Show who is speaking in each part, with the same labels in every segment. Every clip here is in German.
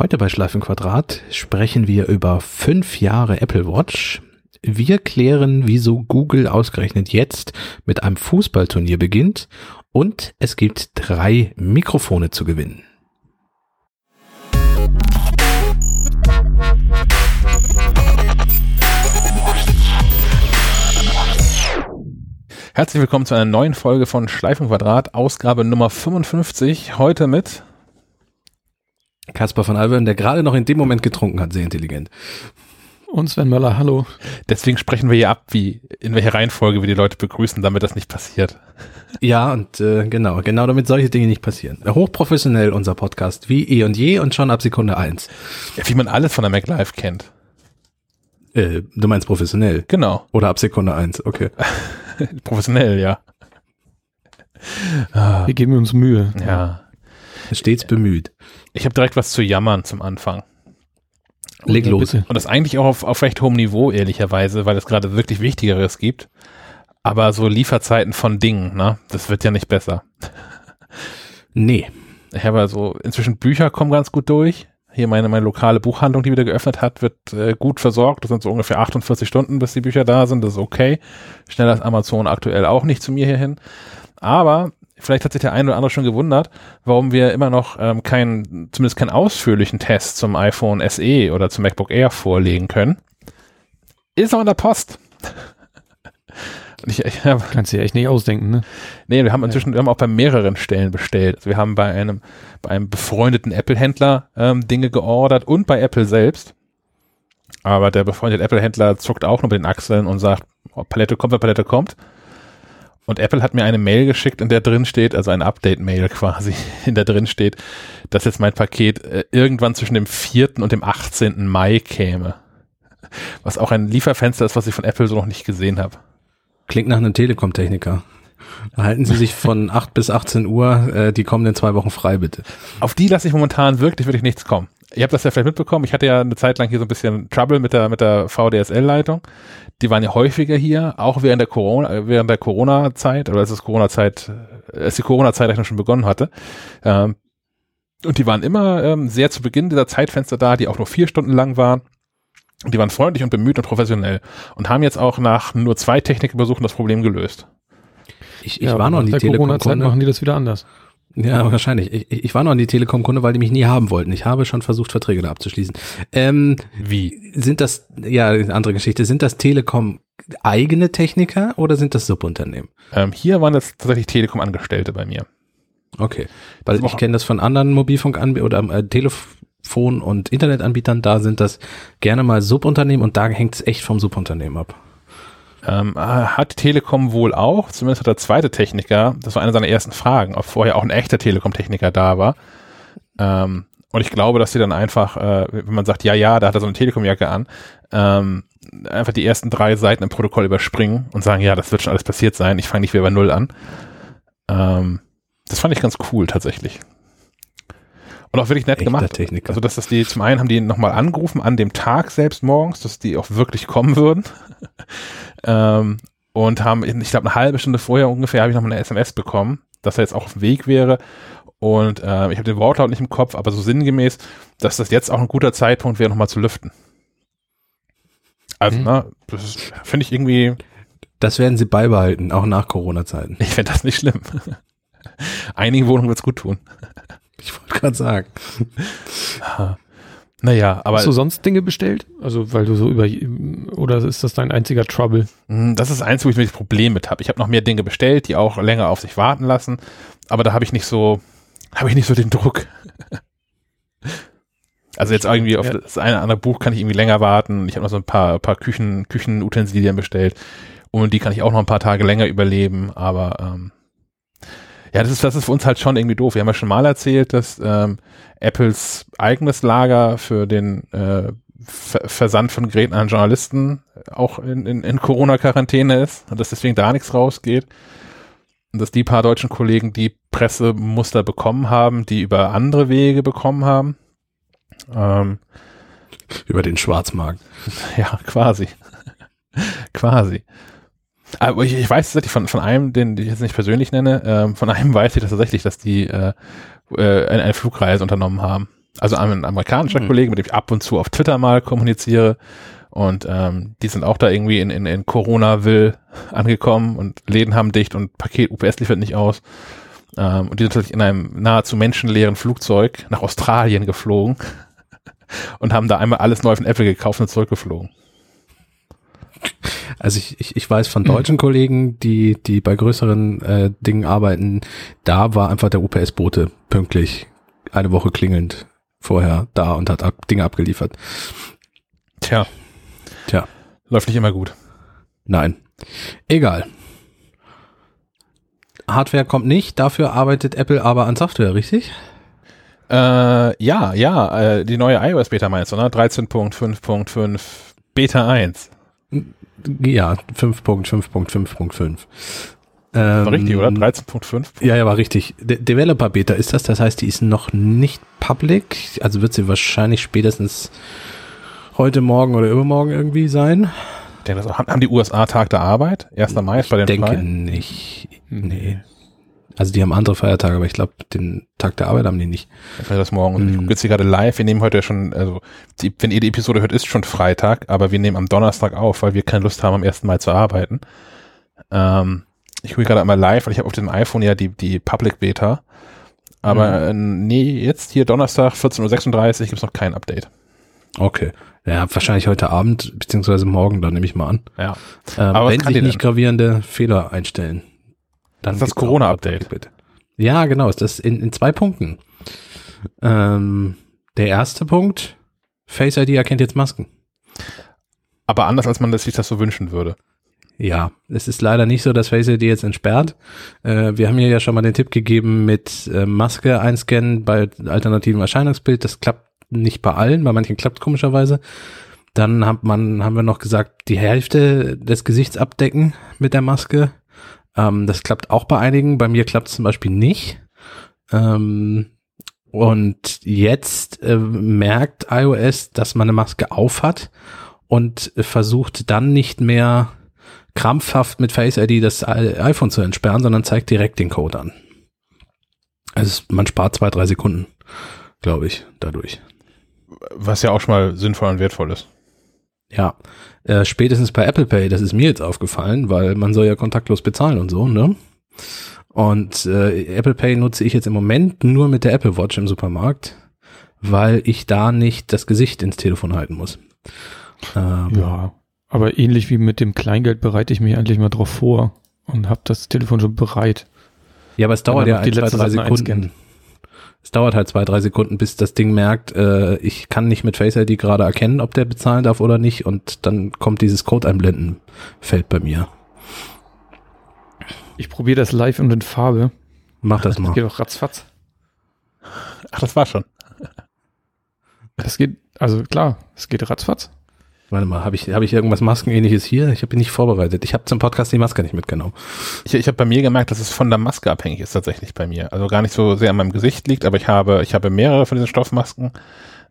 Speaker 1: Heute bei Schleifenquadrat sprechen wir über fünf Jahre Apple Watch. Wir klären, wieso Google ausgerechnet jetzt mit einem Fußballturnier beginnt und es gibt drei Mikrofone zu gewinnen.
Speaker 2: Herzlich willkommen zu einer neuen Folge von Schleifenquadrat, Ausgabe Nummer 55. Heute mit
Speaker 1: Kaspar von Alvern, der gerade noch in dem Moment getrunken hat, sehr intelligent.
Speaker 3: Und Sven Möller, hallo.
Speaker 2: Deswegen sprechen wir hier ab, wie in welcher Reihenfolge wir die Leute begrüßen, damit das nicht passiert.
Speaker 1: Ja, und äh, genau, genau damit solche Dinge nicht passieren. Hochprofessionell unser Podcast, wie eh und je und schon ab Sekunde eins.
Speaker 2: Ja, wie man alles von der MacLife kennt.
Speaker 1: Äh, du meinst professionell?
Speaker 2: Genau.
Speaker 1: Oder ab Sekunde eins, okay.
Speaker 2: professionell, ja.
Speaker 3: Ah. Wir geben uns Mühe.
Speaker 2: Ja.
Speaker 1: Stets bemüht.
Speaker 2: Ich habe direkt was zu jammern zum Anfang.
Speaker 1: Leg los.
Speaker 2: Und das eigentlich auch auf, auf recht hohem Niveau, ehrlicherweise, weil es gerade wirklich Wichtigeres gibt. Aber so Lieferzeiten von Dingen, ne, das wird ja nicht besser.
Speaker 1: Nee.
Speaker 2: Ich habe also inzwischen Bücher kommen ganz gut durch. Hier meine, meine lokale Buchhandlung, die wieder geöffnet hat, wird äh, gut versorgt. Das sind so ungefähr 48 Stunden, bis die Bücher da sind. Das ist okay. Schneller als Amazon aktuell auch nicht zu mir hierhin. Aber vielleicht hat sich der eine oder andere schon gewundert, warum wir immer noch ähm, keinen, zumindest keinen ausführlichen Test zum iPhone SE oder zum MacBook Air vorlegen können. Ist noch in der Post. Ich, ich hab,
Speaker 3: Kannst du dir echt nicht ausdenken, ne?
Speaker 2: Nee, wir haben inzwischen, wir haben auch bei mehreren Stellen bestellt. Also wir haben bei einem, bei einem befreundeten Apple-Händler ähm, Dinge geordert und bei Apple selbst. Aber der befreundete Apple-Händler zuckt auch nur mit den Achseln und sagt, oh, Palette kommt, wenn Palette kommt. Und Apple hat mir eine Mail geschickt, in der drin steht, also eine Update-Mail quasi, in der drin steht, dass jetzt mein Paket äh, irgendwann zwischen dem 4. und dem 18. Mai käme. Was auch ein Lieferfenster ist, was ich von Apple so noch nicht gesehen habe.
Speaker 1: Klingt nach einem Telekom-Techniker. Halten Sie sich von 8 bis 18 Uhr äh, die kommenden zwei Wochen frei, bitte.
Speaker 2: auf die lasse ich momentan wirklich, wirklich nichts kommen. Ihr habt das ja vielleicht mitbekommen. Ich hatte ja eine Zeit lang hier so ein bisschen Trouble mit der, mit der VDSL-Leitung. Die waren ja häufiger hier, auch während der Corona, äh, während der Corona-Zeit, oder als es Corona-Zeit, äh, als die Corona-Zeit eigentlich schon begonnen hatte. Ähm, und die waren immer ähm, sehr zu Beginn dieser Zeitfenster da, die auch nur vier Stunden lang waren. Und die waren freundlich und bemüht und professionell und haben jetzt auch nach nur zwei Technikbesuchen das Problem gelöst.
Speaker 1: Ich, ich war noch nie
Speaker 3: der Corona-Zeit
Speaker 1: Telekom-Kunde.
Speaker 3: machen die das wieder anders.
Speaker 1: Ja, wahrscheinlich. Ich, ich war noch nie Telekom-Kunde, weil die mich nie haben wollten. Ich habe schon versucht, Verträge da abzuschließen. Ähm,
Speaker 2: Wie?
Speaker 1: sind das, ja, andere Geschichte, sind das Telekom eigene Techniker oder sind das Subunternehmen?
Speaker 2: Ähm, hier waren jetzt tatsächlich Telekom-Angestellte bei mir.
Speaker 1: Okay. Weil
Speaker 2: Das
Speaker 1: ich kenne das von anderen Mobilfunkanbietern oder äh, Telefon- und Internetanbietern, da sind das gerne mal Subunternehmen und da hängt es echt vom Subunternehmen ab.
Speaker 2: Ähm, äh, hat die Telekom wohl auch, zumindest hat der zweite Techniker, das war eine seiner ersten Fragen, ob vorher auch ein echter Telekom-Techniker da war. Ähm, und ich glaube, dass sie dann einfach, äh, wenn man sagt, ja, ja, da hat er so eine Telekom-Jacke an, ähm, einfach die ersten drei Seiten im Protokoll überspringen und sagen, ja, das wird schon alles passiert sein, ich fange nicht wieder bei Null an. Ähm, das fand ich ganz cool tatsächlich. Und auch wirklich nett
Speaker 1: Echter
Speaker 2: gemacht.
Speaker 1: Techniker.
Speaker 2: Also, dass das die, zum einen haben die nochmal angerufen an dem Tag selbst morgens, dass die auch wirklich kommen würden. Ähm, und haben, ich glaube, eine halbe Stunde vorher ungefähr habe ich noch mal eine SMS bekommen, dass er jetzt auch auf dem Weg wäre. Und äh, ich habe den Wortlaut nicht im Kopf, aber so sinngemäß, dass das jetzt auch ein guter Zeitpunkt wäre, nochmal zu lüften. Also,
Speaker 3: Mhm.
Speaker 2: ne, das finde ich irgendwie,
Speaker 1: Das werden sie beibehalten, auch nach Corona-Zeiten.
Speaker 2: ich fände das nicht schlimm. Einigen Wohnungen wird's gut tun.
Speaker 1: Ich wollte gerade sagen.
Speaker 2: Naja, aber
Speaker 3: Hast du sonst Dinge bestellt? Also, weil du so über, oder ist das dein einziger Trouble?
Speaker 2: Mm, Das ist eins, wo ich wirklich Problem mit habe. Ich habe noch mehr Dinge bestellt, die auch länger auf sich warten lassen, aber da habe ich nicht so, habe ich nicht so den Druck. Also jetzt irgendwie auf
Speaker 3: Ja.
Speaker 2: das eine oder andere Buch kann ich irgendwie länger warten. Ich habe noch so ein paar, paar Küchen, Küchenutensilien bestellt und die kann ich auch noch ein paar Tage länger überleben, aber ähm, ja, das ist, das ist für uns halt schon irgendwie doof. Wir haben ja schon mal erzählt, dass ähm, Apples eigenes Lager für den äh, Ver Versand von Geräten an Journalisten auch in, in, in Corona-Quarantäne ist und dass deswegen da nichts rausgeht. Und dass die paar deutschen Kollegen die Pressemuster bekommen haben, die über andere Wege bekommen haben. Ähm,
Speaker 1: Über den Schwarzmarkt.
Speaker 2: ja, quasi. quasi. Aber ich, ich weiß tatsächlich von, von einem, den ich jetzt nicht persönlich nenne, ähm, von einem weiß ich das tatsächlich, dass die äh, äh, eine, eine Flugreise unternommen haben. Also ein amerikanischer
Speaker 3: Mhm.
Speaker 2: Kollege, mit dem ich ab und zu auf Twitter mal kommuniziere. Und ähm, die sind auch da irgendwie in, in, in Corona-Will angekommen und Läden haben dicht und Paket UPS liefert nicht aus. Ähm, und die sind natürlich in einem nahezu menschenleeren Flugzeug nach Australien geflogen und haben da einmal alles neu von Apple gekauft und zurückgeflogen.
Speaker 1: Also ich, ich, ich weiß von deutschen Kollegen, die, die bei größeren äh, Dingen arbeiten, da war einfach der UPS-Bote pünktlich eine Woche klingelnd vorher da und hat ab, Dinge abgeliefert.
Speaker 2: Tja.
Speaker 1: Tja.
Speaker 2: Läuft nicht immer gut.
Speaker 1: Nein. Egal. Hardware kommt nicht, dafür arbeitet Apple aber an Software, richtig?
Speaker 2: Äh, ja, ja, äh, die neue iOS-Beta meinst du, ne? 13.5.5 Beta 1.
Speaker 1: Ja, 5.5.5.5.
Speaker 2: War
Speaker 1: Ähm,
Speaker 2: richtig, oder? 13.5?
Speaker 1: Ja, ja, war richtig. De Developer Beta ist das, das heißt, die ist noch nicht public, also wird sie wahrscheinlich spätestens heute Morgen oder übermorgen irgendwie sein.
Speaker 2: Ich denke, das haben, die USA Tag der Arbeit? 1. Mai ist bei den
Speaker 1: denke
Speaker 2: frei?
Speaker 1: nicht. Nee. Also die haben andere Feiertage, aber ich glaube, den Tag der Arbeit haben die nicht.
Speaker 2: Ich weiß das morgen. Und Ich gucke jetzt hier gerade live. Wir nehmen heute schon, also die, wenn ihr die Episode hört, ist schon Freitag, aber wir nehmen am Donnerstag auf, weil wir keine Lust haben, am 1. Mai zu arbeiten. Ähm, ich gucke gerade einmal live, weil ich habe auf dem iPhone ja die, die Public Beta. Aber äh, nee, jetzt hier Donnerstag 14.36 Uhr gibt es noch kein Update.
Speaker 1: Okay. Ja, wahrscheinlich heute Abend, beziehungsweise morgen, dann nehme ich mal an.
Speaker 2: Ja.
Speaker 1: Ähm,
Speaker 2: Aber
Speaker 1: wenn
Speaker 2: kann
Speaker 1: sich nicht gravierende Fehler einstellen. Dann
Speaker 2: Das ist das Corona-Update.
Speaker 1: Bitte. Ja, genau. Ist das in, in zwei Punkten. Ähm, der erste Punkt, Face ID erkennt jetzt Masken.
Speaker 2: Aber anders, als man das sich das so wünschen würde.
Speaker 1: Ja, es ist leider nicht so, dass Face ID jetzt entsperrt. Äh, wir haben hier ja schon mal den Tipp gegeben mit äh, Maske einscannen bei alternativen Erscheinungsbild. Das klappt nicht bei allen, bei manchen klappt komischerweise. Dann hat man, haben wir noch gesagt, die Hälfte des Gesichts abdecken mit der Maske. Ähm, das klappt auch bei einigen. Bei mir klappt es zum Beispiel nicht. Ähm, und jetzt äh, merkt iOS, dass man eine Maske auf hat und versucht dann nicht mehr krampfhaft mit Face ID das iPhone zu entsperren, sondern zeigt direkt den Code an. Also man spart zwei, drei Sekunden, glaube ich, dadurch.
Speaker 2: Was ja auch schon mal sinnvoll und wertvoll ist.
Speaker 1: Ja, äh, spätestens bei Apple Pay, das ist mir jetzt aufgefallen, weil man soll ja kontaktlos bezahlen und so, ne? Und äh, Apple Pay nutze ich jetzt im Moment nur mit der Apple Watch im Supermarkt, weil ich da nicht das Gesicht ins Telefon halten muss. Ähm,
Speaker 3: Ja, aber ähnlich wie mit dem Kleingeld bereite ich mich eigentlich mal drauf vor und habe das Telefon schon bereit.
Speaker 1: Ja, aber es dauert ja ein, zwei, drei Sekunden. Es dauert halt zwei, drei Sekunden, bis das Ding merkt, äh, ich kann nicht mit Face ID gerade erkennen, ob der bezahlen darf oder nicht und dann kommt dieses Code einblenden Feld bei mir.
Speaker 3: Ich probiere das live und in Farbe.
Speaker 1: Mach das
Speaker 3: Das
Speaker 1: mal.
Speaker 3: geht auch ratzfatz.
Speaker 2: Ach, das war schon.
Speaker 3: Das geht, also klar, es geht ratzfatz.
Speaker 1: Warte mal, habe ich, hab ich irgendwas Maskenähnliches hier? Ich habe nicht vorbereitet. Ich habe zum Podcast die Maske nicht mitgenommen.
Speaker 2: Ich, ich habe bei mir gemerkt, dass es von der Maske abhängig ist tatsächlich bei mir. Also gar nicht so sehr an meinem Gesicht liegt, aber ich habe, ich habe mehrere von diesen Stoffmasken.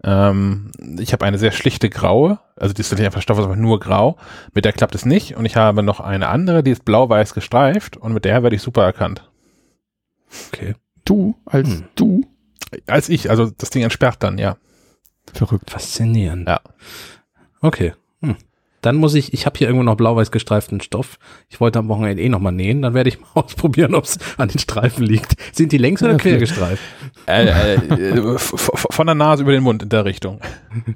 Speaker 2: Ähm, ich habe eine sehr schlichte graue, also die ist nicht einfach Stoff, einfach nur grau. Mit der klappt es nicht. Und ich habe noch eine andere, die ist blau-weiß gestreift und mit der werde ich super erkannt.
Speaker 1: Okay.
Speaker 3: Du, als
Speaker 1: Hm.
Speaker 3: du.
Speaker 2: Als ich, also das Ding entsperrt dann, ja.
Speaker 3: Verrückt.
Speaker 1: Faszinierend.
Speaker 2: Ja.
Speaker 1: Okay. Hm. Dann muss ich, ich habe hier irgendwo noch blau-weiß gestreiften Stoff. Ich wollte am Wochenende eh nochmal nähen. Dann werde ich mal ausprobieren, ob es an den Streifen liegt. Sind die längs oder
Speaker 3: Ja,
Speaker 1: quer gestreift?
Speaker 2: Äh, äh, f- von der Nase über den Mund in der Richtung.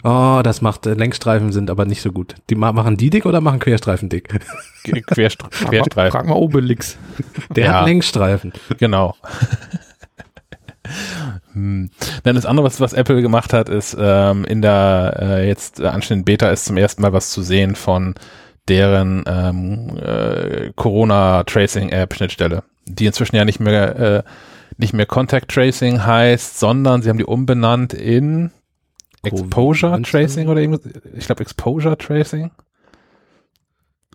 Speaker 1: Oh, das macht, äh, Längsstreifen sind aber nicht so gut. Die ma machen die dick oder machen Querstreifen dick?
Speaker 2: Querstre Querstreifen.
Speaker 3: frag mal Obelix.
Speaker 1: Der
Speaker 2: Ja.
Speaker 1: hat Längsstreifen.
Speaker 2: Genau. hm. Dann das andere, was, was Apple gemacht hat, ist ähm, in der äh, jetzt äh, anstehenden Beta ist zum ersten Mal was zu sehen von deren ähm, äh, Corona-Tracing-App-Schnittstelle, die inzwischen ja nicht mehr äh, nicht mehr Contact Tracing heißt, sondern sie haben die umbenannt in Exposure
Speaker 1: Covid-19?
Speaker 2: Tracing oder irgendwas. Ich glaube Exposure Tracing.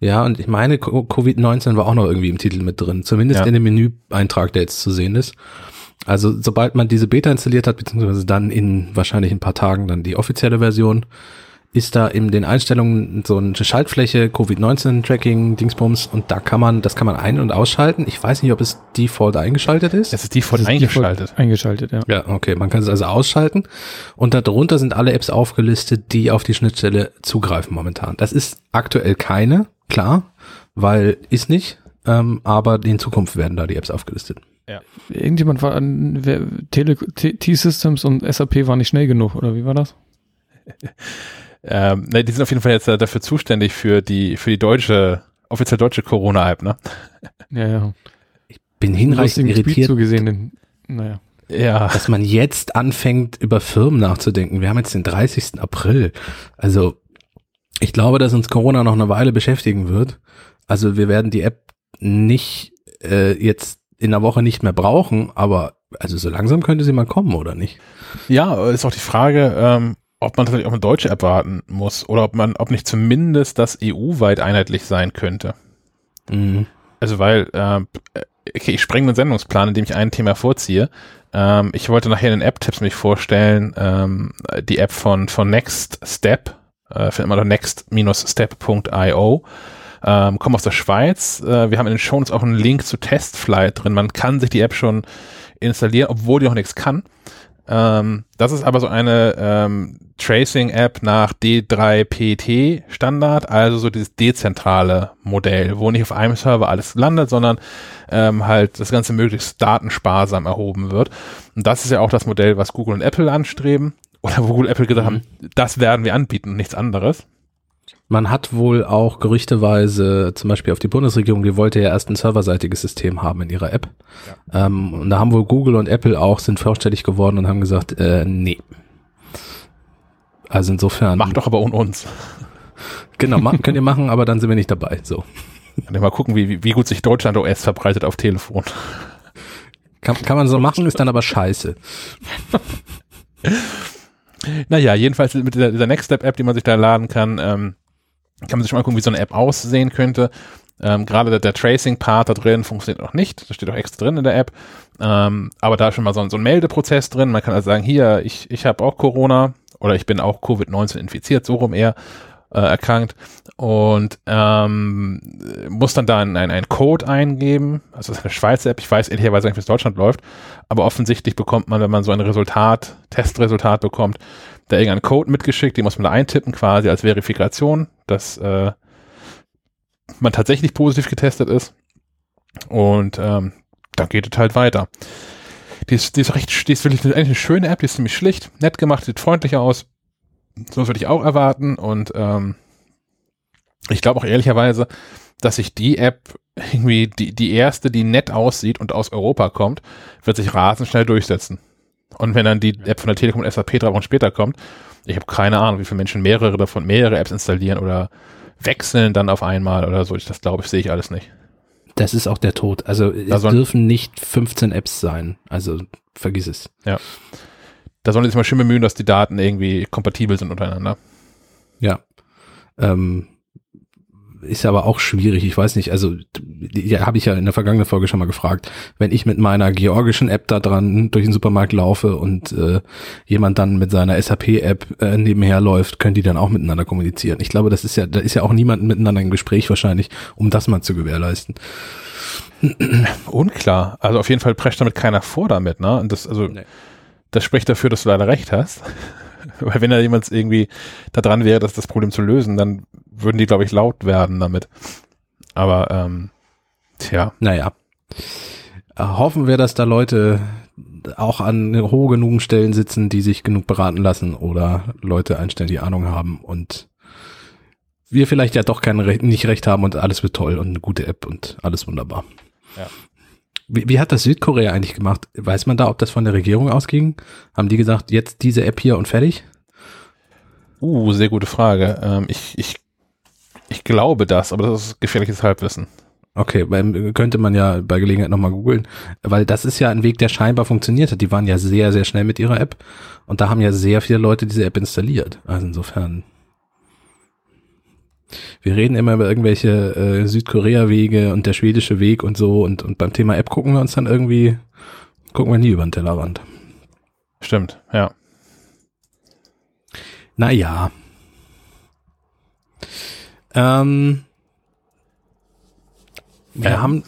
Speaker 1: Ja, und ich meine, Co- Covid-19 war auch noch irgendwie im Titel mit drin. Zumindest
Speaker 2: Ja.
Speaker 1: in dem Menüeintrag, der jetzt zu sehen ist. Also sobald man diese Beta installiert hat, beziehungsweise dann in wahrscheinlich ein paar Tagen dann die offizielle Version, ist da in den Einstellungen so eine Schaltfläche, Covid-19-Tracking, Dingsbums und da kann man, das kann man ein- und ausschalten. Ich weiß nicht, ob es default eingeschaltet ist.
Speaker 2: Es ist default
Speaker 3: Das ist
Speaker 2: eingeschaltet.
Speaker 3: default Eingeschaltet, ja.
Speaker 1: Ja, okay, man kann es also ausschalten und darunter sind alle Apps aufgelistet, die auf die Schnittstelle zugreifen momentan. Das ist aktuell keine, klar, weil ist nicht, ähm, aber in Zukunft werden da die Apps aufgelistet.
Speaker 3: Irgendjemand war an T-Systems und SAP war nicht schnell genug, oder wie war das?
Speaker 2: Ähm, ne, die sind auf jeden Fall jetzt äh, dafür zuständig für die, für die deutsche, offiziell deutsche Corona-App, ne?
Speaker 3: Ja, ja.
Speaker 1: Bin hinreichend irritiert,
Speaker 3: zugesehen. denn- Naja.
Speaker 2: Ja.
Speaker 1: dass man jetzt anfängt, über Firmen nachzudenken. Wir haben jetzt den 30. April. Also ich glaube, dass uns Corona noch eine Weile beschäftigen wird. Also wir werden die App nicht äh, jetzt in der Woche nicht mehr brauchen, aber also so langsam könnte sie mal kommen, oder nicht?
Speaker 2: Ja, ist auch die Frage, ähm, ob man tatsächlich auf eine deutsche App warten muss oder ob man, ob nicht zumindest das EU-weit einheitlich sein könnte.
Speaker 1: Mhm.
Speaker 2: Also weil, ähm, okay, ich spreng den Sendungsplan, indem ich ein Thema vorziehe. Ähm, ich wollte nachher in den App-Tipps mich vorstellen, ähm, die App von, von Next Step, äh, findet man unter next-step.io. Ähm, kommen aus der Schweiz. Äh, wir haben in den Shownotes auch einen Link zu Testflight drin. Man kann sich die App schon installieren, obwohl die noch nichts kann. Ähm, das ist aber so eine ähm, Tracing-App nach D3PT-Standard, also so dieses dezentrale Modell, wo nicht auf einem Server alles landet, sondern ähm, halt das Ganze möglichst datensparsam erhoben wird. Und das ist ja auch das Modell, was Google und Apple anstreben. Oder wo Google und Apple gesagt haben, das werden wir anbieten und nichts anderes.
Speaker 1: Man hat wohl auch gerüchteweise, zum Beispiel auf die Bundesregierung, die wollte ja erst ein serverseitiges System haben in ihrer App. Ähm, und da haben wohl Google und Apple auch, sind vorstellig geworden und haben gesagt, äh, nee. Also insofern.
Speaker 2: Macht doch aber ohne uns.
Speaker 1: Genau, ma könnt ihr machen, aber dann sind wir nicht dabei. So.
Speaker 2: Ich mal gucken, wie, wie- wie gut sich Deutschland OS verbreitet auf Telefon.
Speaker 1: Kann, kann man so machen, ist dann aber scheiße.
Speaker 2: Naja, jedenfalls mit dieser, dieser Next Step App, die man sich da laden kann, ähm, kann man sich mal gucken, wie so eine App aussehen könnte. Ähm, Gerade der, der Tracing-Part da drin funktioniert noch nicht. Das steht auch extra drin in der App. Ähm, aber da ist schon mal so, ein- so ein Meldeprozess drin. Man kann also sagen, hier, ich, ich habe auch Corona oder ich bin auch Covid-19 infiziert, so rum eher äh, erkrankt und ähm, muss dann da einen, einen, Code eingeben. Also das ist eine Schweizer App. Ich weiß ehrlicherweise nicht, wie es in Deutschland läuft. Aber offensichtlich bekommt man, wenn man so ein Resultat, Testresultat bekommt, da irgendeinen Code mitgeschickt, den muss man da eintippen quasi als Verifikation, dass äh, man tatsächlich positiv getestet ist. Und ähm, dann geht es halt weiter. Die ist, die ist recht, die ist wirklich eine schöne App, die ist ziemlich schlicht, nett gemacht, sieht freundlich aus. So würde ich auch erwarten. Und ähm, ich glaube auch ehrlicherweise, dass sich die App irgendwie die, die erste, die nett aussieht und aus Europa kommt, wird sich rasend schnell durchsetzen. Und wenn dann die App von der Telekom und SAP drei Wochen später kommt, ich habe keine Ahnung, wie viele Menschen mehrere davon, mehrere Apps installieren oder wechseln dann auf einmal oder so. Ich, das glaube ich, sehe ich alles nicht.
Speaker 1: Das ist auch der Tod. Also es
Speaker 2: sollen-
Speaker 1: dürfen nicht 15 Apps sein. Also vergiss es.
Speaker 2: Da sollen die sich mal schön bemühen, dass die Daten irgendwie kompatibel sind untereinander.
Speaker 1: Ja. Ähm, ist aber auch schwierig. Ich weiß nicht. Also ja, habe ich ja in der vergangenen Folge schon mal gefragt. Wenn ich mit meiner georgischen App da dran durch den Supermarkt laufe und äh, jemand dann mit seiner SAP-App äh, nebenher läuft, können die dann auch miteinander kommunizieren. Ich glaube, das ist ja, da ist ja auch niemand miteinander im Gespräch wahrscheinlich, um das mal zu gewährleisten.
Speaker 2: Unklar. Also auf jeden Fall prescht damit keiner vor damit, ne? Und das, also,
Speaker 1: Nee.
Speaker 2: das spricht dafür, dass du leider recht hast. Weil wenn da jemand irgendwie da dran wäre, das, das Problem zu lösen, dann würden die, glaube ich, laut werden damit. Aber, ähm, tja,
Speaker 1: Naja. Äh, Hoffen wir, dass da Leute auch an hohe genugen Stellen sitzen, die sich genug beraten lassen oder Leute einstellen, die Ahnung haben und wir vielleicht ja doch kein Recht, nicht recht haben und alles wird toll und eine gute App und alles wunderbar.
Speaker 2: Ja.
Speaker 1: Wie, wie hat das Südkorea eigentlich gemacht? Weiß man da, ob das von der Regierung ausging? Haben die gesagt, jetzt diese App hier und fertig?
Speaker 2: uh, sehr gute Frage. Ähm, ich, ich, ich glaube das, aber das ist gefährliches Halbwissen.
Speaker 1: Okay, weil, könnte man ja bei Gelegenheit nochmal googeln, weil das ist ja ein Weg, der scheinbar funktioniert hat. Die waren ja sehr, sehr schnell mit ihrer App und da haben ja sehr viele Leute diese App installiert. Also insofern. Wir reden immer über irgendwelche äh, Südkorea-Wege und der schwedische Weg und so und, und beim Thema App gucken wir uns dann irgendwie, gucken wir nie über den Tellerrand.
Speaker 2: Stimmt, ja.
Speaker 1: Naja, Ähm, wir
Speaker 2: Ähm.
Speaker 1: haben,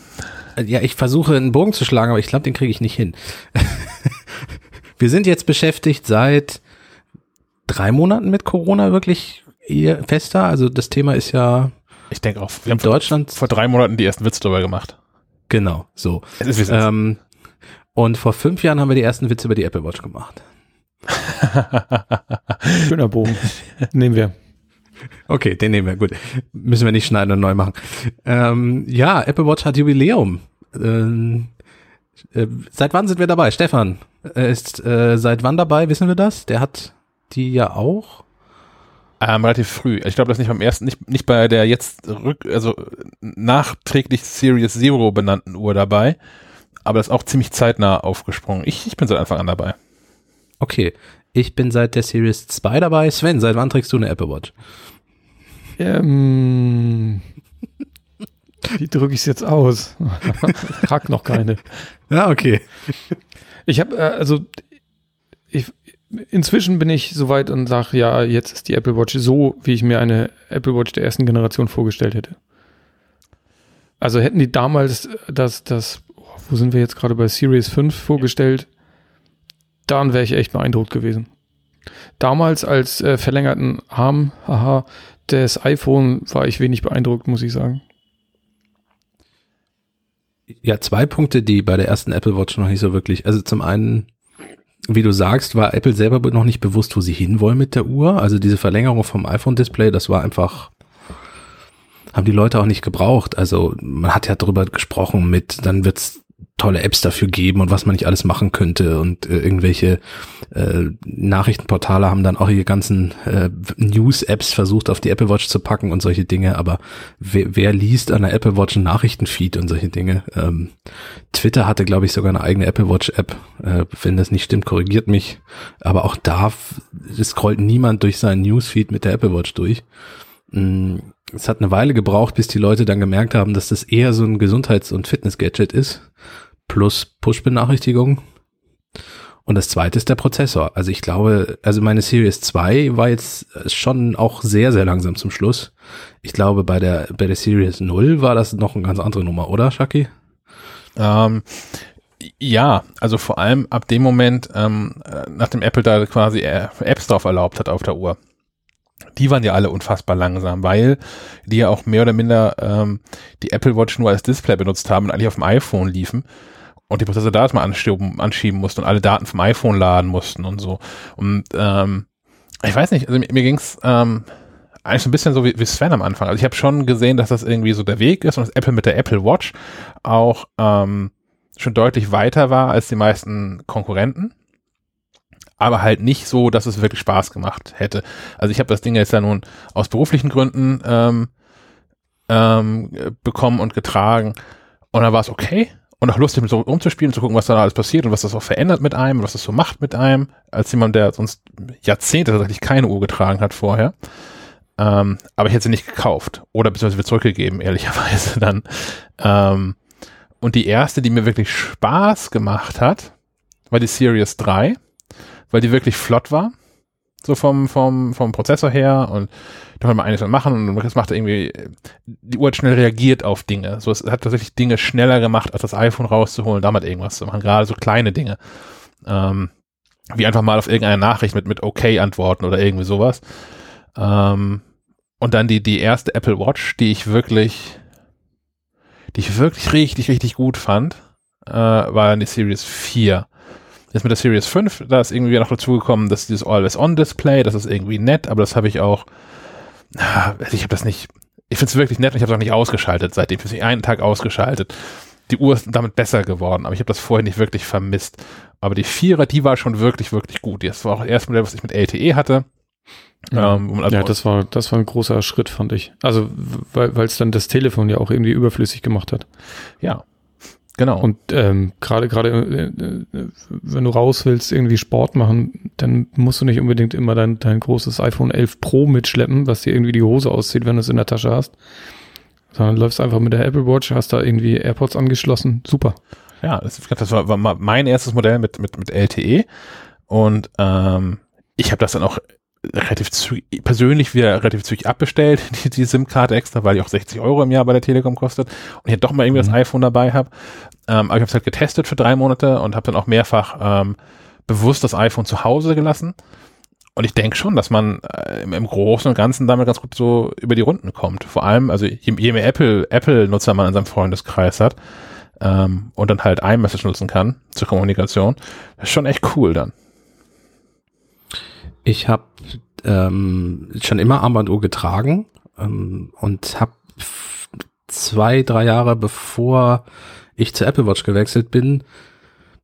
Speaker 1: äh, ja, ich versuche einen Bogen zu schlagen, aber ich glaube, den kriege ich nicht hin. wir sind jetzt beschäftigt seit drei Monaten mit Corona wirklich eher fester. Also das Thema ist ja
Speaker 2: Ich denke auch, wir
Speaker 1: in
Speaker 2: haben vor,
Speaker 1: Deutschland
Speaker 2: vor drei Monaten die ersten Witze darüber gemacht.
Speaker 1: genau so.
Speaker 2: Es ist wie es ist.
Speaker 1: Ähm, und vor fünf Jahren haben wir die ersten Witze über die Apple Watch gemacht.
Speaker 3: Schöner Bogen. Nehmen wir.
Speaker 1: Okay, den nehmen wir, gut. Müssen wir nicht schneiden und neu machen. Ähm, ja, Apple Watch hat Jubiläum. Ähm, äh, seit wann sind wir dabei? Stefan äh, ist äh, seit wann dabei, wissen wir das? Der hat die ja auch.
Speaker 2: Ähm, relativ früh. Ich glaube, das ist nicht beim ersten, nicht, nicht bei der jetzt rück, also nachträglich Series Zero benannten Uhr dabei, aber das ist auch ziemlich zeitnah aufgesprungen. Ich, ich bin seit Anfang an dabei.
Speaker 1: Okay, ich bin seit der Series 2 dabei. Sven, seit wann trägst du eine Apple Watch?
Speaker 3: Ähm, wie drücke ich es jetzt aus? Frag noch keine.
Speaker 1: Ja, okay.
Speaker 3: Ich habe, äh, also, ich, inzwischen bin ich soweit und sage, ja, jetzt ist die Apple Watch so, wie ich mir eine Apple Watch der ersten Generation vorgestellt hätte. Also hätten die damals das, das, oh, wo sind wir jetzt gerade bei Series 5 vorgestellt, dann wäre ich echt beeindruckt gewesen. Damals als äh, verlängerten Arm, haha, des iPhone war ich wenig beeindruckt, muss ich sagen.
Speaker 1: Ja, zwei Punkte, die bei der ersten Apple Watch noch nicht so wirklich. Also zum einen, wie du sagst, war Apple selber noch nicht bewusst, wo sie hinwollen mit der Uhr. Also diese Verlängerung vom iPhone-Display, das war einfach, haben die Leute auch nicht gebraucht. Also man hat ja darüber gesprochen mit, dann wird's tolle Apps dafür geben und was man nicht alles machen könnte und äh, irgendwelche äh, Nachrichtenportale haben dann auch ihre ganzen äh, News-Apps versucht auf die Apple Watch zu packen und solche Dinge, aber wer, wer liest an der Apple Watch einen Nachrichtenfeed und solche Dinge? Ähm, Twitter hatte, glaube ich, sogar eine eigene Apple Watch-App. Äh, wenn das nicht stimmt, korrigiert mich. Aber auch da scrollt niemand durch seinen Newsfeed mit der Apple Watch durch. Mm, Es hat eine Weile gebraucht, bis die Leute dann gemerkt haben, dass das eher so ein Gesundheits- und Fitness-Gadget ist. Plus Push-Benachrichtigung. Und das zweite ist der Prozessor. Also ich glaube, also meine Series 2 war jetzt schon auch sehr, sehr langsam zum Schluss. Ich glaube, bei der, bei der Series 0 war das noch eine ganz andere Nummer, oder, Shaki?
Speaker 2: Ähm, ja, also vor allem ab dem Moment, ähm, äh, nachdem Apple da quasi äh, Apps drauf erlaubt hat auf der Uhr. Die waren ja alle unfassbar langsam, weil die ja auch mehr oder minder ähm, die Apple Watch nur als Display benutzt haben und eigentlich auf dem iPhone liefen und die Prozesse da erstmal anschieben, anschieben mussten und alle Daten vom iPhone laden mussten und so. Und ähm, ich weiß nicht, also mir, mir ging's ähm, eigentlich so ein bisschen so wie, wie Sven am Anfang. Also ich habe schon gesehen, dass das irgendwie so der Weg ist und dass Apple mit der Apple Watch auch ähm, schon deutlich weiter war als die meisten Konkurrenten. Aber halt nicht so, dass es wirklich Spaß gemacht hätte. Also ich habe das Ding jetzt ja nun aus beruflichen Gründen ähm, ähm, bekommen und getragen. Und dann war es okay. Und auch lustig, mit so rumzuspielen, zu gucken, was da alles passiert und was das auch verändert mit einem, was das so macht mit einem, als jemand, der sonst Jahrzehnte tatsächlich keine Uhr getragen hat vorher. Ähm, aber ich hätte sie nicht gekauft. Oder beziehungsweise zurückgegeben, ehrlicherweise dann. Ähm, und die erste, die mir wirklich Spaß gemacht hat, war die Series 3, weil die wirklich flott war. So vom, vom, vom Prozessor her und da kann man einiges machen und das macht irgendwie, die Uhr hat schnell reagiert auf Dinge. So, es hat tatsächlich Dinge schneller gemacht, als das iPhone rauszuholen, damit irgendwas zu machen. Gerade so kleine Dinge. Ähm, wie einfach mal auf irgendeine Nachricht mit, mit okay antworten oder irgendwie sowas. Ähm, und dann die, die erste Apple Watch, die ich wirklich, die ich wirklich richtig, richtig gut fand, äh, war die Series 4. Jetzt mit der Series 5, da ist irgendwie noch dazugekommen, dass dieses Always-On-Display, das ist irgendwie nett, aber das habe ich auch, ah, ich habe das nicht, ich finde es wirklich nett und ich habe es auch nicht ausgeschaltet seitdem. Ich habe es einen Tag ausgeschaltet. Die Uhr ist damit besser geworden, aber ich habe das vorher nicht wirklich vermisst. Aber die Vierer, die war schon wirklich, wirklich gut. Das war auch das erste Modell, was ich mit LTE hatte.
Speaker 3: Ja,
Speaker 2: Ähm, also
Speaker 3: ja das, war, das war ein großer Schritt, fand ich. Also, weil es dann das Telefon ja auch irgendwie überflüssig gemacht hat.
Speaker 2: ja, genau.
Speaker 3: Und ähm, gerade gerade äh, äh, wenn du raus willst, irgendwie Sport machen, dann musst du nicht unbedingt immer dein, dein großes iPhone 11 Pro mitschleppen, was dir irgendwie die Hose auszieht, wenn du es in der Tasche hast. Sondern läufst einfach mit der Apple Watch, hast da irgendwie AirPods angeschlossen. Super.
Speaker 2: Ja, das, das war, war mein erstes Modell mit, mit, mit LTE. Und ähm, ich habe das dann auch relativ zügig, persönlich wieder relativ zügig abbestellt, die, die SIM-Karte extra, weil die auch 60 Euro im Jahr bei der Telekom kostet und ich doch mal irgendwie mhm. das iPhone dabei habe. Ähm, aber ich habe es halt getestet für drei Monate und habe dann auch mehrfach ähm, bewusst das iPhone zu Hause gelassen. Und ich denke schon, dass man äh, im, im, Großen und Ganzen damit ganz gut so über die Runden kommt. Vor allem, also je, je mehr Apple, Apple-Nutzer man in seinem Freundeskreis hat ähm, und dann halt iMessage nutzen kann zur Kommunikation, das ist schon echt cool dann.
Speaker 1: Ich habe ähm, schon immer Armbanduhr getragen ähm, und habe zwei, drei Jahre bevor ich zur Apple Watch gewechselt bin,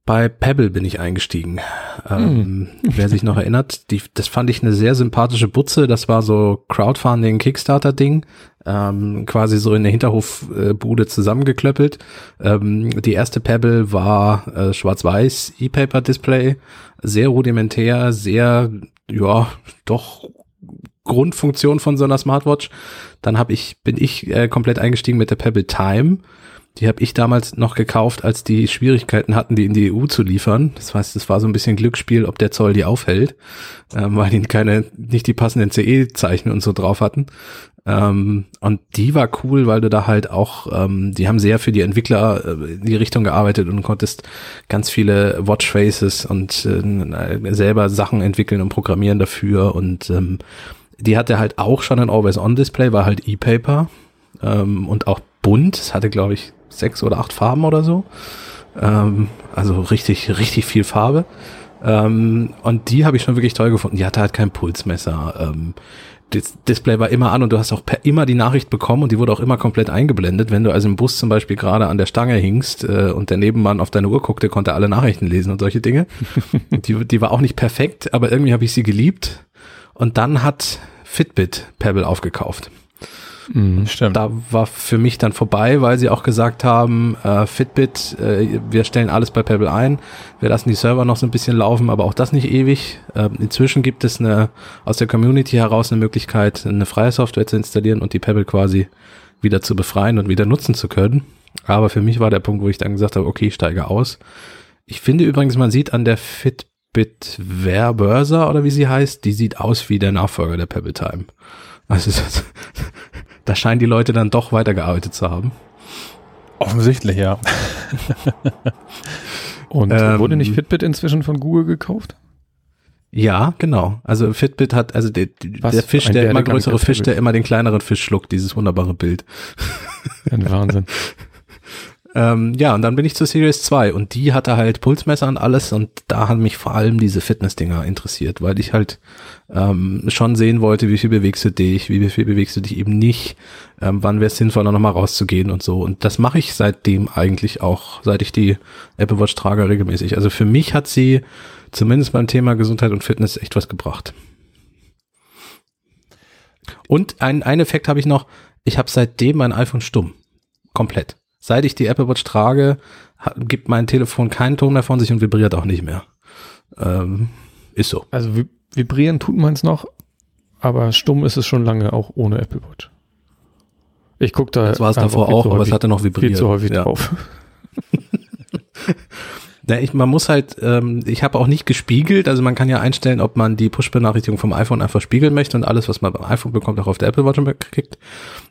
Speaker 1: bei Pebble bin ich eingestiegen. Ähm, hm. Wer sich noch erinnert, die, das fand ich eine sehr sympathische Butze. Das war so Crowdfunding, Kickstarter-Ding, ähm, quasi so in der Hinterhofbude zusammengeklöppelt. Ähm, die erste Pebble war äh, schwarz-weiß E-Paper-Display, sehr rudimentär, sehr, ja, doch Grundfunktion von so einer Smartwatch. Dann hab ich, bin ich äh, komplett eingestiegen mit der Pebble Time die habe ich damals noch gekauft, als die Schwierigkeiten hatten, die in die EU zu liefern. Das heißt, es war so ein bisschen Glücksspiel, ob der Zoll die aufhält, ähm, weil die keine, nicht die passenden CE-Zeichen und so drauf hatten. Ähm, und die war cool, weil du da halt auch, ähm, die haben sehr für die Entwickler äh, in die Richtung gearbeitet und konntest ganz viele Watchfaces und äh, selber Sachen entwickeln und programmieren dafür. Und ähm, die hatte halt auch schon ein Always-On-Display, war halt E-Paper ähm, und auch bunt. Es hatte, glaube ich, sechs oder acht Farben oder so. Ähm, also richtig, richtig viel Farbe. Ähm, und die habe ich schon wirklich toll gefunden. Die hatte halt kein Pulsmesser. Ähm, das Display war immer an und du hast auch per immer die Nachricht bekommen und die wurde auch immer komplett eingeblendet. Wenn du also im Bus zum Beispiel gerade an der Stange hingst äh, und der Nebenmann auf deine Uhr guckte, konnte alle Nachrichten lesen und solche Dinge. die, die war auch nicht perfekt, aber irgendwie habe ich sie geliebt. Und dann hat Fitbit Pebble aufgekauft. Mhm, stimmt. Da war für mich dann vorbei, weil sie auch gesagt haben, äh, Fitbit, äh, wir stellen alles bei Pebble ein, wir lassen die Server noch so ein bisschen laufen, aber auch das nicht ewig. Äh, inzwischen gibt es eine aus der Community heraus eine Möglichkeit, eine freie Software zu installieren und die Pebble quasi wieder zu befreien und wieder nutzen zu können. Aber für mich war der Punkt, wo ich dann gesagt habe, okay, ich steige aus. Ich finde übrigens, man sieht an der Fitbit Verbursa oder wie sie heißt, die sieht aus wie der Nachfolger der Pebble Time. Also da scheinen die Leute dann doch weitergearbeitet zu haben.
Speaker 2: Offensichtlich, ja.
Speaker 3: Und ähm, wurde nicht Fitbit inzwischen von Google gekauft?
Speaker 1: Ja, genau. Also Fitbit hat, also der, der Fisch, der immer größere Fisch, der immer den kleineren Fisch schluckt, dieses wunderbare Bild.
Speaker 3: Ein Wahnsinn.
Speaker 1: Ähm, ja, und dann bin ich zur Series 2 und die hatte halt Pulsmesser und alles und da haben mich vor allem diese Fitness-Dinger interessiert, weil ich halt ähm, schon sehen wollte, wie viel bewegst du dich, wie viel bewegst du dich eben nicht, ähm, wann wäre es sinnvoller, nochmal rauszugehen und so. Und das mache ich seitdem eigentlich auch, seit ich die Apple Watch trage regelmäßig. Also für mich hat sie zumindest beim Thema Gesundheit und Fitness echt was gebracht. Und ein, ein Effekt habe ich noch, ich habe seitdem mein iPhone stumm. Komplett. Seit ich die Apple Watch trage, gibt mein Telefon keinen Ton mehr von sich und vibriert auch nicht mehr. Ähm, ist so.
Speaker 3: Also vibrieren tut man es noch, aber stumm ist es schon lange auch ohne Apple Watch. Ich gucke da.
Speaker 1: Das war es davor auch, aber es hatte noch vibriert. Viel
Speaker 3: zu häufig ja. drauf.
Speaker 1: Ja, ich, man muss halt, ähm, ich habe auch nicht gespiegelt, also man kann ja einstellen, ob man die Push-Benachrichtigung vom iPhone einfach spiegeln möchte und alles, was man beim iPhone bekommt, auch auf der Apple Watch kriegt.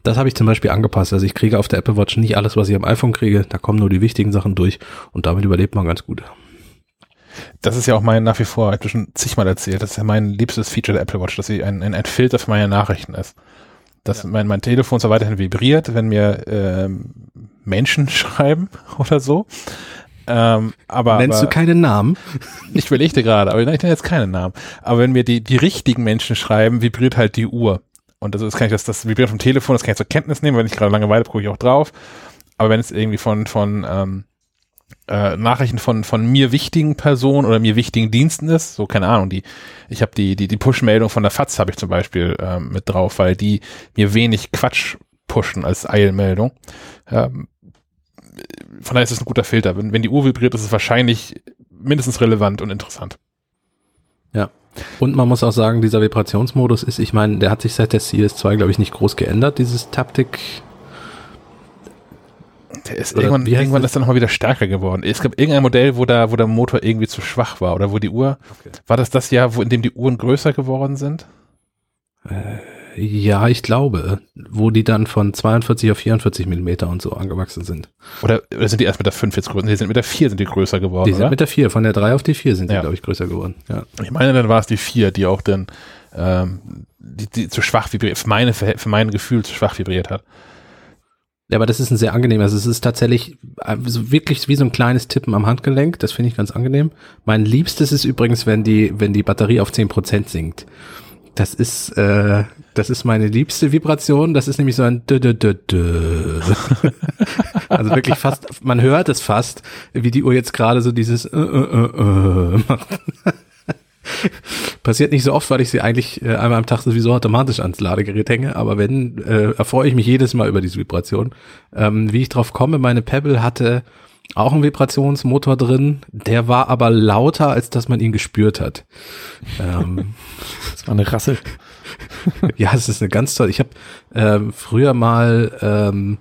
Speaker 1: Das habe ich zum Beispiel angepasst. Also ich kriege auf der Apple Watch nicht alles, was ich am iPhone kriege, da kommen nur die wichtigen Sachen durch und damit überlebt man ganz gut.
Speaker 2: Das ist ja auch mein nach wie vor, ich habe schon zigmal erzählt, das ist ja mein liebstes Feature der Apple Watch, dass sie ein, ein, ein Filter für meine Nachrichten ist. Dass ja. mein, mein Telefon so weiterhin vibriert, wenn mir ähm, Menschen schreiben oder so. Ähm, aber,
Speaker 1: Nennst
Speaker 2: aber,
Speaker 1: du keinen Namen?
Speaker 2: Ich überlegte gerade, aber ich nenne jetzt keinen Namen. Aber wenn mir die, die richtigen Menschen schreiben, vibriert halt die Uhr. Und das, das kann ich, das, das vibriert vom Telefon, das kann ich zur Kenntnis nehmen, wenn ich gerade Langeweile gucke ich auch drauf. Aber wenn es irgendwie von, von ähm, äh, Nachrichten von, von mir wichtigen Personen oder mir wichtigen Diensten ist, so keine Ahnung, die, ich habe die, die, die Push-Meldung von der FATS habe ich zum Beispiel ähm, mit drauf, weil die mir wenig Quatsch pushen als Eilmeldung. Ähm, von daher ist es ein guter Filter. Wenn, wenn die Uhr vibriert, ist es wahrscheinlich mindestens relevant und interessant.
Speaker 1: Ja. Und man muss auch sagen, dieser Vibrationsmodus ist, ich meine, der hat sich seit der CS2, glaube ich, nicht groß geändert, dieses Taptik.
Speaker 2: Der ist oder irgendwann, irgendwann ist er nochmal wieder stärker geworden. Es gab irgendein Modell, wo da, wo der Motor irgendwie zu schwach war oder wo die Uhr, okay. war das das Jahr, wo in dem die Uhren größer geworden sind?
Speaker 1: Äh, ja, ich glaube, wo die dann von 42 auf 44 Millimeter und so angewachsen sind.
Speaker 2: Oder, oder sind die erst mit der 5 jetzt größer? Die sind mit der 4 sind die größer geworden,
Speaker 1: Die sind
Speaker 2: oder?
Speaker 1: mit der 4, von der 3 auf die 4 sind die,
Speaker 2: Ja.
Speaker 1: glaube ich, größer geworden. Ja.
Speaker 2: Ich meine, dann war es die 4, die auch dann ähm, die, die zu schwach vibriert, für meine, Verhält- für mein Gefühl zu schwach vibriert hat.
Speaker 1: Ja, aber das ist ein sehr angenehmer. Also es ist tatsächlich äh, wirklich wie so ein kleines Tippen am Handgelenk. Das finde ich ganz angenehm. Mein liebstes ist übrigens, wenn die, wenn die Batterie auf 10% sinkt. Das ist, äh, das ist meine liebste Vibration. Das ist nämlich so ein dö, dö, dö, dö. Also wirklich fast, man hört es fast, wie die Uhr jetzt gerade so dieses äh, äh, äh, äh macht. Passiert nicht so oft, weil ich sie eigentlich äh, einmal am Tag sowieso automatisch ans Ladegerät hänge, aber wenn, äh, erfreue ich mich jedes Mal über diese Vibration. Ähm, wie ich drauf komme, meine Pebble hatte auch einen Vibrationsmotor drin, der war aber lauter, als dass man ihn gespürt hat. Ähm,
Speaker 3: Das war eine Rassel.
Speaker 1: ja, es ist eine ganz tolle. Ich habe ähm, früher mal ähm,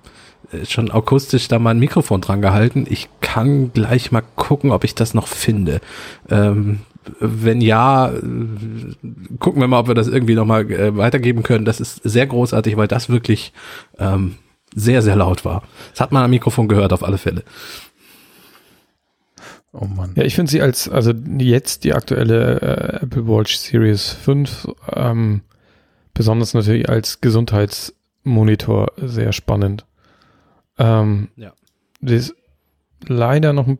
Speaker 1: schon akustisch da mal ein Mikrofon dran gehalten. Ich kann gleich mal gucken, ob ich das noch finde. Ähm, wenn ja, gucken wir mal, ob wir das irgendwie noch mal äh, weitergeben können. Das ist sehr großartig, weil das wirklich ähm, sehr, sehr laut war. Das hat man am Mikrofon gehört, auf alle Fälle.
Speaker 2: Oh Mann.
Speaker 3: Ja, ich finde sie als, also jetzt die aktuelle äh, Apple Watch Series 5, ähm, besonders natürlich als Gesundheitsmonitor sehr spannend. Ähm,
Speaker 1: Ja.
Speaker 3: Die ist leider noch ein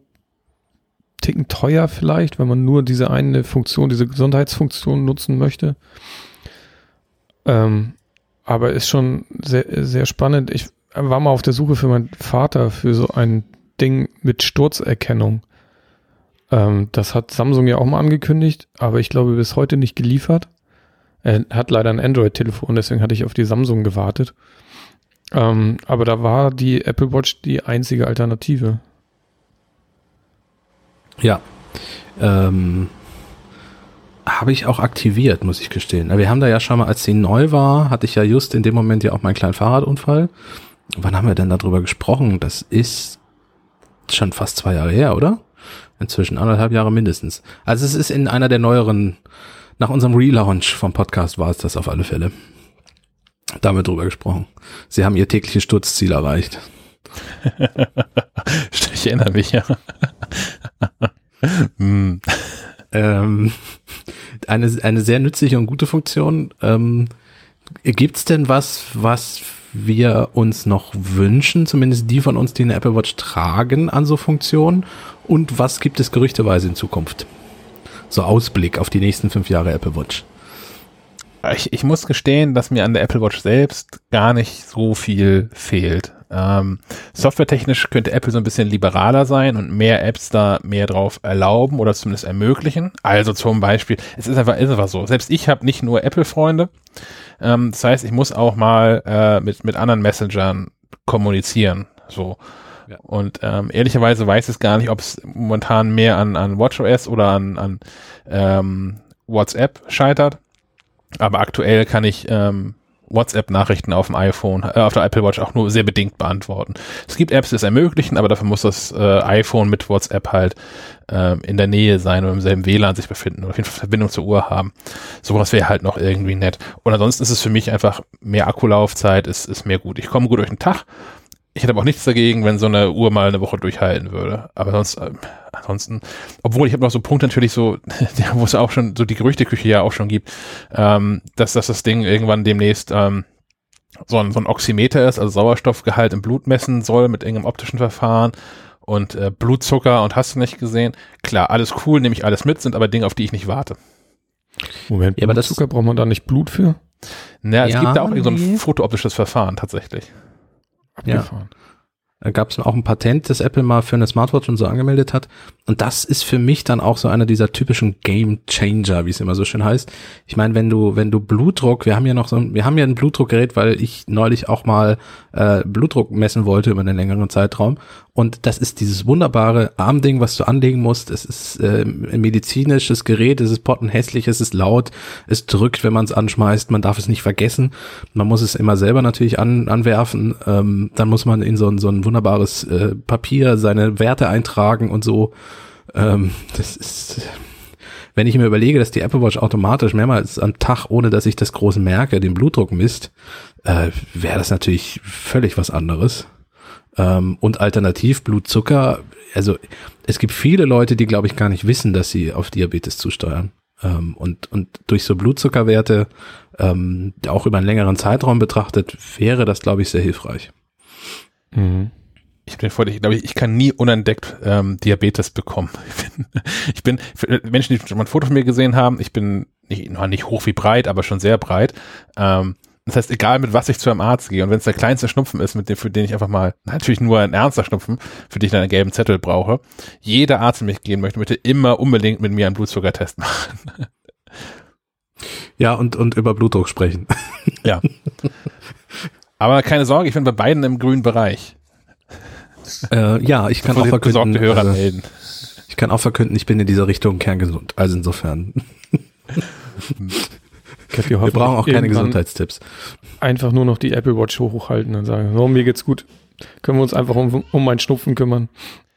Speaker 3: Ticken teuer vielleicht, wenn man nur diese eine Funktion, diese Gesundheitsfunktion nutzen möchte. Ähm, aber ist schon sehr, sehr spannend. Ich war mal auf der Suche für meinen Vater für so ein Ding mit Sturzerkennung. Ähm, das hat Samsung ja auch mal angekündigt, aber ich glaube bis heute nicht geliefert. Er hat leider ein Android-Telefon, deswegen hatte ich auf die Samsung gewartet. Ähm, aber da war die Apple Watch die einzige Alternative.
Speaker 1: Ja. Ähm, habe ich auch aktiviert, muss ich gestehen. Wir haben da ja schon mal, als sie neu war, hatte ich ja just in dem Moment ja auch meinen kleinen Fahrradunfall. Wann haben wir denn darüber gesprochen? Das ist schon fast zwei Jahre her, oder? Inzwischen anderthalb Jahre mindestens. Also es ist in einer der neueren, nach unserem Relaunch vom Podcast war es das auf alle Fälle. Da haben wir drüber gesprochen. Sie haben ihr tägliches Sturzziel erreicht.
Speaker 2: Ich erinnere mich, ja. Hm.
Speaker 1: ähm, eine, eine sehr nützliche und gute Funktion. Ähm, Gibt es denn was, was wir uns noch wünschen, zumindest die von uns, die eine Apple Watch tragen, an so Funktionen? Und was gibt es gerüchteweise in Zukunft? So Ausblick auf die nächsten fünf Jahre Apple Watch.
Speaker 2: Ich, ich muss gestehen, dass mir an der Apple Watch selbst gar nicht so viel fehlt. Ähm, softwaretechnisch könnte Apple so ein bisschen liberaler sein und mehr Apps da mehr drauf erlauben oder zumindest ermöglichen. Also zum Beispiel, es ist einfach, ist einfach so. Selbst ich habe nicht nur Apple-Freunde. Ähm, das heißt, ich muss auch mal äh, mit, mit anderen Messengern kommunizieren. So.
Speaker 1: Ja.
Speaker 2: Und ähm, ehrlicherweise weiß ich gar nicht, ob es momentan mehr an, an WatchOS oder an, an ähm, WhatsApp scheitert. Aber aktuell kann ich ähm, WhatsApp-Nachrichten auf dem iPhone, äh, auf der Apple Watch auch nur sehr bedingt beantworten. Es gibt Apps, die es ermöglichen, aber dafür muss das äh, iPhone mit WhatsApp halt ähm, in der Nähe sein oder im selben WLAN sich befinden oder auf jeden Fall Verbindung zur Uhr haben. Sowas wäre halt noch irgendwie nett. Und ansonsten ist es für mich einfach mehr Akkulaufzeit, ist, ist mehr gut. Ich komme gut durch den Tag. Ich hätte aber auch nichts dagegen, wenn so eine Uhr mal eine Woche durchhalten würde. Aber sonst, äh, ansonsten, obwohl ich habe noch so Punkte natürlich so, ja, wo es auch schon so die Gerüchteküche ja auch schon gibt, ähm, dass, dass das Ding irgendwann demnächst ähm, so, ein, so ein Oximeter ist, also Sauerstoffgehalt im Blut messen soll mit irgendeinem optischen Verfahren und äh, Blutzucker und hast du nicht gesehen. Klar, alles cool, nehme ich alles mit, sind aber Dinge, auf die ich nicht warte.
Speaker 3: Moment,
Speaker 1: Ja, aber das-
Speaker 3: Blutzucker braucht man da nicht Blut für?
Speaker 2: Na, es
Speaker 1: Ja,
Speaker 2: gibt da auch irgend so ein
Speaker 1: nee.
Speaker 2: fotooptisches Verfahren tatsächlich.
Speaker 3: Abgefahren.
Speaker 1: Da gab es auch ein Patent, das Apple mal für eine Smartwatch und so angemeldet hat. Und das ist für mich dann auch so einer dieser typischen Game Changer, wie es immer so schön heißt. Ich meine, wenn du, wenn du Blutdruck, wir haben ja noch so, ein- wir haben ja ein Blutdruckgerät, weil ich neulich auch mal äh, Blutdruck messen wollte über einen längeren Zeitraum. Und das ist dieses wunderbare Armding, was du anlegen musst. Es ist äh, ein medizinisches Gerät, es ist pottenhässlich, es ist laut, es drückt, wenn man es anschmeißt, man darf es nicht vergessen. Man muss es immer selber natürlich an, anwerfen. Ähm, dann muss man in so so wunderbares äh, Papier seine Werte eintragen und so. Ähm, das ist wenn ich mir überlege, dass die Apple Watch automatisch mehrmals am Tag, ohne dass ich das groß merke, den Blutdruck misst, äh, wäre das natürlich völlig was anderes. Ähm, und alternativ Blutzucker, also es gibt viele Leute, die glaube ich gar nicht wissen, dass sie auf Diabetes zusteuern. Ähm, und, und durch so Blutzuckerwerte, ähm, auch über einen längeren Zeitraum betrachtet, wäre das glaube ich sehr hilfreich.
Speaker 2: Mhm. Ich bin vor, ich glaube, ich kann nie unentdeckt ähm, Diabetes bekommen. Ich bin, ich bin Menschen, die schon mal ein Foto von mir gesehen haben, ich bin nicht, noch nicht hoch wie breit, aber schon sehr breit. Ähm, das heißt, egal mit was ich zu einem Arzt gehe und wenn es der kleinste Schnupfen ist, mit dem, für den ich einfach mal, natürlich nur ein ernster Schnupfen, für den ich dann einen gelben Zettel brauche, jeder Arzt, mit mich gehen möchte, möchte immer unbedingt mit mir einen Blutzuckertest machen.
Speaker 1: Ja, und, und über Blutdruck sprechen.
Speaker 2: Ja. Aber keine Sorge, ich bin bei beiden im grünen Bereich.
Speaker 1: Äh, ja, ich kann auch verkünden,
Speaker 2: Hörer also, melden.
Speaker 1: ich kann auch verkünden, ich bin in dieser Richtung kerngesund. Also insofern. Wir brauchen auch keine Gesundheitstipps.
Speaker 3: Einfach nur noch die Apple Watch hochhalten und sagen, oh, mir geht's gut. Können wir uns einfach um, um meinen Schnupfen kümmern.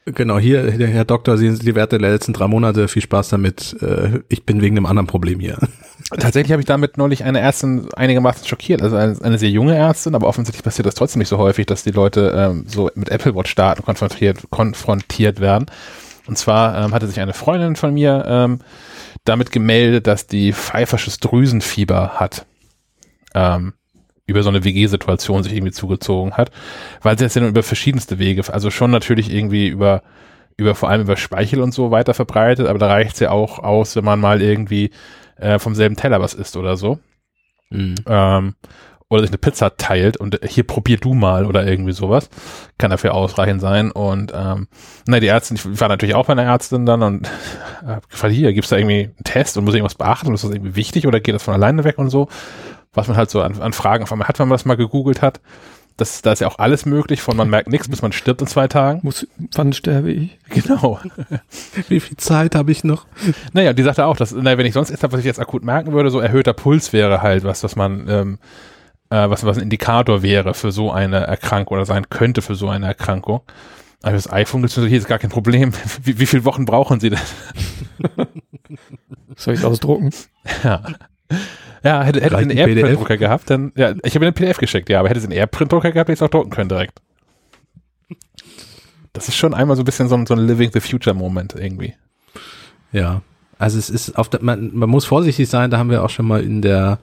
Speaker 1: Genau, hier, Herr Doktor, sehen Sie die Werte der letzten drei Monate. Viel Spaß damit. Äh, ich bin wegen einem anderen Problem hier.
Speaker 2: Tatsächlich habe ich damit neulich eine Ärztin einigermaßen schockiert. Also eine, eine, sehr junge Ärztin, aber offensichtlich passiert das trotzdem nicht so häufig, dass die Leute ähm, so mit Apple Watch Daten konfrontiert, konfrontiert werden. Und zwar ähm, hatte sich eine Freundin von mir ähm, damit gemeldet, dass die pfeifersches Drüsenfieber hat. Ähm, über so eine WG-Situation sich irgendwie zugezogen hat, weil sie das ja nun über verschiedenste Wege, also schon natürlich irgendwie über, über vor allem über Speichel und so weiter verbreitet, aber da reicht es ja auch aus, wenn man mal irgendwie äh, vom selben Teller was isst oder so. Mhm. Ähm, oder sich eine Pizza teilt und hier probier du mal oder irgendwie sowas. Kann dafür ausreichend sein. Und ähm, na, die Ärztin, ich war natürlich auch bei einer Ärztin dann und äh, gefragt, hier, gibt's da irgendwie einen Test und muss irgendwas beachten ist das irgendwie wichtig oder geht das von alleine weg und so? Was man halt so an, an Fragen auf einmal hat, wenn man das mal gegoogelt hat. Das, da ist ja auch alles möglich, von man merkt nichts, bis man stirbt in zwei Tagen.
Speaker 3: Muss, wann sterbe ich?
Speaker 2: Genau.
Speaker 1: Wie viel Zeit habe ich noch?
Speaker 2: Naja, die sagte auch, dass, naja, wenn ich sonst etwas, was ich jetzt akut merken würde, so erhöhter Puls wäre halt was, was man ähm, äh, was, was ein Indikator wäre für so eine Erkrankung oder sein könnte für so eine Erkrankung. Aber das iPhone ist hier ist gar kein Problem. Wie, wie viele Wochen brauchen Sie denn?
Speaker 3: Soll ich es ausdrucken?
Speaker 2: Ja. Ja, hätte, hätte einen AirPrint-Drucker gehabt, dann, ja, ich habe einen PDF geschickt, ja, aber hätte es einen AirPrint-Drucker gehabt, hätte ich es auch drucken können direkt. Das ist schon einmal so ein bisschen so ein, so ein Living the Future-Moment irgendwie.
Speaker 1: Ja, also es ist auf der, man, man muss vorsichtig sein, da haben wir auch schon mal in der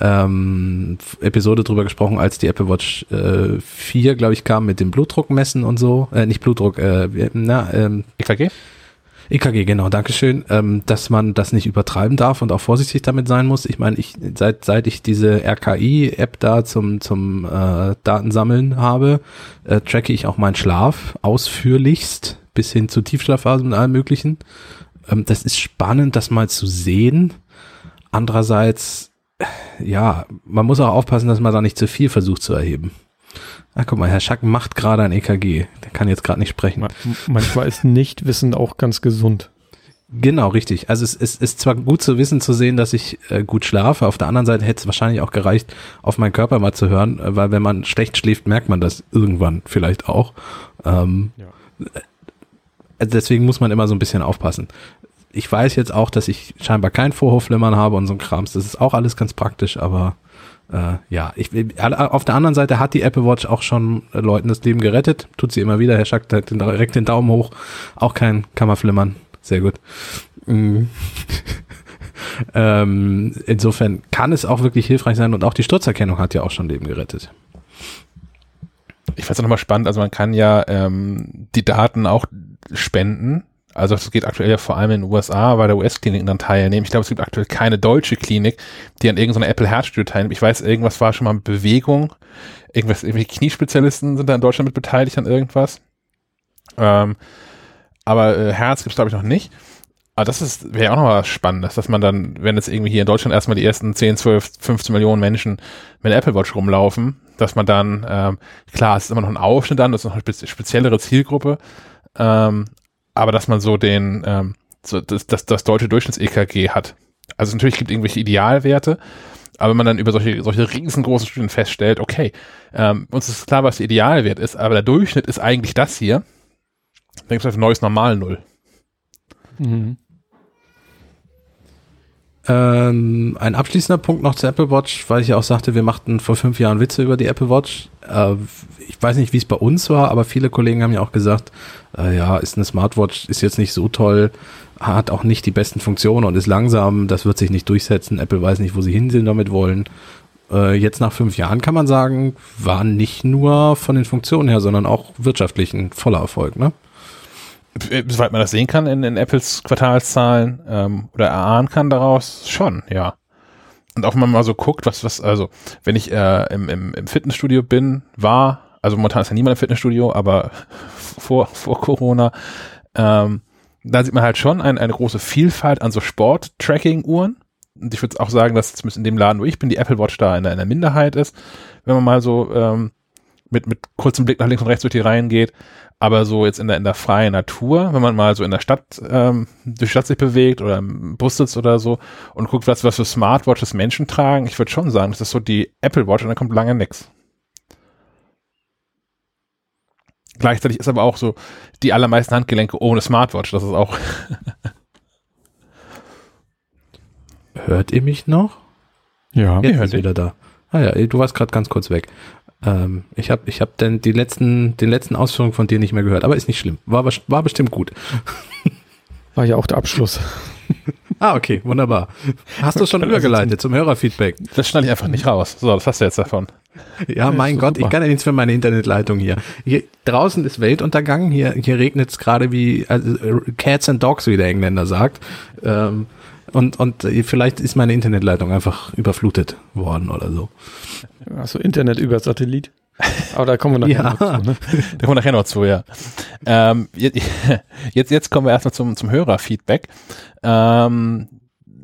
Speaker 1: ähm, Episode drüber gesprochen, als die Apple Watch äh, 4, glaube ich, kam mit dem Blutdruck messen und so. Äh, nicht Blutdruck, äh, na, ähm,
Speaker 2: EKG?
Speaker 1: EKG, genau, Dankeschön, ähm, dass man das nicht übertreiben darf und auch vorsichtig damit sein muss. Ich meine, ich seit seit ich diese RKI-App da zum zum äh, Datensammeln habe, äh, tracke ich auch meinen Schlaf ausführlichst bis hin zu Tiefschlafphasen und allem Möglichen. Ähm, das ist spannend, das mal zu sehen. Andererseits ja, man muss auch aufpassen, dass man da nicht zu viel versucht zu erheben. Ach, guck mal, Herr Schack macht gerade ein EKG. Der kann jetzt gerade nicht sprechen.
Speaker 3: Manchmal ist Nichtwissen auch ganz gesund.
Speaker 1: Genau, richtig. Also es, es ist zwar gut zu wissen, zu sehen, dass ich äh, gut schlafe. Auf der anderen Seite hätte es wahrscheinlich auch gereicht, auf meinen Körper mal zu hören, äh, weil wenn man schlecht schläft, merkt man das irgendwann vielleicht auch. Ähm, ja. Äh, deswegen muss man immer so ein bisschen aufpassen ich weiß jetzt auch, dass ich scheinbar kein Vorhofflimmern habe und so ein Krams. Das ist auch alles ganz praktisch, aber äh, ja, ich, auf der anderen Seite hat die Apple Watch auch schon Leuten das Leben gerettet. Tut sie immer wieder. Herr Schack direkt den Daumen hoch. Auch kein Kammerflimmern. Sehr gut. Mhm. ähm, insofern kann es auch wirklich hilfreich sein und auch die Sturzerkennung hat ja auch schon Leben gerettet.
Speaker 2: Ich fand es nochmal spannend, also man kann ja ähm, die Daten auch spenden also das geht aktuell ja vor allem in den USA, bei der US-Kliniken dann teilnehmen. Ich glaube, es gibt aktuell keine deutsche Klinik, die an irgendeiner Apple Herzstudio teilnimmt. Ich weiß, irgendwas war schon mal mit Bewegung. Irgendwas, irgendwelche Kniespezialisten sind da in Deutschland mit beteiligt an irgendwas. Ähm, aber äh, Herz gibt es, glaube ich, noch nicht. Aber das ist wäre auch noch was Spannendes, dass man dann, wenn jetzt irgendwie hier in Deutschland erstmal die ersten 10, 12, 15 Millionen Menschen mit Apple Watch rumlaufen, dass man dann, ähm, klar, es ist immer noch ein Aufschnitt dann, das ist noch eine speziellere Zielgruppe, ähm, aber dass man so den, ähm, so das, das, das deutsche Durchschnitts-EKG hat. Also natürlich gibt irgendwelche Idealwerte, aber wenn man dann über solche, solche riesengroßen Studien feststellt, okay, ähm, uns ist klar, was der Idealwert ist, aber der Durchschnitt ist eigentlich das hier, dann gibt es ein neues Normal Null. Mhm.
Speaker 1: Ähm, ein abschließender Punkt noch zur Apple Watch, weil ich ja auch sagte, wir machten vor fünf Jahren Witze über die Apple Watch. Äh, ich weiß nicht, wie es bei uns war, aber viele Kollegen haben ja auch gesagt, äh, ja, ist eine Smartwatch, ist jetzt nicht so toll, hat auch nicht die besten Funktionen und ist langsam, das wird sich nicht durchsetzen. Apple weiß nicht, wo sie hin sind damit wollen. Äh, jetzt nach fünf Jahren kann man sagen, war nicht nur von den Funktionen her, sondern auch wirtschaftlich ein voller Erfolg, ne?
Speaker 2: Äh, soweit man das sehen kann in, in Apples Quartalszahlen ähm, oder erahnen kann daraus, schon, ja. Und auch wenn man mal so guckt, was, was, also, wenn ich äh, im, im, im Fitnessstudio bin, war, also momentan ist ja niemand im Fitnessstudio, aber vor, vor Corona, ähm, da sieht man halt schon ein, eine große Vielfalt an so Sport-Tracking-Uhren. Und ich würde auch sagen, dass zumindest in dem Laden, wo ich bin, die Apple Watch da in der, in der Minderheit ist. Wenn man mal so ähm, mit, mit kurzem Blick nach links und rechts durch die Reihen geht. Aber so jetzt in der, in der freien Natur, wenn man mal so in der Stadt, ähm, durch die Stadt sich bewegt oder im Bus sitzt oder so und guckt, was, was für Smartwatches Menschen tragen, ich würde schon sagen, das ist so die Apple Watch und da kommt lange nix. Gleichzeitig ist aber auch so die allermeisten Handgelenke ohne Smartwatch, das ist auch.
Speaker 1: Hört ihr mich noch?
Speaker 3: Ja,
Speaker 1: Jetzt ist wieder da. Ah ja, du warst gerade ganz kurz weg. Ähm, ich habe ich hab denn die letzten, den letzten Ausführungen von dir nicht mehr gehört, aber ist nicht schlimm. War, war bestimmt gut.
Speaker 3: War ja auch der Abschluss.
Speaker 1: ah, okay, wunderbar. Hast du schon übergeleitet zum Hörerfeedback?
Speaker 2: Das schneide ich einfach nicht raus. So, was hast du jetzt davon?
Speaker 1: Ja, mein Gott, super. ich kann ja nichts für meine Internetleitung hier. Hier draußen ist Weltuntergang, hier, hier regnet es gerade wie also, Cats and Dogs, wie der Engländer sagt. Ähm, und, und vielleicht ist meine Internetleitung einfach überflutet worden oder so.
Speaker 3: Achso, Internet über Satellit. Aber da kommen wir nachher
Speaker 1: ja.
Speaker 2: noch zu. Ne? Da kommen wir nachher noch zu, ja. Ähm, jetzt, jetzt kommen wir erstmal zum, zum Hörerfeedback, ähm,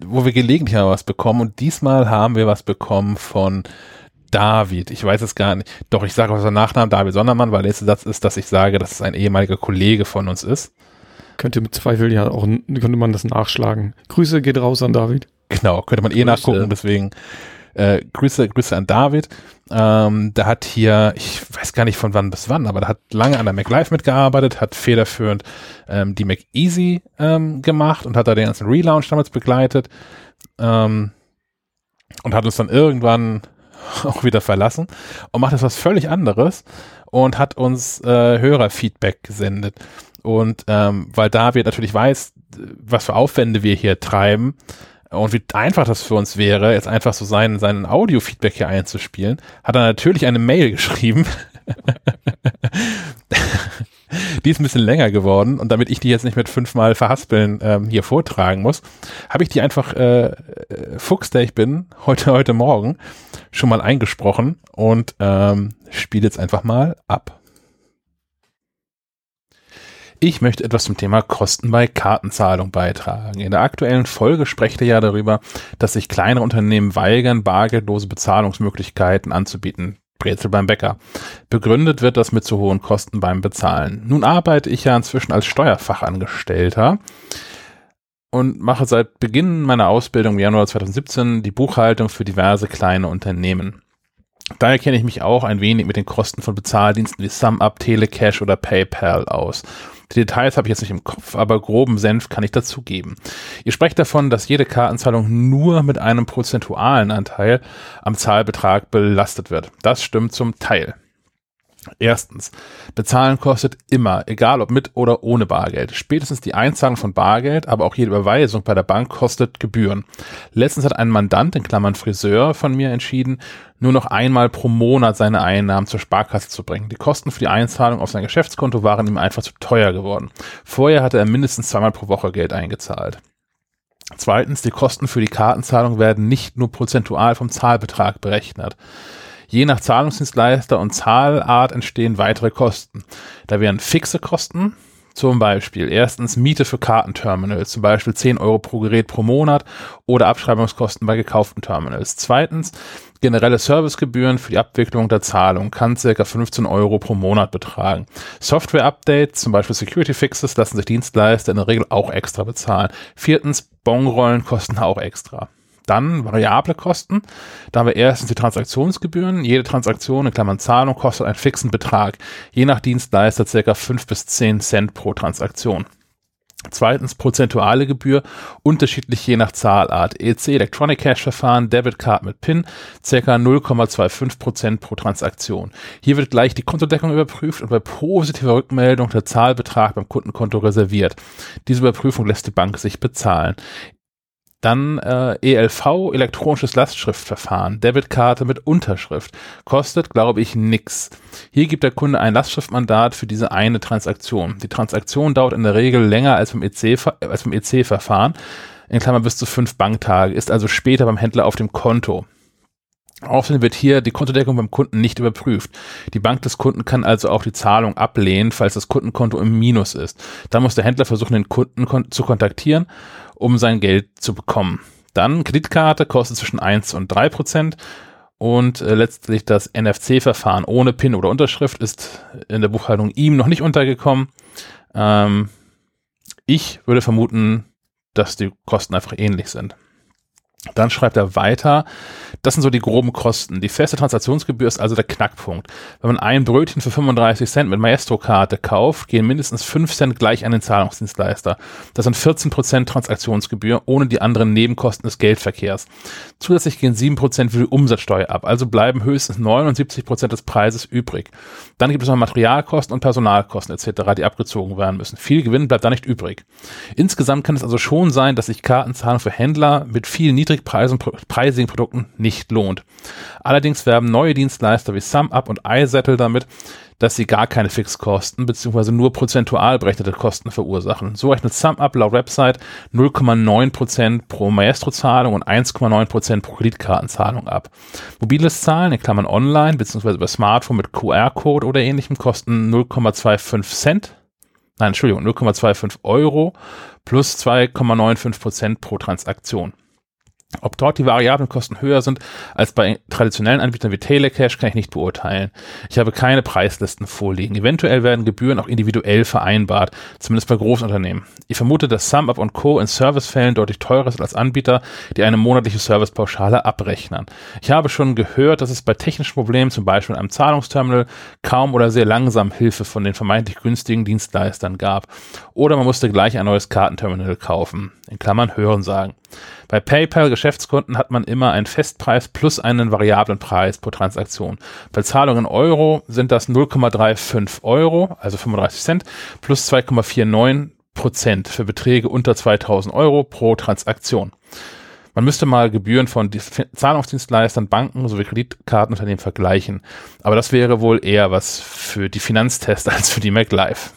Speaker 2: wo wir gelegentlich mal was bekommen. Und diesmal haben wir was bekommen von David. Ich weiß es gar nicht. Doch, ich sage auch seinen Nachnamen David Sondermann, weil der letzte Satz ist, dass ich sage, dass es ein ehemaliger Kollege von uns ist.
Speaker 3: Könnte mit Zweifel ja auch, könnte man das nachschlagen. Grüße geht raus an David.
Speaker 2: Genau, könnte man eh Grüße. nachgucken, deswegen äh, Grüße, Grüße an David. Ähm, der hat hier, ich weiß gar nicht von wann bis wann, aber der hat lange an der Mac Live mitgearbeitet, hat federführend ähm, die Mac Easy ähm, gemacht und hat da den ganzen Relaunch damals begleitet ähm, und hat uns dann irgendwann auch wieder verlassen und macht jetzt was völlig anderes und hat uns äh, Hörerfeedback gesendet. Und ähm, weil David natürlich weiß, was für Aufwände wir hier treiben, und wie einfach das für uns wäre, jetzt einfach so seinen, seinen Audio-Feedback hier einzuspielen, hat er natürlich eine Mail geschrieben. die ist ein bisschen länger geworden und damit ich die jetzt nicht mit fünfmal verhaspeln ähm, hier vortragen muss, habe ich die einfach äh, äh, Fuchs, der ich bin, heute, heute Morgen schon mal eingesprochen und ähm, spiele jetzt einfach mal ab. Ich möchte etwas zum Thema Kosten bei Kartenzahlung beitragen. In der aktuellen Folge sprecht ihr ja darüber, dass sich kleine Unternehmen weigern, bargeldlose Bezahlungsmöglichkeiten anzubieten. Brezel beim Bäcker. Begründet wird das mit zu hohen Kosten beim Bezahlen. Nun arbeite ich ja inzwischen als Steuerfachangestellter und mache seit Beginn meiner Ausbildung im Januar 2017 die Buchhaltung für diverse kleine Unternehmen. Daher kenne ich mich auch ein wenig mit den Kosten von Bezahldiensten wie SumUp, Telecash oder PayPal aus. Die Details habe ich jetzt nicht im Kopf, aber groben Senf kann ich dazugeben. Ihr sprecht davon, dass jede Kartenzahlung nur mit einem prozentualen Anteil am Zahlbetrag belastet wird. Das stimmt zum Teil. Erstens, bezahlen kostet immer, egal ob mit oder ohne Bargeld. Spätestens die Einzahlung von Bargeld, aber auch jede Überweisung bei der Bank kostet Gebühren. Letztens hat ein Mandant, in Klammern Friseur, von mir entschieden, nur noch einmal pro Monat seine Einnahmen zur Sparkasse zu bringen. Die Kosten für die Einzahlung auf sein Geschäftskonto waren ihm einfach zu teuer geworden. Vorher hatte er mindestens zweimal pro Woche Geld eingezahlt. Zweitens, die Kosten für die Kartenzahlung werden nicht nur prozentual vom Zahlbetrag berechnet. Je nach Zahlungsdienstleister und Zahlart entstehen weitere Kosten. Da wären fixe Kosten, zum Beispiel erstens Miete für Kartenterminals, zum Beispiel 10 Euro pro Gerät pro Monat oder Abschreibungskosten bei gekauften Terminals. Zweitens generelle Servicegebühren für die Abwicklung der Zahlung kann ca. 15 Euro pro Monat betragen. Software-Updates, zum Beispiel Security Fixes, lassen sich Dienstleister in der Regel auch extra bezahlen. Viertens Bonrollen kosten auch extra. Dann variable Kosten. Da haben wir erstens die Transaktionsgebühren. Jede Transaktion in Klammern Zahlung kostet einen fixen Betrag. Je nach Dienstleister circa fünf bis zehn Cent pro Transaktion. Zweitens prozentuale Gebühr, unterschiedlich je nach Zahlart. EC Electronic Cash Verfahren, Debit Card mit PIN, ca. 0,25% pro Transaktion. Hier wird gleich die Kontodeckung überprüft und bei positiver Rückmeldung der Zahlbetrag beim Kundenkonto reserviert. Diese Überprüfung lässt die Bank sich bezahlen. Dann äh, ELV, elektronisches Lastschriftverfahren, Debitkarte mit Unterschrift. Kostet, glaube ich, nix. Hier gibt der Kunde ein Lastschriftmandat für diese eine Transaktion. Die Transaktion dauert in der Regel länger als beim EC-Verfahren, EC in Klammern bis zu fünf Banktage, ist also später beim Händler auf dem Konto. Außerdem wird hier die Kontodeckung beim Kunden nicht überprüft. Die Bank des Kunden kann also auch die Zahlung ablehnen, falls das Kundenkonto im Minus ist. Dann muss der Händler versuchen, den Kunden kon zu kontaktieren um sein Geld zu bekommen. Dann Kreditkarte kostet zwischen 1 und 3 Prozent und äh, letztlich das NFC-Verfahren ohne PIN oder Unterschrift ist in der Buchhaltung ihm noch nicht untergekommen. Ähm, ich würde vermuten, dass die Kosten einfach ähnlich sind. Dann schreibt er weiter, das sind so die groben Kosten. Die feste Transaktionsgebühr ist also der Knackpunkt. Wenn man ein Brötchen für 35 Cent mit Maestro-Karte kauft, gehen mindestens 5 Cent gleich an den Zahlungsdienstleister. Das sind 14 Prozent Transaktionsgebühr ohne die anderen Nebenkosten des Geldverkehrs. Zusätzlich gehen 7 Prozent für die Umsatzsteuer ab, also bleiben höchstens 79 Prozent des Preises übrig. Dann gibt es noch Materialkosten und Personalkosten etc., die abgezogen werden müssen. Viel Gewinn bleibt da nicht übrig. Insgesamt kann es also schon sein, dass sich Kartenzahlung für Händler mit viel niedrigen niedrigpreisigen Produkten nicht lohnt. Allerdings werben neue Dienstleister wie SumUp und iSettle damit, dass sie gar keine Fixkosten bzw. nur prozentual berechnete Kosten verursachen. So rechnet SumUp laut Website 0,9% pro Maestro-Zahlung und 1,9% pro Kreditkartenzahlung ab. Mobiles Zahlen, in Klammern online bzw. über Smartphone mit QR-Code oder ähnlichem, kosten 0,25 Cent nein, Entschuldigung, 0,25 Euro plus 2,95% pro Transaktion. Ob dort die variablen Kosten höher sind als bei traditionellen Anbietern wie Telecash, kann ich nicht beurteilen. Ich habe keine Preislisten vorliegen. Eventuell werden Gebühren auch individuell vereinbart, zumindest bei Großunternehmen. Ich vermute, dass SumUp und Co. in Servicefällen deutlich teurer sind als Anbieter, die eine monatliche Servicepauschale abrechnen. Ich habe schon gehört, dass es bei technischen Problemen, zum Beispiel in einem Zahlungsterminal, kaum oder sehr langsam Hilfe von den vermeintlich günstigen Dienstleistern gab. Oder man musste gleich ein neues Kartenterminal kaufen. In Klammern hören sagen. Bei PayPal Geschäftskunden hat man immer einen Festpreis plus einen variablen Preis pro Transaktion. Bei Zahlungen Euro sind das 0,35 Euro, also 35 Cent, plus 2,49 Prozent für Beträge unter 2000 Euro pro Transaktion. Man müsste mal Gebühren von Zahlungsdienstleistern, Banken sowie Kreditkartenunternehmen vergleichen. Aber das wäre wohl eher was für die Finanztester als für die MacLife.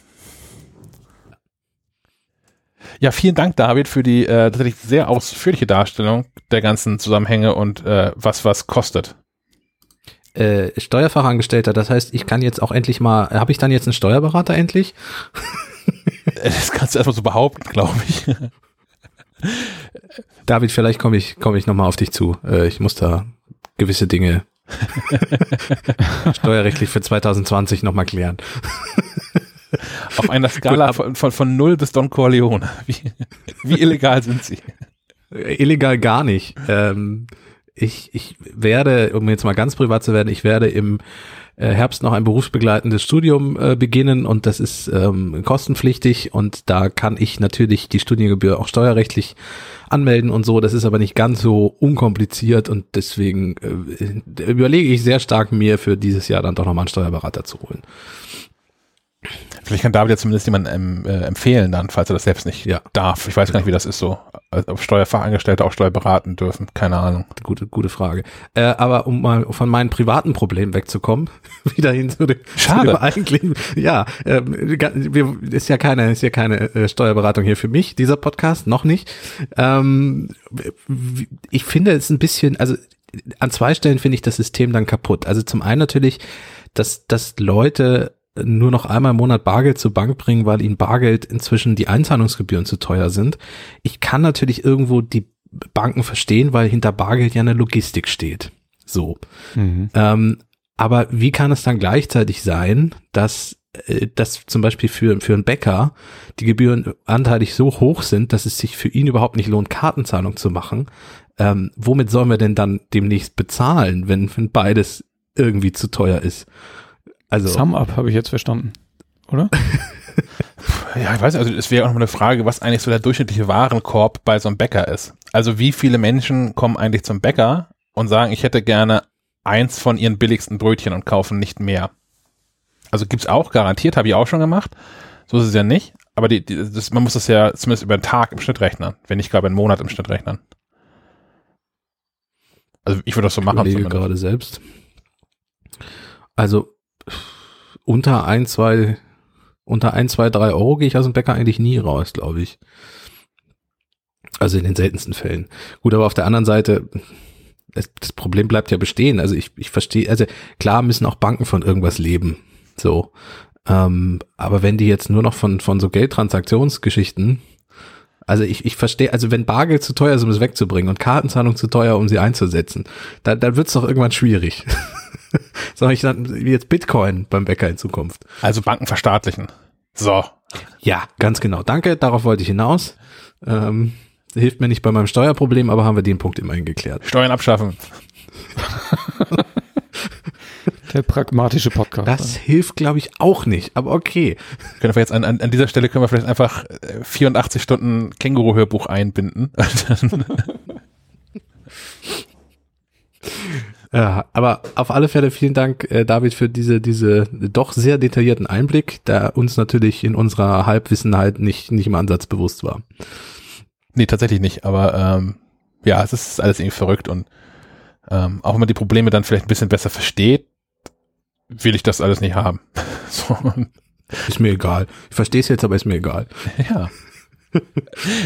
Speaker 2: Ja, vielen Dank, David, für die äh, tatsächlich sehr ausführliche Darstellung der ganzen Zusammenhänge und äh, was was kostet.
Speaker 1: Äh, Steuerfachangestellter, das heißt, ich kann jetzt auch endlich mal, habe ich dann jetzt einen Steuerberater endlich?
Speaker 2: das kannst du erstmal so behaupten, glaube ich.
Speaker 1: David, vielleicht komme ich, komme ich nochmal auf dich zu. Äh, ich muss da gewisse Dinge steuerrechtlich für 2020 nochmal klären.
Speaker 2: Auf einer Skala von, von, von 0 bis Don Corleone. Wie, wie illegal sind sie?
Speaker 1: Illegal gar nicht. Ähm, ich, ich werde, um jetzt mal ganz privat zu werden, ich werde im äh, Herbst noch ein berufsbegleitendes Studium äh, beginnen und das ist ähm, kostenpflichtig und da kann ich natürlich die Studiengebühr auch steuerrechtlich anmelden und so. Das ist aber nicht ganz so unkompliziert und deswegen äh, überlege ich sehr stark mir für dieses Jahr dann doch nochmal einen Steuerberater zu holen.
Speaker 2: Vielleicht kann David ja zumindest jemanden ähm, äh, empfehlen dann, falls er das selbst nicht ja. darf. Ich weiß gar nicht, wie das ist so. Also, ob Steuerfachangestellte auch Steuer beraten dürfen. Keine Ahnung.
Speaker 1: Gute, gute Frage. Äh, aber um mal von meinen privaten Problemen wegzukommen, wieder hin zu dem,
Speaker 2: Schade. Zu
Speaker 1: eigentlich, ja, äh, wir, ist ja keine, ist ja keine äh, Steuerberatung hier für mich, dieser Podcast, noch nicht. Ähm, ich finde es ein bisschen, also an zwei Stellen finde ich das System dann kaputt. Also zum einen natürlich, dass, dass Leute nur noch einmal im Monat Bargeld zur Bank bringen, weil ihnen Bargeld inzwischen die Einzahlungsgebühren zu teuer sind. Ich kann natürlich irgendwo die Banken verstehen, weil hinter Bargeld ja eine Logistik steht. So. Mhm. Ähm, aber wie kann es dann gleichzeitig sein, dass äh, dass zum Beispiel für, für einen Bäcker die Gebühren anteilig so hoch sind, dass es sich für ihn überhaupt nicht lohnt, Kartenzahlung zu machen. Ähm, womit sollen wir denn dann demnächst bezahlen, wenn, wenn beides irgendwie zu teuer ist?
Speaker 3: Also. Sum Up habe ich jetzt verstanden, oder?
Speaker 2: Ja, ich weiß nicht, also es wäre auch noch eine Frage, was eigentlich so der durchschnittliche Warenkorb bei so einem Bäcker ist. Also wie viele Menschen kommen eigentlich zum Bäcker und sagen, ich hätte gerne eins von ihren billigsten Brötchen und kaufen nicht mehr. Also gibt's auch, garantiert, habe ich auch schon gemacht. So ist es ja nicht. Aber die, die, das, man muss das ja zumindest über einen Tag im Schnitt rechnen, wenn nicht glaube einen Monat im Schnitt rechnen. Also ich würde das so machen.
Speaker 1: Ich überlege gerade selbst. Also unter ein, zwei, unter ein, zwei, drei Euro gehe ich aus dem Bäcker eigentlich nie raus, glaube ich. Also in den seltensten Fällen. Gut, aber auf der anderen Seite, das, Problem bleibt ja bestehen. Also ich, ich verstehe, also klar müssen auch Banken von irgendwas leben. So. Ähm, aber wenn die jetzt nur noch von, von so Geldtransaktionsgeschichten, also ich, ich verstehe, also wenn Bargeld zu teuer ist, um es wegzubringen und Kartenzahlung zu teuer, um sie einzusetzen, dann, dann wird es doch irgendwann schwierig. Soll ich dann wie jetzt Bitcoin beim Bäcker in Zukunft?
Speaker 2: Also Banken verstaatlichen. So.
Speaker 1: Ja, ganz genau. Danke, darauf wollte ich hinaus. Ähm, hilft mir nicht bei meinem Steuerproblem, aber haben wir den Punkt immerhin geklärt.
Speaker 2: Steuern abschaffen.
Speaker 3: Der pragmatische Podcast.
Speaker 1: Das hilft, glaube ich, auch nicht, aber okay.
Speaker 2: Können wir jetzt an, an, an dieser Stelle können wir vielleicht einfach 84 Stunden Känguru-Hörbuch einbinden.
Speaker 1: Ja, aber auf alle Fälle vielen Dank, äh, David, für diese, diese doch sehr detaillierten Einblick, der uns natürlich in unserer Halbwissenheit nicht, nicht im Ansatz bewusst war.
Speaker 2: Nee, tatsächlich nicht, aber ähm, ja, es ist alles irgendwie verrückt und ähm, auch wenn man die Probleme dann vielleicht ein bisschen besser versteht, will ich das alles nicht haben. so.
Speaker 1: Ist mir egal. Ich verstehe es jetzt, aber ist mir egal.
Speaker 2: Ja.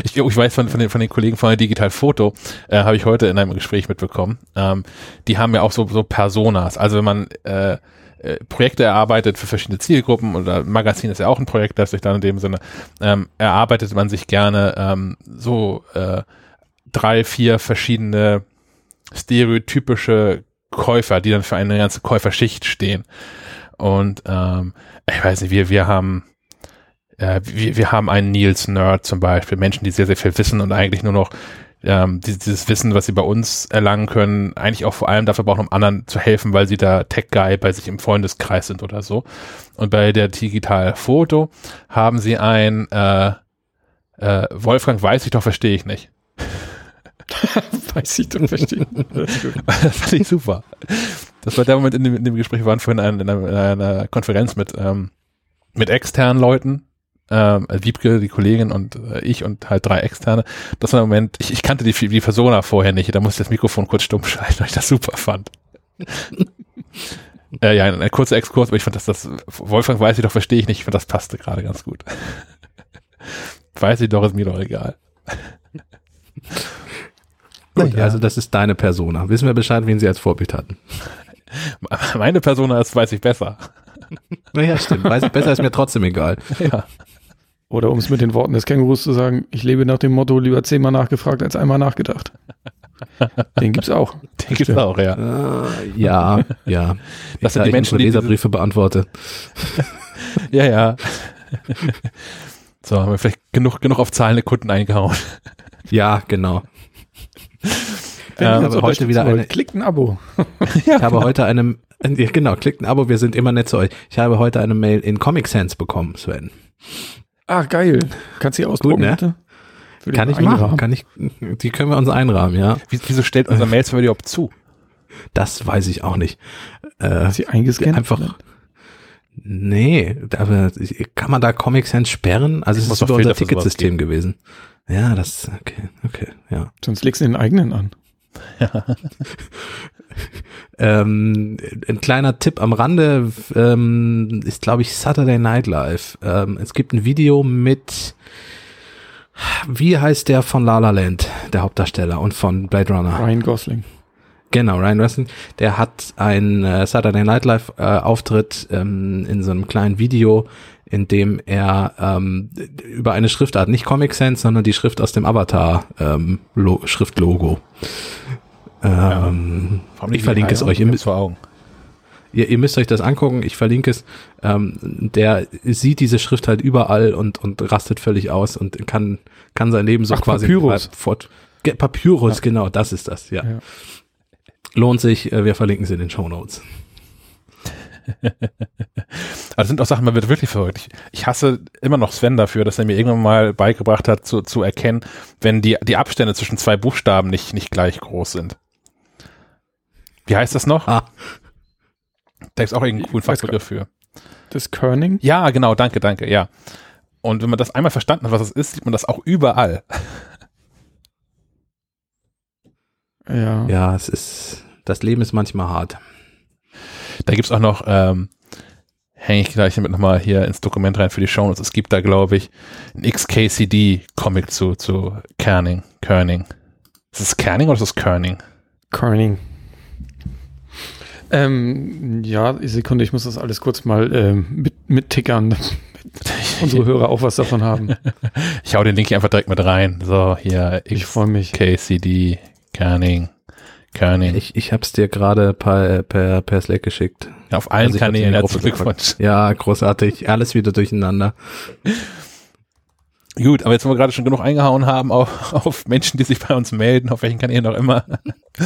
Speaker 2: Ich, ich weiß von, von, den, von den Kollegen von der Digital Foto, äh, habe ich heute in einem Gespräch mitbekommen. Ähm, die haben ja auch so, so Personas. Also wenn man äh, äh, Projekte erarbeitet für verschiedene Zielgruppen oder Magazin ist ja auch ein Projekt, das sich dann in dem Sinne ähm, erarbeitet man sich gerne ähm, so äh, drei, vier verschiedene stereotypische Käufer, die dann für eine ganze Käuferschicht stehen. Und ähm, ich weiß nicht, wir, wir haben äh, wir, wir haben einen Nils-Nerd zum Beispiel, Menschen, die sehr, sehr viel wissen und eigentlich nur noch ähm, dieses Wissen, was sie bei uns erlangen können, eigentlich auch vor allem dafür brauchen, um anderen zu helfen, weil sie da Tech-Guy bei sich im Freundeskreis sind oder so. Und bei der Digital Foto haben sie ein äh, äh, Wolfgang weiß ich doch, verstehe ich nicht.
Speaker 3: weiß ich doch, verstehe ich.
Speaker 2: das fand ich super. Das war der Moment in dem, in dem Gespräch, wir waren vorhin in einer, in einer Konferenz mit, ähm, mit externen Leuten, ähm, also Wiebke, die Kollegin und äh, ich und halt drei Externe. Das war der Moment, ich, ich kannte die, die Persona vorher nicht, da musste ich das Mikrofon kurz stumm schalten, weil ich das super fand. äh, ja, ein, ein kurzer Exkurs, aber ich fand, dass das, Wolfgang weiß ich doch, verstehe ich nicht, ich fand, das passte gerade ganz gut. weiß ich doch, ist mir doch egal.
Speaker 1: Gut, ja. also das ist deine Persona. Wissen wir Bescheid, wen sie als Vorbild hatten?
Speaker 2: Meine Persona ist, weiß ich besser.
Speaker 1: Naja, stimmt. Weiß ich besser, ist mir trotzdem egal.
Speaker 2: Ja.
Speaker 3: Oder um es mit den Worten des Kängurus zu sagen, ich lebe nach dem Motto, lieber zehnmal nachgefragt als einmal nachgedacht. Den gibt's auch.
Speaker 2: Den gibt's auch, ja.
Speaker 1: Äh, ja, ja.
Speaker 2: Das sind die Menschen, die
Speaker 1: Leserbriefe beantworte.
Speaker 2: Ja, ja. So, haben wir vielleicht genug, genug auf zahlende Kunden eingehauen.
Speaker 1: Ja, genau. Ähm,
Speaker 3: ihr uns
Speaker 1: aber heute wieder eine,
Speaker 3: Klickt ein Abo.
Speaker 1: ich habe heute eine, ja, genau, klickt ein Abo, wir sind immer nett zu euch. Ich habe heute eine Mail in Comic Sans bekommen, Sven.
Speaker 3: Ah, geil. Kannst du die ausdrucken,
Speaker 1: ne?
Speaker 3: bitte?
Speaker 1: Kann ich
Speaker 3: Einrahmen.
Speaker 1: machen, kann ich, die können wir uns einrahmen, ja.
Speaker 2: Wie- Wieso stellt unser Mailserver überhaupt zu?
Speaker 1: Das weiß ich auch nicht. Äh,
Speaker 3: sie eingescannt?
Speaker 1: einfach, nee, aber kann man da Comic Sans sperren? Also es ist
Speaker 2: doch
Speaker 1: über unser
Speaker 2: Filter
Speaker 1: Ticketsystem gewesen. Ja, das, okay, okay, ja.
Speaker 3: Sonst legst du den eigenen an.
Speaker 1: Ähm, ein kleiner Tipp am Rande ähm, ist, glaube ich, Saturday Night Live. Ähm, es gibt ein Video mit, wie heißt der von La La Land, der Hauptdarsteller und von Blade Runner?
Speaker 3: Ryan Gosling.
Speaker 1: Genau, Ryan Gosling. Der hat einen äh, Saturday Night Live äh, Auftritt ähm, in so einem kleinen Video, in dem er ähm, über eine Schriftart, nicht Comic Sans, sondern die Schrift aus dem Avatar ähm, Lo Schriftlogo. Ähm,
Speaker 2: Warum
Speaker 1: ich verlinke es euch. Ihr,
Speaker 2: vor Augen.
Speaker 1: ihr, ihr müsst euch das angucken. Ich verlinke es. Ähm, der sieht diese Schrift halt überall und, und rastet völlig aus und kann, kann sein Leben so
Speaker 3: Ach,
Speaker 1: quasi
Speaker 3: Papyrus.
Speaker 1: fort. Papyrus,
Speaker 3: Ja.
Speaker 1: genau, das ist das, ja.
Speaker 3: Ja.
Speaker 1: Lohnt sich, äh, wir verlinken es in den Show Notes.
Speaker 2: Also sind auch Sachen, man wird wirklich verrückt. Ich, ich hasse immer noch Sven dafür, dass er mir irgendwann mal beigebracht hat, zu, zu erkennen, wenn die, die Abstände zwischen zwei Buchstaben nicht, nicht gleich groß sind. Wie heißt das noch? Ah. Da ist auch irgendein coolen Fachbegriff für.
Speaker 3: Das Kerning?
Speaker 2: Ja, genau, danke, danke, ja. Und wenn man das einmal verstanden hat, was das ist, sieht man das auch überall.
Speaker 1: Ja. Ja, es ist, das Leben ist manchmal hart.
Speaker 2: Da gibt's auch noch, ähm, hänge ich gleich damit nochmal hier ins Dokument rein für die Show Es gibt da, glaube ich, ein XKCD-Comic zu, zu Kerning. Kerning. Ist es Kerning oder ist es Kerning?
Speaker 3: Kerning. Ähm, ja, Sekunde, ich muss das alles kurz mal ähm, mit, mit tickern, damit unsere Hörer auch was davon haben.
Speaker 2: Ich hau den Link hier einfach direkt mit rein. So, hier.
Speaker 3: Ich freue mich.
Speaker 2: KCD, Kerning.
Speaker 1: Kerning. Ich, ich hab's dir gerade per, per, per Slack geschickt.
Speaker 2: Auf allen also Kanälen.
Speaker 1: Herzlichen Glückwunsch. Ja, großartig. Alles wieder durcheinander.
Speaker 2: Gut, aber jetzt, wo wir gerade schon genug eingehauen haben auf, auf Menschen, die sich bei uns melden, auf welchen Kanälen auch immer.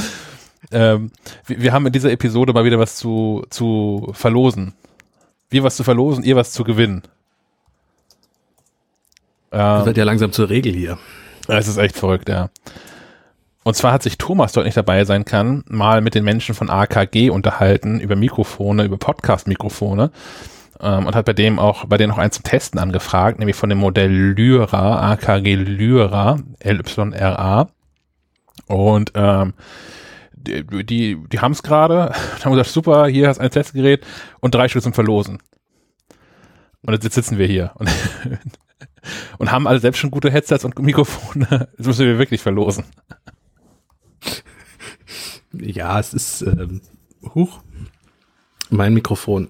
Speaker 2: ähm, wir, wir, haben in dieser Episode mal wieder was zu, zu verlosen. Wir was zu verlosen, ihr was zu gewinnen.
Speaker 1: das wird ja langsam zur Regel hier.
Speaker 2: Es ist echt verrückt, ja. Und zwar hat sich Thomas dort nicht dabei sein kann, mal mit den Menschen von AKG unterhalten über Mikrofone, über Podcast-Mikrofone ähm, und hat bei dem auch, bei denen auch eins zum Testen angefragt, nämlich von dem Modell Lyra, AKG Lyra, LYRA. Und ähm, die, die, die haben es gerade, haben gesagt, super, hier hast ein Testgerät und drei Stück zum Verlosen. Und jetzt sitzen wir hier und, und haben alle selbst schon gute Headsets und Mikrofone. Jetzt müssen wir wirklich verlosen.
Speaker 1: Ja, es ist ähm, hoch. Mein Mikrofon.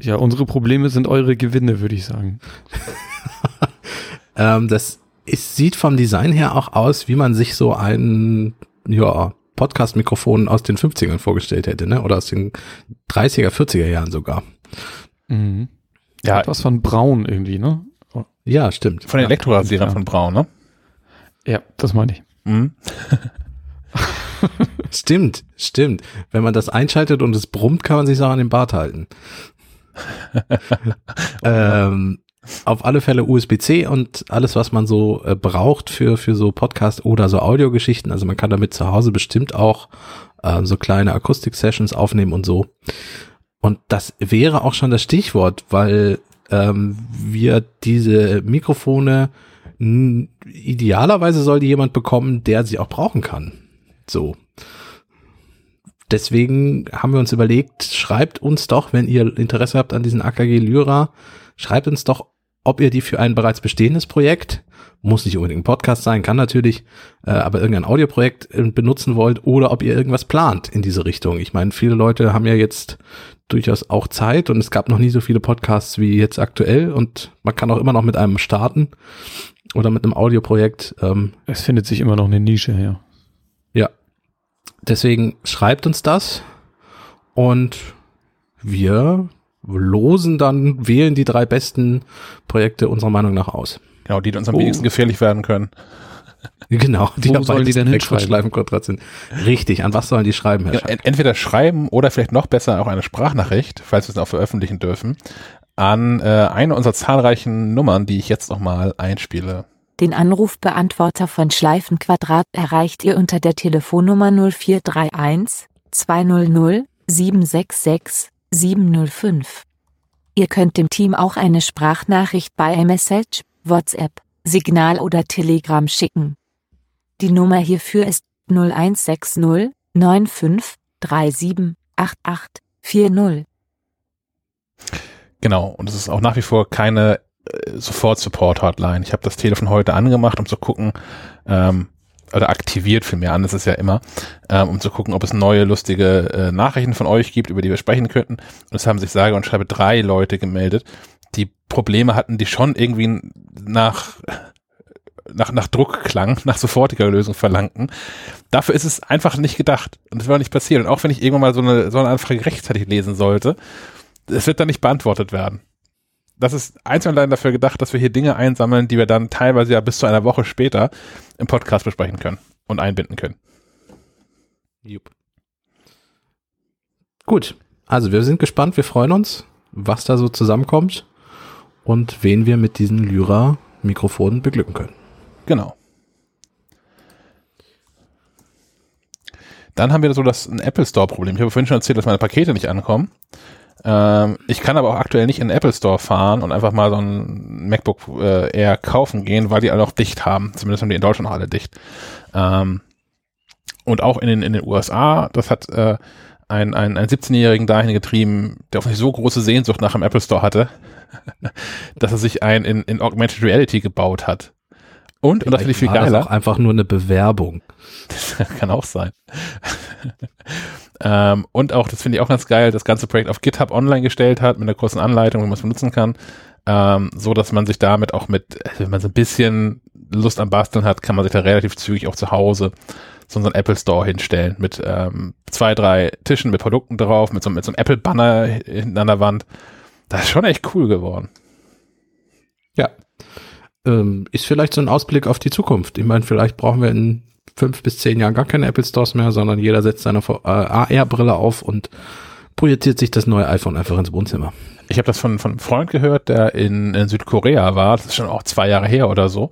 Speaker 3: Ja, unsere Probleme sind eure Gewinne, würde ich sagen.
Speaker 1: ähm, das ist, sieht vom Design her auch aus, wie man sich so ein ja, Podcast-Mikrofon aus den 50ern vorgestellt hätte, ne? Oder aus den 30er, 40er Jahren sogar.
Speaker 3: Mhm. Ja, etwas von Braun irgendwie, ne?
Speaker 1: Ja, stimmt.
Speaker 2: Von den Elektrorasierern ja. von Braun, ne?
Speaker 3: Ja, das meine ich. Mhm.
Speaker 1: stimmt, stimmt. Wenn man das einschaltet und es brummt, kann man sich auch an den Bart halten. ähm, auf alle Fälle USB-C und alles, was man so äh, braucht für, für so Podcast oder so Audiogeschichten. Also man kann damit zu Hause bestimmt auch äh, so kleine Akustik-Sessions aufnehmen und so. Und das wäre auch schon das Stichwort, weil ähm, wir diese Mikrofone idealerweise soll die jemand bekommen, der sie auch brauchen kann. So. Deswegen haben wir uns überlegt, schreibt uns doch, wenn ihr Interesse habt an diesen AKG Lyra, schreibt uns doch, ob ihr die für ein bereits bestehendes Projekt, muss nicht unbedingt ein Podcast sein, kann natürlich, äh, aber irgendein Audioprojekt äh, benutzen wollt oder ob ihr irgendwas plant in diese Richtung. Ich meine, viele Leute haben ja jetzt durchaus auch Zeit und es gab noch nie so viele Podcasts wie jetzt aktuell und man kann auch immer noch mit einem starten oder mit einem Audioprojekt.
Speaker 3: Ähm, es findet sich immer noch eine Nische, ja.
Speaker 1: Ja. Deswegen schreibt uns das und wir losen dann, wählen die drei besten Projekte unserer Meinung nach aus.
Speaker 2: Genau, die uns am oh. wenigsten gefährlich werden können.
Speaker 1: Genau,
Speaker 3: die Wo sollen die denn hinschreiben?
Speaker 1: sind. Richtig, an was sollen die schreiben,
Speaker 2: Herr ja, Entweder schreiben oder vielleicht noch besser auch eine Sprachnachricht, falls wir es auch veröffentlichen dürfen, an äh, eine unserer zahlreichen Nummern, die ich jetzt nochmal einspiele.
Speaker 4: Den Anrufbeantworter von Schleifenquadrat erreicht ihr unter der Telefonnummer 0431 200 766 705. Ihr könnt dem Team auch eine Sprachnachricht bei iMessage, WhatsApp, Signal oder Telegram schicken. Die Nummer hierfür ist 0160 95 37 88 40.
Speaker 2: Genau, und es ist auch nach wie vor keine äh, Sofort-Support-Hotline. Ich habe das Telefon heute angemacht, um zu gucken, ähm, oder aktiviert für mehr an, das ist ja immer, ähm, um zu gucken, ob es neue lustige äh, Nachrichten von euch gibt, über die wir sprechen könnten. Und es haben sich sage und schreibe drei Leute gemeldet, die Probleme hatten, die schon irgendwie nach nach, nach Druck klang, nach sofortiger Lösung verlangten. Dafür ist es einfach nicht gedacht. Und das war nicht passiert. Und auch wenn ich irgendwann mal so eine, so eine Anfrage rechtzeitig lesen sollte, es wird dann nicht beantwortet werden. Das ist eins und allein dafür gedacht, dass wir hier Dinge einsammeln, die wir dann teilweise ja bis zu einer Woche später im Podcast besprechen können und einbinden können. Jupp.
Speaker 1: Gut, also wir sind gespannt, wir freuen uns, was da so zusammenkommt und wen wir mit diesen Lyra-Mikrofonen beglücken können.
Speaker 2: Genau. Dann haben wir so das Apple Store Problem. Ich habe vorhin schon erzählt, dass meine Pakete nicht ankommen. Ähm, ich kann aber auch aktuell nicht in den Apple Store fahren und einfach mal so ein MacBook äh, Air kaufen gehen, weil die alle noch dicht haben. Zumindest haben die in Deutschland noch alle dicht. Ähm, und auch in den, in den USA, das hat äh, ein, ein, ein 17-Jährigen dahin getrieben, der offensichtlich so große Sehnsucht nach dem Apple Store hatte, dass er sich ein in, in Augmented Reality gebaut hat. Und, und das finde ich viel
Speaker 1: war das
Speaker 2: geiler.
Speaker 1: auch einfach nur eine Bewerbung.
Speaker 2: Kann auch sein. Ähm, und auch, das finde ich auch ganz geil, das ganze Projekt auf GitHub online gestellt hat, mit einer kurzen Anleitung, wie man es benutzen kann. Ähm, so dass man sich damit auch mit, wenn man so ein bisschen Lust am Basteln hat, kann man sich da relativ zügig auch zu Hause so einen Apple Store hinstellen mit ähm, zwei, drei Tischen mit Produkten drauf, mit so, mit so einem Apple-Banner hinten an der Wand. Das ist schon echt cool geworden.
Speaker 1: Ja. Ähm, ist vielleicht so ein Ausblick auf die Zukunft. Ich meine, vielleicht brauchen wir in fünf bis zehn Jahren gar keine Apple Stores mehr, sondern jeder setzt seine äh, AR-Brille auf und projiziert sich das neue iPhone einfach ins Wohnzimmer.
Speaker 2: Ich habe das von, von einem Freund gehört, der in, in Südkorea war, das ist schon auch zwei Jahre her oder so.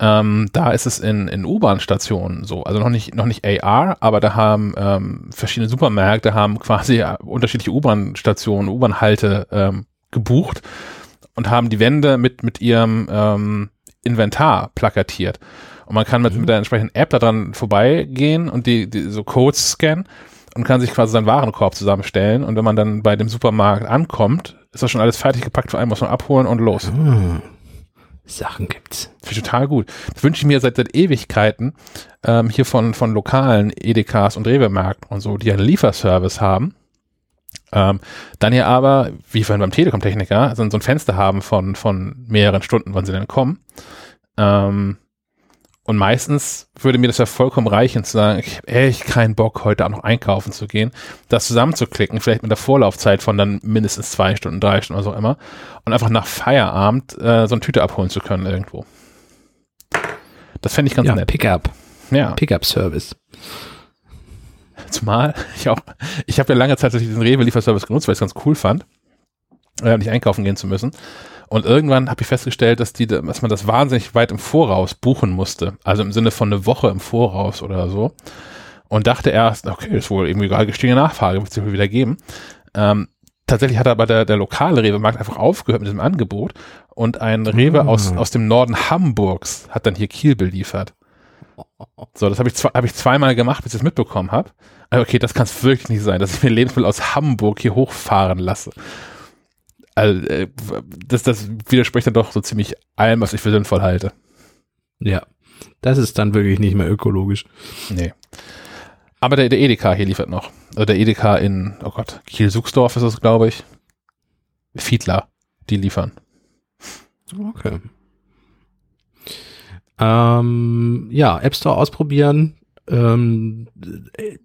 Speaker 2: Ähm, da ist es in, in U-Bahn-Stationen so, also noch nicht, noch nicht AR, aber da haben ähm, verschiedene Supermärkte haben quasi äh, unterschiedliche U-Bahn-Stationen, U-Bahn-Halte ähm, gebucht und haben die Wände mit, mit ihrem ähm, Inventar plakatiert. Und man kann mit,
Speaker 1: Mhm.
Speaker 2: mit der entsprechenden App da dran vorbeigehen und die, die so Codes scannen und kann sich quasi seinen Warenkorb zusammenstellen. Und wenn man dann bei dem Supermarkt ankommt, ist das schon alles fertig gepackt für einen, muss man abholen und los.
Speaker 1: Hm. Sachen gibt's.
Speaker 2: Finde ich total gut. Das wünsche ich mir seit, seit Ewigkeiten ähm, hier von, von lokalen Edekas und Rewe-Märkten und so, die einen Lieferservice haben. Ähm, dann hier aber, wie vorhin beim Telekom-Techniker, so, so ein Fenster haben von, von mehreren Stunden, wann sie denn kommen. Ähm, und meistens würde mir das ja vollkommen reichen zu sagen, ich habe echt keinen Bock, heute auch noch einkaufen zu gehen, das zusammenzuklicken, vielleicht mit der Vorlaufzeit von dann mindestens zwei Stunden, drei Stunden oder so immer, und einfach nach Feierabend äh, so eine Tüte abholen zu können irgendwo. Das fände ich ganz
Speaker 1: Ja,
Speaker 2: nett.
Speaker 1: Pickup.
Speaker 2: Ja,
Speaker 1: Pickup-Service.
Speaker 2: zumal ich auch, ich habe ja lange Zeit diesen Rewe-Lieferservice genutzt, weil ich es ganz cool fand, äh, nicht einkaufen gehen zu müssen. Und irgendwann habe ich festgestellt, dass die, dass man das wahnsinnig weit im Voraus buchen musste. Also im Sinne von eine Woche im Voraus oder so. Und dachte erst, okay, ist wohl irgendwie gerade gestiegene Nachfrage, wird es wohl wieder geben. Ähm, tatsächlich hat aber der, der lokale Rewe-Markt einfach aufgehört mit diesem Angebot und ein Rewe aus, aus dem Norden Hamburgs hat dann hier Kiel beliefert. So, das habe ich, zwei, hab ich zweimal gemacht, bis ich es mitbekommen habe. Okay, das kann es wirklich nicht sein, dass ich mir Lebensmittel aus Hamburg hier hochfahren lasse. Also, äh, das, das widerspricht dann doch so ziemlich allem, was ich für sinnvoll halte.
Speaker 1: Ja. Das ist dann wirklich nicht mehr ökologisch.
Speaker 2: Nee. Aber der, der Edeka hier liefert noch. Also der Edeka in, oh Gott, Kiel-Suchsdorf ist das, glaube ich. Fiedler, die liefern.
Speaker 1: Okay. Ähm, ja, App Store ausprobieren ähm, äh,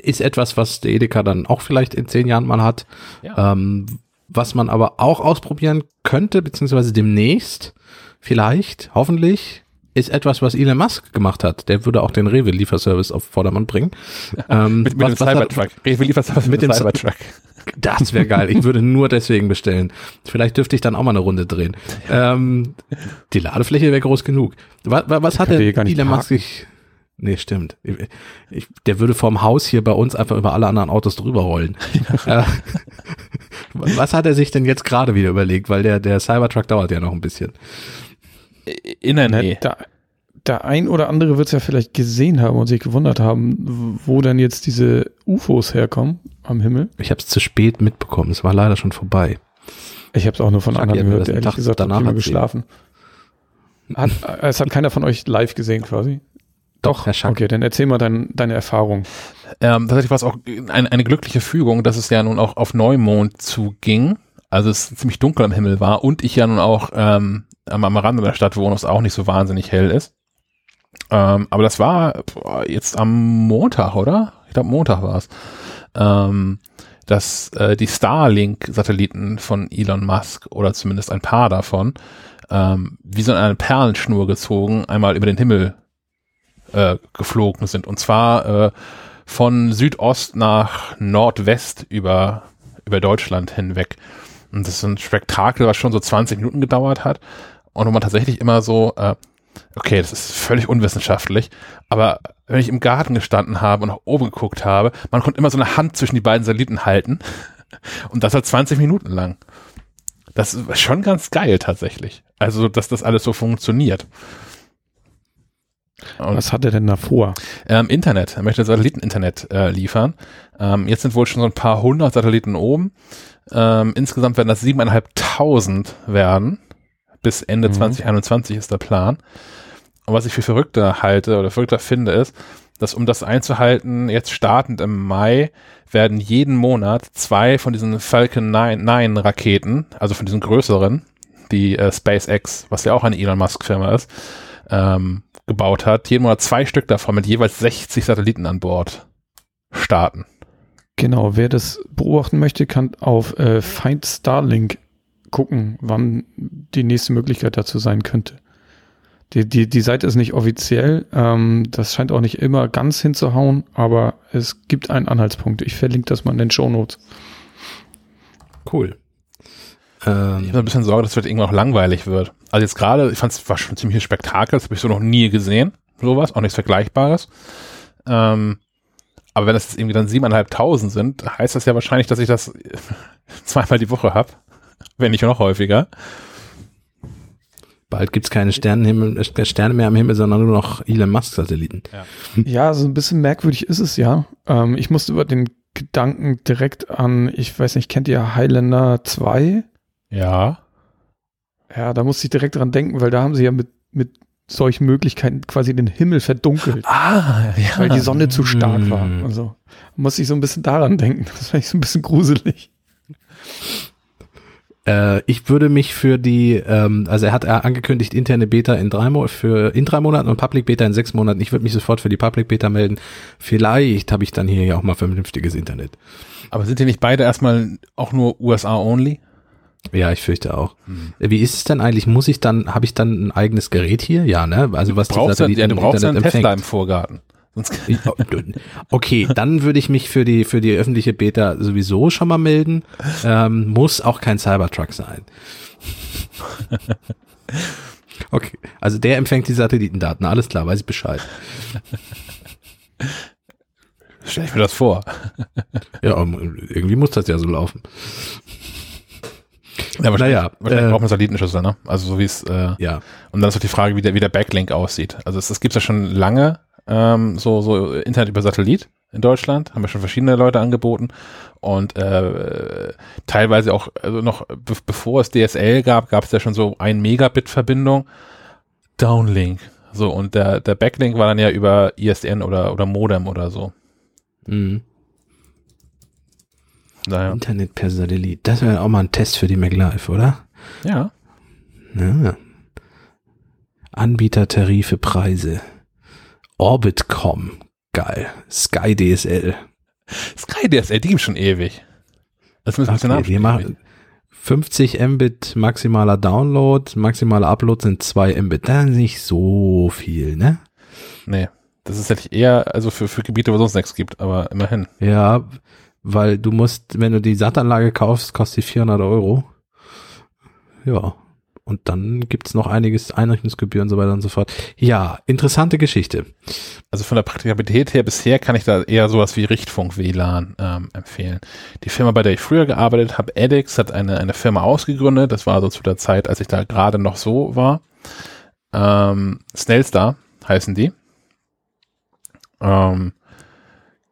Speaker 1: ist etwas, was der Edeka dann auch vielleicht in zehn Jahren mal hat.
Speaker 2: Ja.
Speaker 1: Ähm, was man aber auch ausprobieren könnte, beziehungsweise demnächst, vielleicht, hoffentlich, ist etwas, was Elon Musk gemacht hat. Der würde auch den Rewe-Lieferservice auf Vordermann bringen. Ähm,
Speaker 2: mit mit
Speaker 1: was-
Speaker 2: dem
Speaker 1: was er-
Speaker 2: Cybertruck. Rewe liefert mit,
Speaker 1: mit
Speaker 2: dem
Speaker 1: dem
Speaker 2: Cybertruck.
Speaker 1: Das wäre geil. Ich würde nur deswegen bestellen. Vielleicht dürfte ich dann auch mal eine Runde drehen. Ähm, die Ladefläche wäre groß genug. Was, was hat der Elon Musk sich... Nee, stimmt. Ich, der würde vorm Haus hier bei uns einfach über alle anderen Autos drüber rollen. äh, was hat er sich denn jetzt gerade wieder überlegt? Weil der, der Cybertruck dauert ja noch ein bisschen.
Speaker 2: In der Nähe.
Speaker 3: der, der ein oder andere wird es ja vielleicht gesehen haben und sich gewundert haben, wo denn jetzt diese UFOs herkommen am Himmel.
Speaker 1: Ich habe es zu spät mitbekommen. Es war leider schon vorbei.
Speaker 3: Ich habe es auch nur von anderen gehört, ehrlich
Speaker 1: Tag
Speaker 3: gesagt,
Speaker 1: danach
Speaker 3: habe ich geschlafen. Hat, äh, es hat keiner von euch live gesehen quasi.
Speaker 1: Doch, Herr Schack.
Speaker 3: Okay, dann erzähl mal dein, deine Erfahrung.
Speaker 2: Ähm, tatsächlich war es auch eine, eine glückliche Fügung, dass es ja nun auch auf Neumond zuging. Also es ziemlich dunkel am Himmel war und ich ja nun auch ähm, am, am Rande der Stadt wohne, was auch nicht so wahnsinnig hell ist. Ähm, aber das war boah, jetzt am Montag, oder? Ich glaube Montag war es. Ähm, dass äh, die Starlink-Satelliten von Elon Musk oder zumindest ein paar davon ähm, wie so eine Perlenschnur gezogen einmal über den Himmel äh, geflogen sind. Und zwar äh, von Südost nach Nordwest über, über Deutschland hinweg. Und das ist ein Spektakel, was schon so 20 Minuten gedauert hat. Und wo man tatsächlich immer so, äh, okay, das ist völlig unwissenschaftlich, aber wenn ich im Garten gestanden habe und nach oben geguckt habe, man konnte immer so eine Hand zwischen die beiden Satelliten halten. Und das hat 20 Minuten lang. Das ist schon ganz geil tatsächlich. Also, dass das alles so funktioniert.
Speaker 3: Und Was hat er denn da vor?
Speaker 2: Ähm, Internet. Er möchte Satelliteninternet äh, liefern. Ähm, jetzt sind wohl schon so ein paar hundert Satelliten oben. Ähm, insgesamt werden das siebeneinhalbtausend werden. Bis Ende mhm. 2021 ist der Plan. Und was ich für verrückter halte oder verrückter finde, ist, dass um das einzuhalten, jetzt startend im Mai, werden jeden Monat zwei von diesen Falcon 9, 9 Raketen, also von diesen größeren, die äh, SpaceX, was ja auch eine Elon Musk Firma ist, ähm, gebaut hat, jeden Monat zwei Stück davon mit jeweils 60 Satelliten an Bord starten.
Speaker 3: Genau, wer das beobachten möchte, kann auf äh, Find Starlink gucken, wann die nächste Möglichkeit dazu sein könnte. Die, die, die Seite ist nicht offiziell, ähm, das scheint auch nicht immer ganz hinzuhauen, aber es gibt einen Anhaltspunkt. Ich verlinke das mal in den Show Notes.
Speaker 2: Cool. Ähm, ich habe ein bisschen Sorge, dass es irgendwann auch langweilig wird. Also jetzt gerade, ich fand es war schon ziemlich Spektakel, das habe ich so noch nie gesehen, sowas, auch nichts Vergleichbares. Ähm, aber wenn das jetzt irgendwie dann siebeneinhalbtausend sind, heißt das ja wahrscheinlich, dass ich das zweimal die Woche habe, wenn nicht noch häufiger.
Speaker 1: Bald gibt es keine Sternenhimmel, äh, Sterne mehr am Himmel, sondern nur noch Elon Musk-Satelliten.
Speaker 3: Ja. ja, so ein bisschen merkwürdig ist es ja. Ähm, ich musste über den Gedanken direkt an, ich weiß nicht, kennt ihr Highlander 2?
Speaker 2: Ja.
Speaker 3: Ja, da musste ich direkt dran denken, weil da haben sie ja mit, mit solchen Möglichkeiten quasi den Himmel verdunkelt.
Speaker 2: Ah, ja.
Speaker 3: Weil die Sonne zu stark war. Also muss ich so ein bisschen daran denken. Das fand ich so ein bisschen gruselig.
Speaker 1: Äh, ich würde mich für die, ähm, also er hat angekündigt, interne Beta in drei, Mo für, in drei Monaten und Public Beta in sechs Monaten. Ich würde mich sofort für die Public Beta melden. Vielleicht habe ich dann hier ja auch mal vernünftiges Internet.
Speaker 2: Aber sind die nicht beide erstmal auch nur USA only?
Speaker 1: Ja, ich fürchte auch. Hm. Wie ist es denn eigentlich? Muss ich dann, habe ich dann ein eigenes Gerät hier? Ja, ne? Also was
Speaker 2: du brauchst die ja, du brauchst ja einen Tesla im Vorgarten.
Speaker 1: okay, dann würde ich mich für die für die öffentliche Beta sowieso schon mal melden. Ähm, muss auch kein Cybertruck sein. Okay, also der empfängt die Satellitendaten, alles klar, weiß ich Bescheid.
Speaker 2: Stell ich mir das vor.
Speaker 1: ja, irgendwie muss das ja so laufen.
Speaker 2: Ja, wahrscheinlich, naja, wahrscheinlich äh, braucht man Satellitenschüssel, ne? Also so wie es, äh,
Speaker 1: ja.
Speaker 2: Und dann ist auch die Frage, wie der, wie der Backlink aussieht. Also es, es gibt ja schon lange ähm, so, so Internet über Satellit in Deutschland, haben wir schon verschiedene Leute angeboten und äh, teilweise auch, also noch be bevor es DSL gab, gab es ja schon so ein Megabit Verbindung, Downlink. So, und der, der Backlink war dann ja über ISDN oder, oder Modem oder so.
Speaker 1: Mhm. Naja. Internet per Satellit. Das wäre auch mal ein Test für die MacLife, oder?
Speaker 2: Ja.
Speaker 1: ja. Anbietertarife, Preise. Orbitcom. Geil. Sky DSL.
Speaker 2: Sky DSL, die gibt schon ewig.
Speaker 1: Das müssen wir okay, wir machen 50 Mbit maximaler Download, maximaler Upload sind 2 Mbit. Das ist nicht so viel, ne?
Speaker 2: Nee. Das ist hätte eher, also für, für Gebiete, wo es sonst nichts gibt, aber immerhin.
Speaker 1: Ja, weil du musst, wenn du die Sattanlage kaufst, kostet die 400 Euro. Ja. Und dann gibt's noch einiges Einrichtungsgebühren und so weiter und so fort. Ja, interessante Geschichte.
Speaker 2: Also von der Praktikabilität her bisher kann ich da eher sowas wie Richtfunk WLAN ähm, empfehlen. Die Firma, bei der ich früher gearbeitet habe, edX, hat eine, eine Firma ausgegründet. Das war so zu der Zeit, als ich da gerade noch so war. Ähm, Snellstar heißen die. Ähm,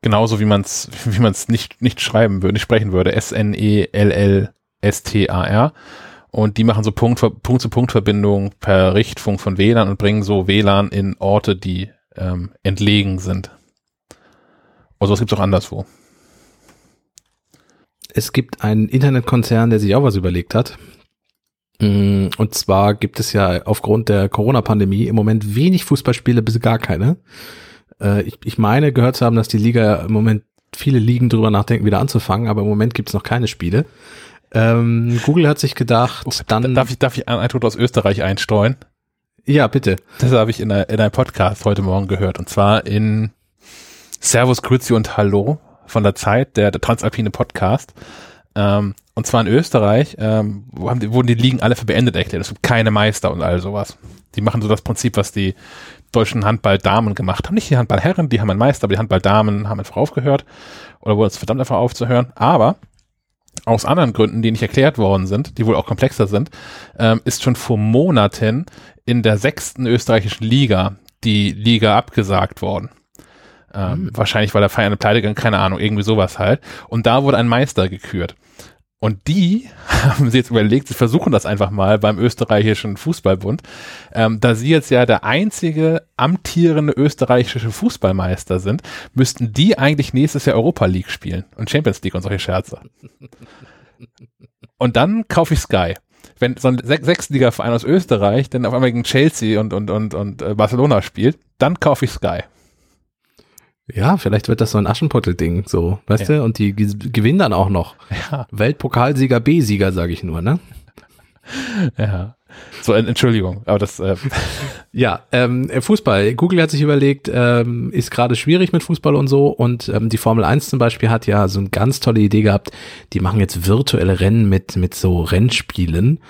Speaker 2: genauso wie man es wie man es nicht nicht schreiben würde, nicht sprechen würde. S N E L L S T A R und die machen so Punkt-zu-Punkt-Verbindungen per Richtfunk von WLAN und bringen so WLAN in Orte, die ähm, entlegen sind. Also es gibt es auch anderswo.
Speaker 1: Es gibt einen Internetkonzern, der sich auch was überlegt hat. Mm, und zwar gibt es ja aufgrund der Corona-Pandemie im Moment wenig Fußballspiele, bis gar keine. Äh, ich, ich meine, gehört zu haben, dass die Liga im Moment viele Ligen drüber nachdenken, wieder anzufangen, aber im Moment gibt es noch keine Spiele. Ähm, Google hat sich gedacht, oh, dann.
Speaker 2: Darf ich, darf ich einen Eindruck aus Österreich einstreuen?
Speaker 1: Ja, bitte.
Speaker 2: Das habe ich in, einer, in einem Podcast heute Morgen gehört. Und zwar in Servus, Grüezi und Hallo von der Zeit, der, der Transalpine Podcast. Ähm, und zwar in Österreich ähm, haben die, wurden die Ligen alle für beendet erklärt. Es gibt keine Meister und all sowas. Die machen so das Prinzip, was die deutschen Handballdamen gemacht haben. Nicht die Handballherren, die haben einen Meister, aber die Handballdamen haben einfach aufgehört. Oder wurde es verdammt einfach aufzuhören. Aber aus anderen Gründen, die nicht erklärt worden sind, die wohl auch komplexer sind, ähm, ist schon vor Monaten in der sechsten österreichischen Liga die Liga abgesagt worden. Ähm, mhm. Wahrscheinlich, weil der Verein eine Pleite gegangen, keine Ahnung, irgendwie sowas halt. Und da wurde ein Meister gekürt. Und die haben sie jetzt überlegt, sie versuchen das einfach mal beim österreichischen Fußballbund. Ähm, da sie jetzt ja der einzige amtierende österreichische Fußballmeister sind, müssten die eigentlich nächstes Jahr Europa League spielen und Champions League und solche Scherze. Und dann kaufe ich Sky. Wenn so ein Sechsliga-Verein aus Österreich dann auf einmal gegen Chelsea und, und, und, und äh, Barcelona spielt, dann kaufe ich Sky.
Speaker 1: Ja, vielleicht wird das so ein Aschenputtel-Ding, so, weißt ja. du? Und die gewinnen dann auch noch. Ja. Weltpokalsieger B-Sieger, sage ich nur, ne?
Speaker 2: Ja. So, Entschuldigung, aber das. Äh.
Speaker 1: Ja, ähm, Fußball. Google hat sich überlegt, ähm, ist gerade schwierig mit Fußball und so. Und ähm, die Formel 1 zum Beispiel hat ja so eine ganz tolle Idee gehabt. Die machen jetzt virtuelle Rennen mit mit so Rennspielen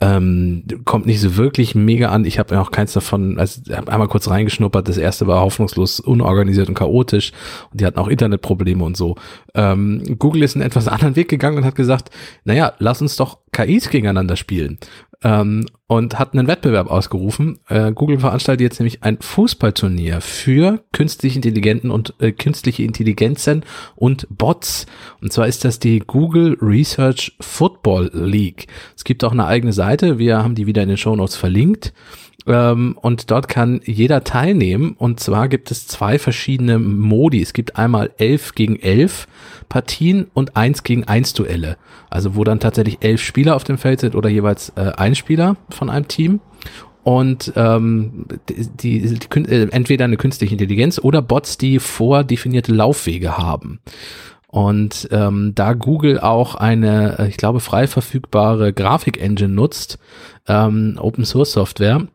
Speaker 1: ähm, kommt nicht so wirklich mega an. Ich habe ja auch keins davon, also habe einmal kurz reingeschnuppert. Das erste war hoffnungslos unorganisiert und chaotisch und die hatten auch Internetprobleme und so. Ähm, Google ist einen etwas anderen Weg gegangen und hat gesagt, naja, lass uns doch KIs gegeneinander spielen ähm, und hat einen Wettbewerb ausgerufen. Äh, Google veranstaltet jetzt nämlich ein Fußballturnier für künstliche Intelligenten und äh, künstliche Intelligenzen und Bots. Und zwar ist das die Google Research Football League. Es gibt auch eine eigene Seite. Wir haben die wieder in den Show Notes verlinkt. Ähm, und dort kann jeder teilnehmen. Und zwar gibt es zwei verschiedene Modi. Es gibt einmal 11 gegen 11 Partien und 1 gegen 1 Duelle. Also wo dann tatsächlich elf Spieler auf dem Feld sind oder jeweils äh, ein Spieler von einem Team. Und ähm, die, die, die äh, entweder eine künstliche Intelligenz oder Bots, die vordefinierte Laufwege haben. Und ähm, da Google auch eine, äh, ich glaube, frei verfügbare Grafik-Engine nutzt, ähm, Open Source Software,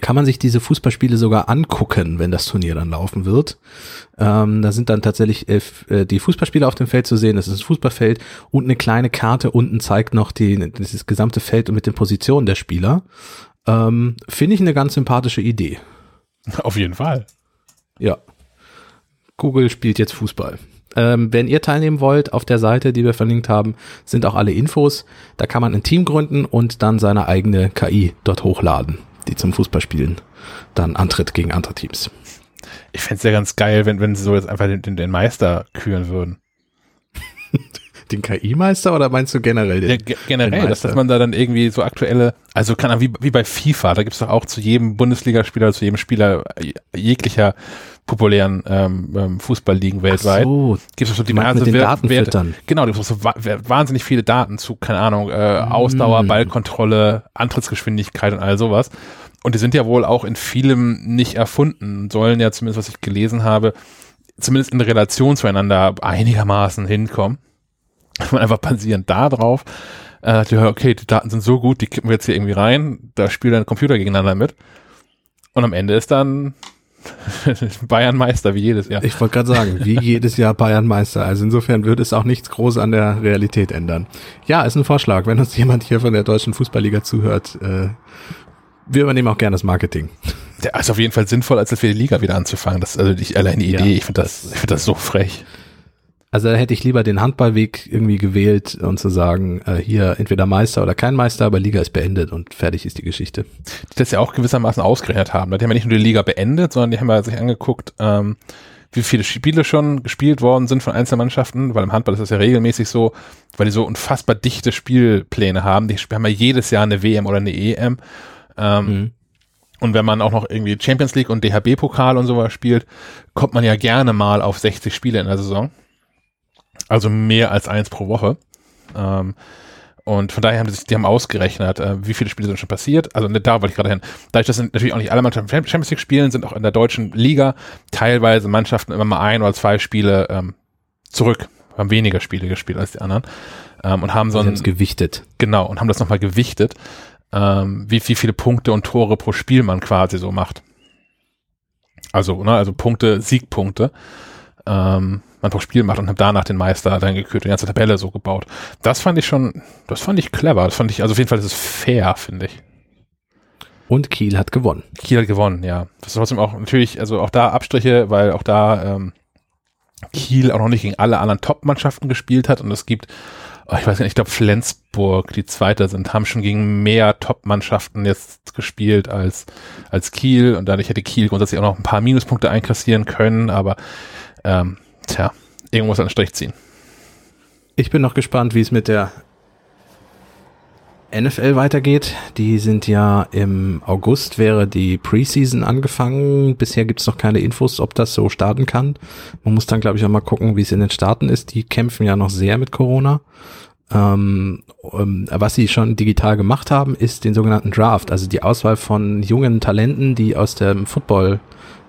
Speaker 1: kann man sich diese Fußballspiele sogar angucken, wenn das Turnier dann laufen wird. Ähm, da sind dann tatsächlich äh, die Fußballspiele auf dem Feld zu sehen. Das ist ein Fußballfeld und eine kleine Karte unten zeigt noch die, dieses gesamte Feld mit den Positionen der Spieler. Ähm, Finde ich eine ganz sympathische Idee.
Speaker 2: Auf jeden Fall.
Speaker 1: Ja. Google spielt jetzt Fußball. Ähm, wenn ihr teilnehmen wollt, auf der Seite, die wir verlinkt haben, sind auch alle Infos. Da kann man ein Team gründen und dann seine eigene KI dort hochladen die zum Fußballspielen dann antritt gegen andere Teams.
Speaker 2: Ich fände es ja ganz geil, wenn, wenn sie so jetzt einfach den, den, den Meister küren würden.
Speaker 1: den KI-Meister oder meinst du generell den?
Speaker 2: Ja, generell, den dass, dass man da dann irgendwie so aktuelle, also kann wie, wie bei FIFA, da gibt es doch auch zu jedem Bundesligaspieler, zu jedem Spieler jeglicher populären ähm, ähm Fußballligen weltweit. Ach so,
Speaker 1: gibt es so die also mit den Daten Werte,
Speaker 2: Genau, gibt es so wahnsinnig viele Daten zu, keine Ahnung, äh, Ausdauer, mm. Ballkontrolle, Antrittsgeschwindigkeit und all sowas. Und die sind ja wohl auch in vielem nicht erfunden, sollen ja zumindest, was ich gelesen habe, zumindest in Relation zueinander einigermaßen hinkommen. Man einfach basierend da drauf, äh, okay, die Daten sind so gut, die kippen wir jetzt hier irgendwie rein, da spielt ein Computer gegeneinander mit. Und am Ende ist dann Bayern Meister wie jedes Jahr.
Speaker 1: Ich wollte gerade sagen, wie jedes Jahr Bayern Meister. Also insofern würde es auch nichts groß an der Realität ändern. Ja, ist ein Vorschlag. Wenn uns jemand hier von der deutschen Fußballliga zuhört, äh, wir übernehmen auch gerne das Marketing.
Speaker 2: Der ist auf jeden Fall sinnvoll, als für die Liga wieder anzufangen. Das ist also die, allein die Idee. Ja, ich finde das, ich finde das so frech.
Speaker 1: Also da hätte ich lieber den Handballweg irgendwie gewählt und zu sagen, äh, hier entweder Meister oder kein Meister, aber Liga ist beendet und fertig ist die Geschichte.
Speaker 2: Die das ja auch gewissermaßen ausgerechnet haben. Die haben ja nicht nur die Liga beendet, sondern die haben ja sich angeguckt, ähm, wie viele Spiele schon gespielt worden sind von Einzelmannschaften, weil im Handball ist das ja regelmäßig so, weil die so unfassbar dichte Spielpläne haben. Die haben ja jedes Jahr eine WM oder eine EM. Ähm, mhm. Und wenn man auch noch irgendwie Champions League und DHB-Pokal und sowas spielt, kommt man ja gerne mal auf 60 Spiele in der Saison. Also mehr als eins pro Woche. Ähm, und von daher haben sie, die haben ausgerechnet, äh, wie viele Spiele sind schon passiert. Also da wollte ich gerade hin. Dadurch, dass natürlich auch nicht alle Mannschaften Champions League spielen, sind auch in der deutschen Liga teilweise Mannschaften immer mal ein oder zwei Spiele ähm, zurück, haben weniger Spiele gespielt als die anderen ähm, und haben so ein
Speaker 1: gewichtet.
Speaker 2: Genau und haben das nochmal gewichtet, ähm, wie, wie viele Punkte und Tore pro Spiel man quasi so macht. Also ne, also Punkte, Siegpunkte. Ähm, man pro Spiel macht und habe danach den Meister dann gekürt, die ganze Tabelle so gebaut. Das fand ich schon, das fand ich clever. Das fand ich, also auf jeden Fall, das ist fair, finde ich.
Speaker 1: Und Kiel hat gewonnen.
Speaker 2: Kiel hat gewonnen, ja. Das ist trotzdem auch natürlich, also auch da Abstriche, weil auch da ähm, Kiel auch noch nicht gegen alle anderen Top-Mannschaften gespielt hat und es gibt, oh, ich weiß nicht, ich glaube Flensburg, die Zweite sind, haben schon gegen mehr Top-Mannschaften jetzt gespielt als, als Kiel und dadurch hätte Kiel grundsätzlich auch noch ein paar Minuspunkte einkassieren können, aber ähm, tja, irgendwo muss einen Strich ziehen.
Speaker 1: Ich bin noch gespannt, wie es mit der NFL weitergeht. Die sind ja im August wäre die Preseason angefangen. Bisher gibt es noch keine Infos, ob das so starten kann. Man muss dann, glaube ich, auch mal gucken, wie es in den Staaten ist. Die kämpfen ja noch sehr mit Corona. Ähm, ähm, was sie schon digital gemacht haben, ist den sogenannten Draft, also die Auswahl von jungen Talenten, die aus dem Football,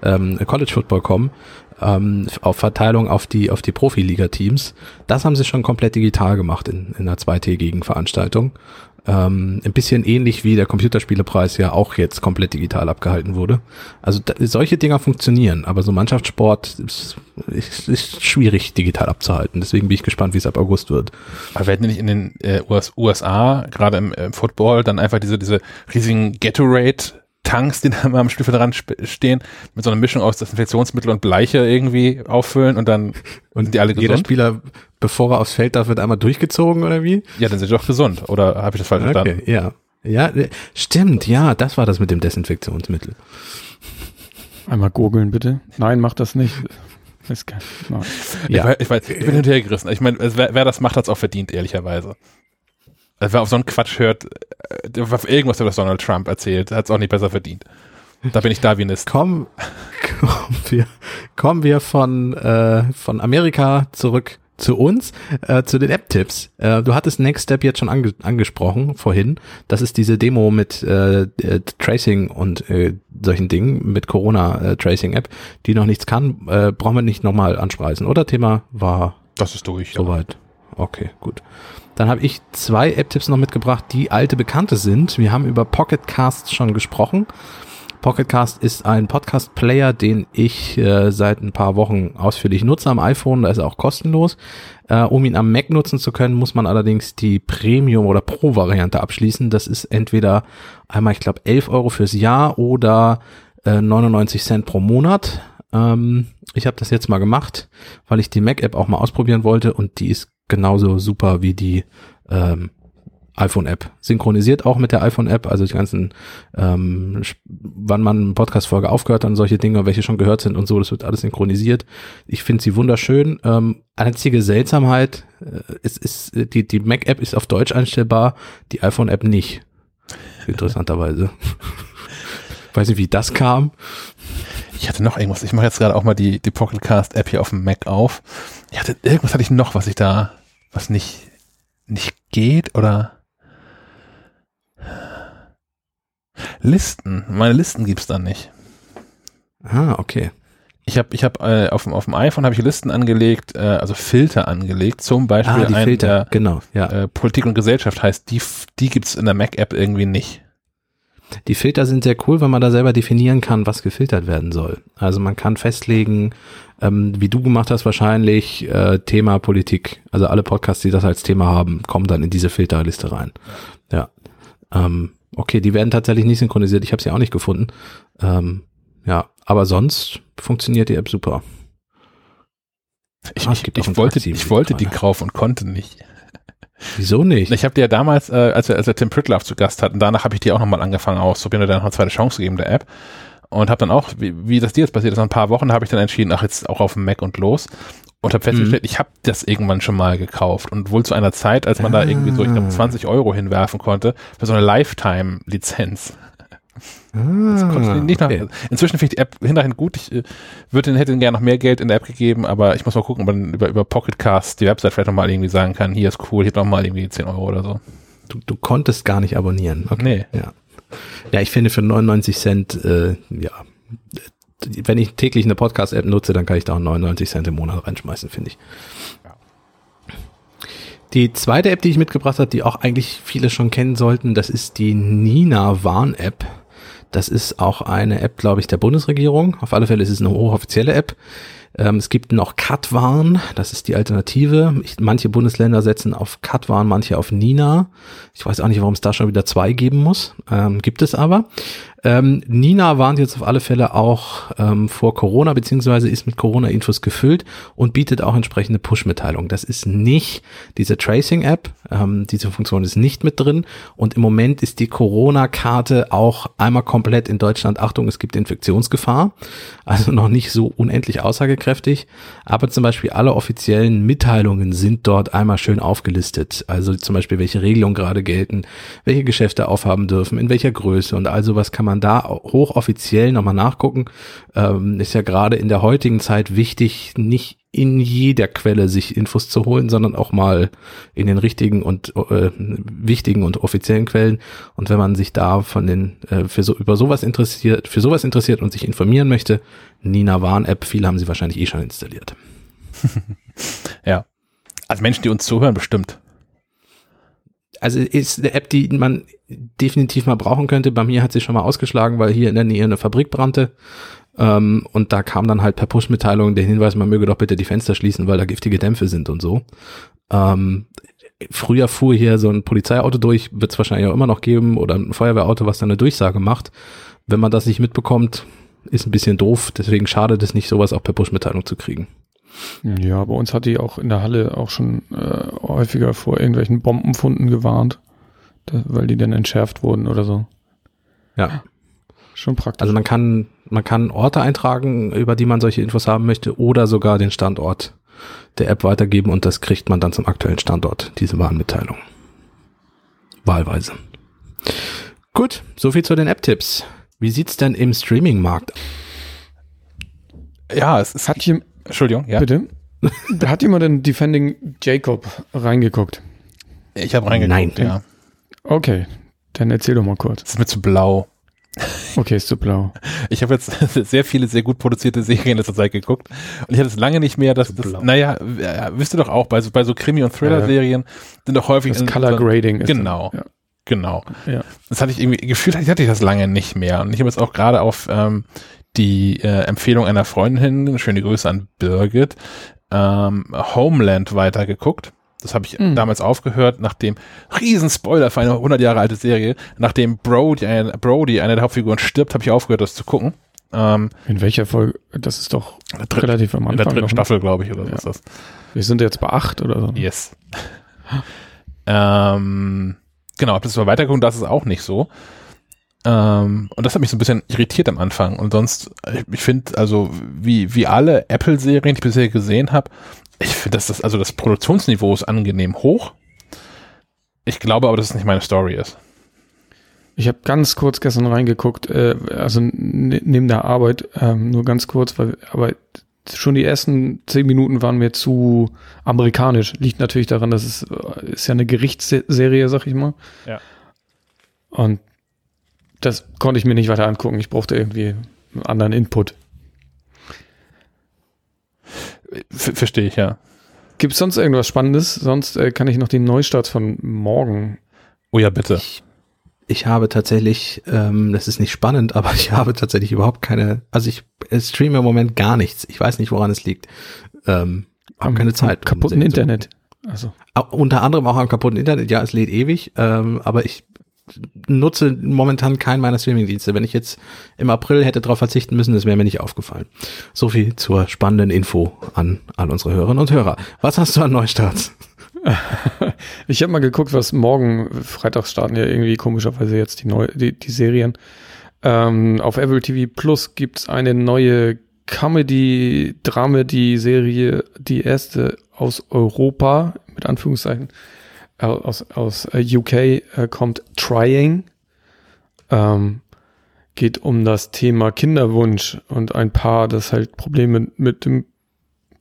Speaker 1: ähm, College Football kommen, ähm, auf Verteilung auf die auf die Profiliga-Teams. Das haben sie schon komplett digital gemacht in, in einer zweitägigen Veranstaltung. Ähm, ein bisschen ähnlich wie der Computerspielepreis ja auch jetzt komplett digital abgehalten wurde. Also da, solche Dinger funktionieren, aber so Mannschaftssport ist, ist, ist schwierig digital abzuhalten. Deswegen bin ich gespannt, wie es ab August wird.
Speaker 2: Aber werden nicht in den äh, USA, gerade im, im Football, dann einfach diese, diese riesigen Gatorade Tanks, die da mal am Stiefel dran stehen, mit so einer Mischung aus Desinfektionsmittel und Bleiche irgendwie auffüllen und dann
Speaker 1: und die alle gesund. Jeder Spieler, bevor er aufs Feld darf, wird einmal durchgezogen oder wie?
Speaker 2: Ja, dann sind sie doch gesund. Oder habe ich das falsch okay, verstanden?
Speaker 1: Ja. Ja, stimmt, ja, das war das mit dem Desinfektionsmittel.
Speaker 3: Einmal gurgeln bitte. Nein, mach das nicht. Ist kein,
Speaker 2: nein. Ja. Ich, weiß, ich bin hinterhergerissen. Ich meine, wer, wer das macht, hat es auch verdient, ehrlicherweise. Also wer auf so einen Quatsch hört, äh, auf irgendwas über Donald Trump erzählt, hat es auch nicht besser verdient. Da bin ich Darwinist.
Speaker 1: Komm, kommen wir, kommen wir von, äh, von Amerika zurück zu uns, äh, zu den App-Tipps. Äh, du hattest Next Step jetzt schon ange angesprochen vorhin. Das ist diese Demo mit äh, äh, Tracing und äh, solchen Dingen, mit Corona-Tracing-App, die noch nichts kann. Äh, brauchen wir nicht nochmal anspreisen, oder? Thema war
Speaker 2: das ist durch.
Speaker 1: Soweit. Ja. Okay, gut. Dann habe ich zwei App-Tipps noch mitgebracht, die alte Bekannte sind. Wir haben über Pocket Cast schon gesprochen. Pocket Cast ist ein Podcast-Player, den ich äh, seit ein paar Wochen ausführlich nutze am iPhone. Da ist er auch kostenlos. Äh, um ihn am Mac nutzen zu können, muss man allerdings die Premium- oder Pro-Variante abschließen. Das ist entweder einmal, ich glaube, 11 Euro fürs Jahr oder äh, 99 Cent pro Monat. Ähm, ich habe das jetzt mal gemacht, weil ich die Mac-App auch mal ausprobieren wollte und die ist genauso super wie die ähm, iPhone-App. Synchronisiert auch mit der iPhone-App, also die ganzen, ähm, wann man eine Podcast-Folge aufgehört an solche Dinge, welche schon gehört sind und so, das wird alles synchronisiert. Ich finde sie wunderschön. Ähm, einzige Seltsamheit äh, ist, ist die, die Mac-App ist auf Deutsch einstellbar, die iPhone-App nicht. Interessanterweise. Weiß nicht, wie das kam.
Speaker 2: Ich hatte noch irgendwas. Ich mache jetzt gerade auch mal die, die Pocketcast App hier auf dem Mac auf. Ich hatte, irgendwas hatte ich noch, was ich da, was nicht, nicht geht oder Listen. Meine Listen gibt's dann nicht.
Speaker 1: Ah, okay.
Speaker 2: Ich habe ich hab, äh, auf, dem, auf dem iPhone habe ich Listen angelegt, äh, also Filter angelegt, zum Beispiel
Speaker 1: ah, die ein, Filter, der, genau, ja.
Speaker 2: Äh, Politik und Gesellschaft heißt, die, die gibt's in der Mac-App irgendwie nicht.
Speaker 1: Die Filter sind sehr cool, weil man da selber definieren kann, was gefiltert werden soll. Also man kann festlegen, ähm, wie du gemacht hast wahrscheinlich, äh, Thema Politik. Also alle Podcasts, die das als Thema haben, kommen dann in diese Filterliste rein. Ja. Ähm, okay, die werden tatsächlich nicht synchronisiert. Ich habe sie auch nicht gefunden. Ähm, ja, aber sonst funktioniert die App super.
Speaker 2: Ich, ah, ich, ich wollte, ich wollte die kaufen und konnte nicht.
Speaker 1: Wieso nicht?
Speaker 2: Ich habe dir ja damals, äh, als, wir, als wir Tim Pritloff zu Gast hatten, danach habe ich dir auch nochmal angefangen auszuprobieren und dann noch eine zweite Chance gegeben der App. Und habe dann auch, wie, wie das dir jetzt passiert ist, nach ein paar Wochen habe ich dann entschieden, ach jetzt auch auf dem Mac und los. Und habe festgestellt, mhm. ich habe das irgendwann schon mal gekauft. Und wohl zu einer Zeit, als man ah. da irgendwie so, ich glaube, 20 Euro hinwerfen konnte, für so eine Lifetime-Lizenz. Ah, nicht nach, okay. Inzwischen finde ich die App hinterhin gut. Ich äh, würde hätte gerne noch mehr Geld in der App gegeben, aber ich muss mal gucken, ob man über, über Pocketcast die Website vielleicht nochmal irgendwie sagen kann, hier ist cool, hier nochmal irgendwie 10 Euro oder so.
Speaker 1: Du, du konntest gar nicht abonnieren.
Speaker 2: Okay.
Speaker 1: Nee. Ja. ja, ich finde für 99 Cent, äh, ja, wenn ich täglich eine Podcast-App nutze, dann kann ich da auch 99 Cent im Monat reinschmeißen, finde ich. Die zweite App, die ich mitgebracht habe, die auch eigentlich viele schon kennen sollten, das ist die Nina Warn-App. Das ist auch eine App, glaube ich, der Bundesregierung. Auf alle Fälle ist es eine hochoffizielle App. Ähm, es gibt noch Katwan, das ist die Alternative. Ich, manche Bundesländer setzen auf Katwan, manche auf Nina. Ich weiß auch nicht, warum es da schon wieder zwei geben muss. Ähm, gibt es aber. Ähm, Nina warnt jetzt auf alle Fälle auch ähm, vor Corona, beziehungsweise ist mit Corona-Infos gefüllt und bietet auch entsprechende Push-Mitteilungen. Das ist nicht diese Tracing-App, ähm, diese Funktion ist nicht mit drin und im Moment ist die Corona-Karte auch einmal komplett in Deutschland, Achtung, es gibt Infektionsgefahr, also noch nicht so unendlich aussagekräftig, aber zum Beispiel alle offiziellen Mitteilungen sind dort einmal schön aufgelistet, also zum Beispiel welche Regelungen gerade gelten, welche Geschäfte aufhaben dürfen, in welcher Größe und all sowas kann man man da hochoffiziell nochmal nachgucken. Ähm, ist ja gerade in der heutigen Zeit wichtig, nicht in jeder Quelle sich Infos zu holen, sondern auch mal in den richtigen und äh, wichtigen und offiziellen Quellen. Und wenn man sich da von den äh, für so über sowas interessiert, für sowas interessiert und sich informieren möchte, Nina Warn App, viele haben sie wahrscheinlich eh schon installiert.
Speaker 2: ja. Also Menschen, die uns zuhören, bestimmt
Speaker 1: also ist eine App, die man definitiv mal brauchen könnte. Bei mir hat sie schon mal ausgeschlagen, weil hier in der Nähe eine Fabrik brannte. Ähm, und da kam dann halt per Push-Mitteilung der Hinweis, man möge doch bitte die Fenster schließen, weil da giftige Dämpfe sind und so. Ähm, früher fuhr hier so ein Polizeiauto durch, wird es wahrscheinlich auch immer noch geben, oder ein Feuerwehrauto, was dann eine Durchsage macht. Wenn man das nicht mitbekommt, ist ein bisschen doof. Deswegen schadet es nicht, sowas auch per Push-Mitteilung zu kriegen.
Speaker 3: Ja, bei uns hat die auch in der Halle auch schon äh, häufiger vor irgendwelchen Bombenfunden gewarnt, da, weil die dann entschärft wurden oder so.
Speaker 1: Ja. Schon praktisch. Also man kann, man kann Orte eintragen, über die man solche Infos haben möchte, oder sogar den Standort der App weitergeben und das kriegt man dann zum aktuellen Standort, diese Warnmitteilung. Wahlweise. Gut, soviel zu den App-Tipps. Wie sieht's denn im Streaming-Markt?
Speaker 3: Ja, es, es hat hier Entschuldigung, ja. Bitte? Hat jemand in Defending Jacob reingeguckt?
Speaker 2: Ich habe reingeguckt, Nein. ja.
Speaker 3: Okay, dann erzähl doch mal kurz.
Speaker 2: Das ist mir zu blau.
Speaker 3: Okay, ist zu blau.
Speaker 2: Ich habe jetzt sehr viele sehr gut produzierte Serien in letzter Zeit geguckt und ich hatte es lange nicht mehr, dass das, naja, wisst ihr doch auch, bei so, bei so Krimi- und Thriller-Serien sind doch häufig
Speaker 3: das Color Grading
Speaker 2: ist Genau. Dann, ja. Genau. Ja. Das hatte ich irgendwie gefühlt, hatte ich das lange nicht mehr. Und ich habe jetzt auch gerade auf ähm, die äh, Empfehlung einer Freundin schöne Grüße an Birgit, ähm, Homeland weitergeguckt. Das habe ich mhm. damals aufgehört, nachdem, Riesenspoiler für eine 100 Jahre alte Serie, nachdem Brody, eine, Brody, eine der Hauptfiguren, stirbt, habe ich aufgehört, das zu gucken.
Speaker 3: Ähm, in welcher Folge? Das ist doch
Speaker 2: dritt, relativ am Anfang. In der dritten ne? Staffel, glaube ich, oder ja. ist das?
Speaker 3: Wir sind jetzt bei acht oder so.
Speaker 2: Yes. ähm, genau, hab das mal weitergeguckt, das ist auch nicht so. Ähm, und das hat mich so ein bisschen irritiert am Anfang. Und sonst, ich, ich finde, also wie, wie alle Apple-Serien, die ich bisher gesehen habe, ich finde, dass das, also das Produktionsniveau ist angenehm hoch. Ich glaube aber, dass es nicht meine Story ist.
Speaker 3: Ich habe ganz kurz gestern reingeguckt, äh, also neben der Arbeit, ähm, nur ganz kurz, weil, aber schon die ersten zehn Minuten waren mir zu amerikanisch. Liegt natürlich daran, dass es äh, ist ja eine Gerichtsserie, sag ich mal.
Speaker 2: Ja.
Speaker 3: Und das konnte ich mir nicht weiter angucken. Ich brauchte irgendwie einen anderen Input.
Speaker 2: Verstehe ich, ja.
Speaker 3: Gibt es sonst irgendwas Spannendes? Sonst äh, kann ich noch die Neustarts von morgen.
Speaker 2: Oh ja, bitte.
Speaker 1: Ich, ich habe tatsächlich, ähm, das ist nicht spannend, aber ich habe tatsächlich überhaupt keine, also ich streame im Moment gar nichts. Ich weiß nicht, woran es liegt. Ähm, habe keine Zeit.
Speaker 3: Kaputten Internet.
Speaker 1: Also. Unter anderem auch am kaputten Internet. Ja, es lädt ewig, ähm, aber ich nutze momentan keinen meiner Streamingdienste. Wenn ich jetzt im April hätte darauf verzichten müssen, das wäre mir nicht aufgefallen. So viel zur spannenden Info an all unsere Hörerinnen und Hörer. Was hast du an Neustarts?
Speaker 3: ich habe mal geguckt, was morgen Freitag starten ja irgendwie komischerweise jetzt die, neu, die, die Serien. Ähm, auf Apple TV Plus gibt's eine neue Comedy-Dramedy-Serie, die erste aus Europa, mit Anführungszeichen aus, aus äh, UK äh, kommt Trying. Ähm, geht um das Thema Kinderwunsch und ein Paar, das halt Probleme mit dem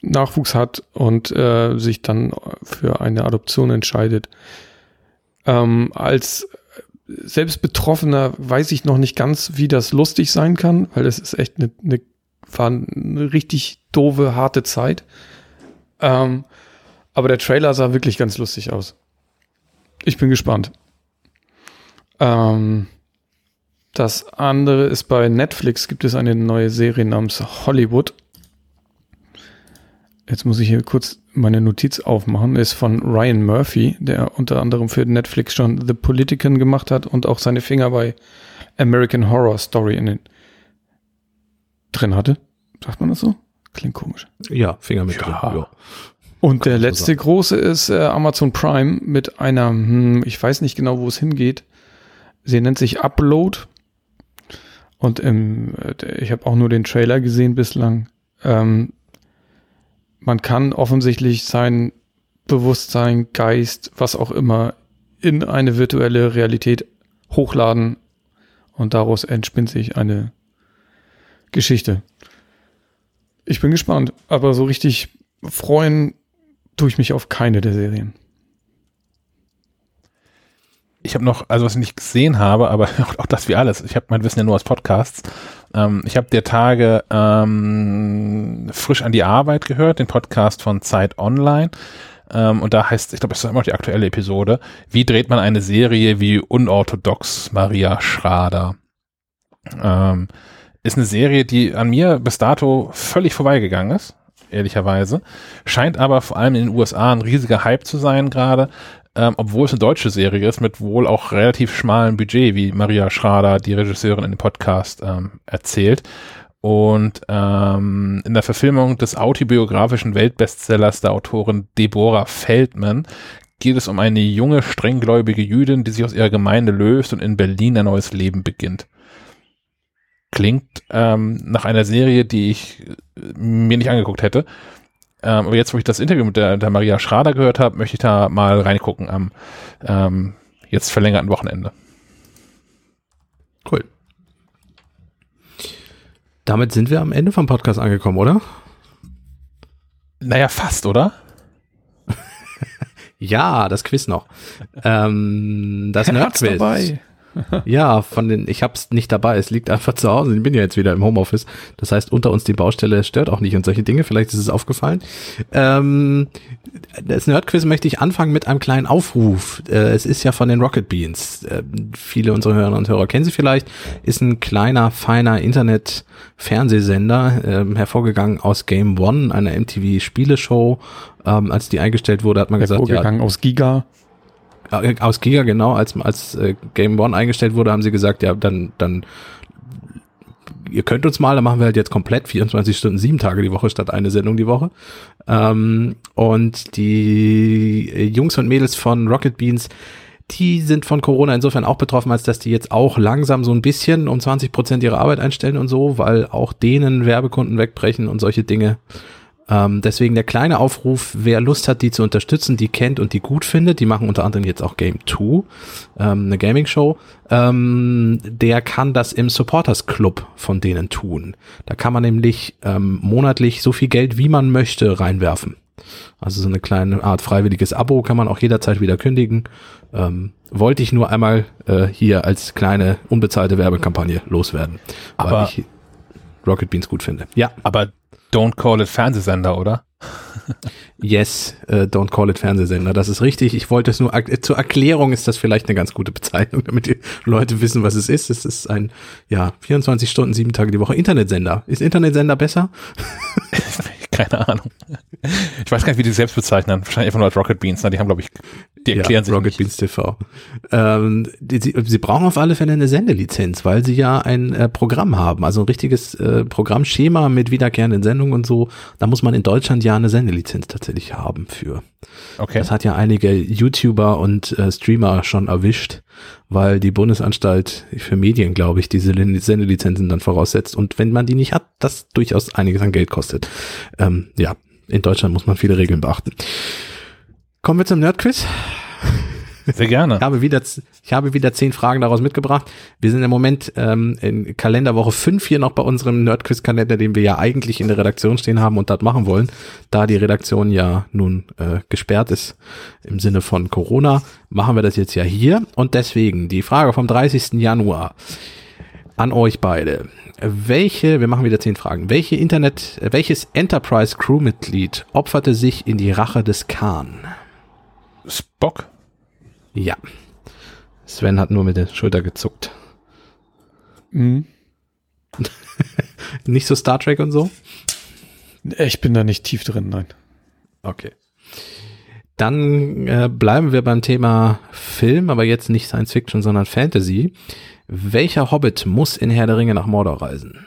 Speaker 3: Nachwuchs hat und äh, sich dann für eine Adoption entscheidet. Ähm, als selbst Betroffener weiß ich noch nicht ganz, wie das lustig sein kann, weil es ist echt eine, eine, war eine richtig doofe, harte Zeit. Ähm, aber der Trailer sah wirklich ganz lustig aus. Ich bin gespannt. Ähm, das andere ist bei Netflix gibt es eine neue Serie namens Hollywood. Jetzt muss ich hier kurz meine Notiz aufmachen. Ist von Ryan Murphy, der unter anderem für Netflix schon The Politician gemacht hat und auch seine Finger bei American Horror Story in den drin hatte. Sagt man das so? Klingt komisch.
Speaker 1: Ja, Finger mit
Speaker 2: Ja.
Speaker 1: drin. Ja.
Speaker 3: Und der letzte große ist äh, Amazon Prime mit einer, hm, ich weiß nicht genau, wo es hingeht. Sie nennt sich Upload. Und im, äh, ich habe auch nur den Trailer gesehen bislang. Ähm, man kann offensichtlich sein Bewusstsein, Geist, was auch immer, in eine virtuelle Realität hochladen und daraus entspinnt sich eine Geschichte. Ich bin gespannt, aber so richtig freuen tue ich mich auf keine der Serien.
Speaker 2: Ich habe noch, also was ich nicht gesehen habe, aber auch, auch das wie alles. Ich habe mein Wissen ja nur aus Podcasts. Ähm, ich habe der Tage ähm, frisch an die Arbeit gehört, den Podcast von Zeit Online. Ähm, und da heißt, ich glaube, das ist immer noch die aktuelle Episode. Wie dreht man eine Serie wie unorthodox Maria Schrader? Ähm, ist eine Serie, die an mir bis dato völlig vorbeigegangen ist, ehrlicherweise. Scheint aber vor allem in den USA ein riesiger Hype zu sein gerade, ähm, obwohl es eine deutsche Serie ist mit wohl auch relativ schmalem Budget, wie Maria Schrader, die Regisseurin in dem Podcast, ähm, erzählt. Und ähm, in der Verfilmung des autobiografischen Weltbestsellers der Autorin Deborah Feldman geht es um eine junge, strenggläubige Jüdin, die sich aus ihrer Gemeinde löst und in Berlin ein neues Leben beginnt. Klingt ähm, nach einer Serie, die ich äh, mir nicht angeguckt hätte. Ähm, aber jetzt, wo ich das Interview mit der, der Maria Schrader gehört habe, möchte ich da mal reingucken am ähm, jetzt verlängerten Wochenende.
Speaker 1: Cool. Damit sind wir am Ende vom Podcast angekommen, oder?
Speaker 2: Naja, fast, oder?
Speaker 1: Ja, das Quiz noch. Ähm, das
Speaker 3: Er
Speaker 1: Nerdquiz.
Speaker 3: dabei.
Speaker 1: Ja, von den, ich hab's nicht dabei, es liegt einfach zu Hause. Ich bin ja jetzt wieder im Homeoffice. Das heißt, unter uns die Baustelle stört auch nicht und solche Dinge. Vielleicht ist es aufgefallen. Ähm, das Nerdquiz möchte ich anfangen mit einem kleinen Aufruf. Äh, es ist ja von den Rocket Beans. Äh, viele unserer Hörerinnen und Hörer kennen sie vielleicht. Ist ein kleiner, feiner Internet-Fernsehsender, ähm, hervorgegangen aus Game One, einer MTV-Spieleshow. Ähm, als die eingestellt wurde, hat man gesagt, ja,
Speaker 3: Vorgegangen aus Giga.
Speaker 1: Äh, aus Giga, genau, als, als äh, Game One eingestellt wurde, haben sie gesagt, ja, dann, dann, ihr könnt uns mal, dann machen wir halt jetzt komplett 24 Stunden, sieben Tage die Woche statt eine Sendung die Woche. Ähm, und die äh, Jungs und Mädels von Rocket Beans, die sind von Corona insofern auch betroffen, als dass die jetzt auch langsam so ein bisschen um 20 Prozent ihre Arbeit einstellen und so, weil auch denen Werbekunden wegbrechen und solche Dinge. Ähm, deswegen der kleine Aufruf, wer Lust hat, die zu unterstützen, die kennt und die gut findet, die machen unter anderem jetzt auch Game 2, ähm, eine Gaming-Show, ähm, der kann das im Supporters Club von denen tun. Da kann man nämlich ähm, monatlich so viel Geld, wie man möchte, reinwerfen. Also so eine kleine Art freiwilliges Abo kann man auch jederzeit wieder kündigen. Ähm, wollte ich nur einmal äh, hier als kleine unbezahlte Werbekampagne loswerden,
Speaker 2: Aber-
Speaker 1: ich Rocket Beans gut finde. Ja.
Speaker 2: Aber don't call it Fernsehsender, oder?
Speaker 1: Yes, äh, don't call it Fernsehsender. Das ist richtig. Ich wollte es nur, ak- zur Erklärung ist das vielleicht eine ganz gute Bezeichnung, damit die Leute wissen, was es ist. Es ist ein, ja, 24 Stunden, sieben Tage die Woche Internetsender. Ist Internetsender besser?
Speaker 2: Keine Ahnung. Ich weiß gar nicht, wie die sich selbst bezeichnen. Wahrscheinlich einfach nur als Rocket Beans. Ne? Die haben, glaube ich, die erklären
Speaker 1: ja,
Speaker 2: sich
Speaker 1: Rocket. Beans TV. Ähm, die, sie, sie brauchen auf alle Fälle eine Sendelizenz, weil sie ja ein äh, Programm haben, also ein richtiges äh, Programmschema mit wiederkehrenden Sendungen und so. Da muss man in Deutschland ja eine Sendelizenz tatsächlich haben für.
Speaker 2: Okay.
Speaker 1: Das hat ja einige YouTuber und äh, Streamer schon erwischt, weil die Bundesanstalt für Medien, glaube ich, diese Sendelizenzen dann voraussetzt. Und wenn man die nicht hat, das durchaus einiges an Geld kostet. Ähm, ja, in Deutschland muss man viele Regeln beachten. Kommen wir zum Nerdquiz.
Speaker 2: Sehr gerne.
Speaker 1: Ich habe wieder, ich habe wieder zehn Fragen daraus mitgebracht. Wir sind im Moment ähm, in Kalenderwoche 5 hier noch bei unserem Nerdquiz-Kalender, den wir ja eigentlich in der Redaktion stehen haben und das machen wollen. Da die Redaktion ja nun äh, gesperrt ist im Sinne von Corona, machen wir das jetzt ja hier. Und deswegen die Frage vom 30. Januar an euch beide. Welche, wir machen wieder zehn Fragen, welche Internet, welches Enterprise Crewmitglied opferte sich in die Rache des Khan?
Speaker 2: Spock.
Speaker 1: Ja. Sven hat nur mit der Schulter gezuckt.
Speaker 3: Mhm.
Speaker 1: Nicht so Star Trek und so?
Speaker 3: Ich bin da nicht tief drin, nein.
Speaker 1: Okay. Dann äh, bleiben wir beim Thema Film, aber jetzt nicht Science Fiction, sondern Fantasy. Welcher Hobbit muss in Herr der Ringe nach Mordor reisen?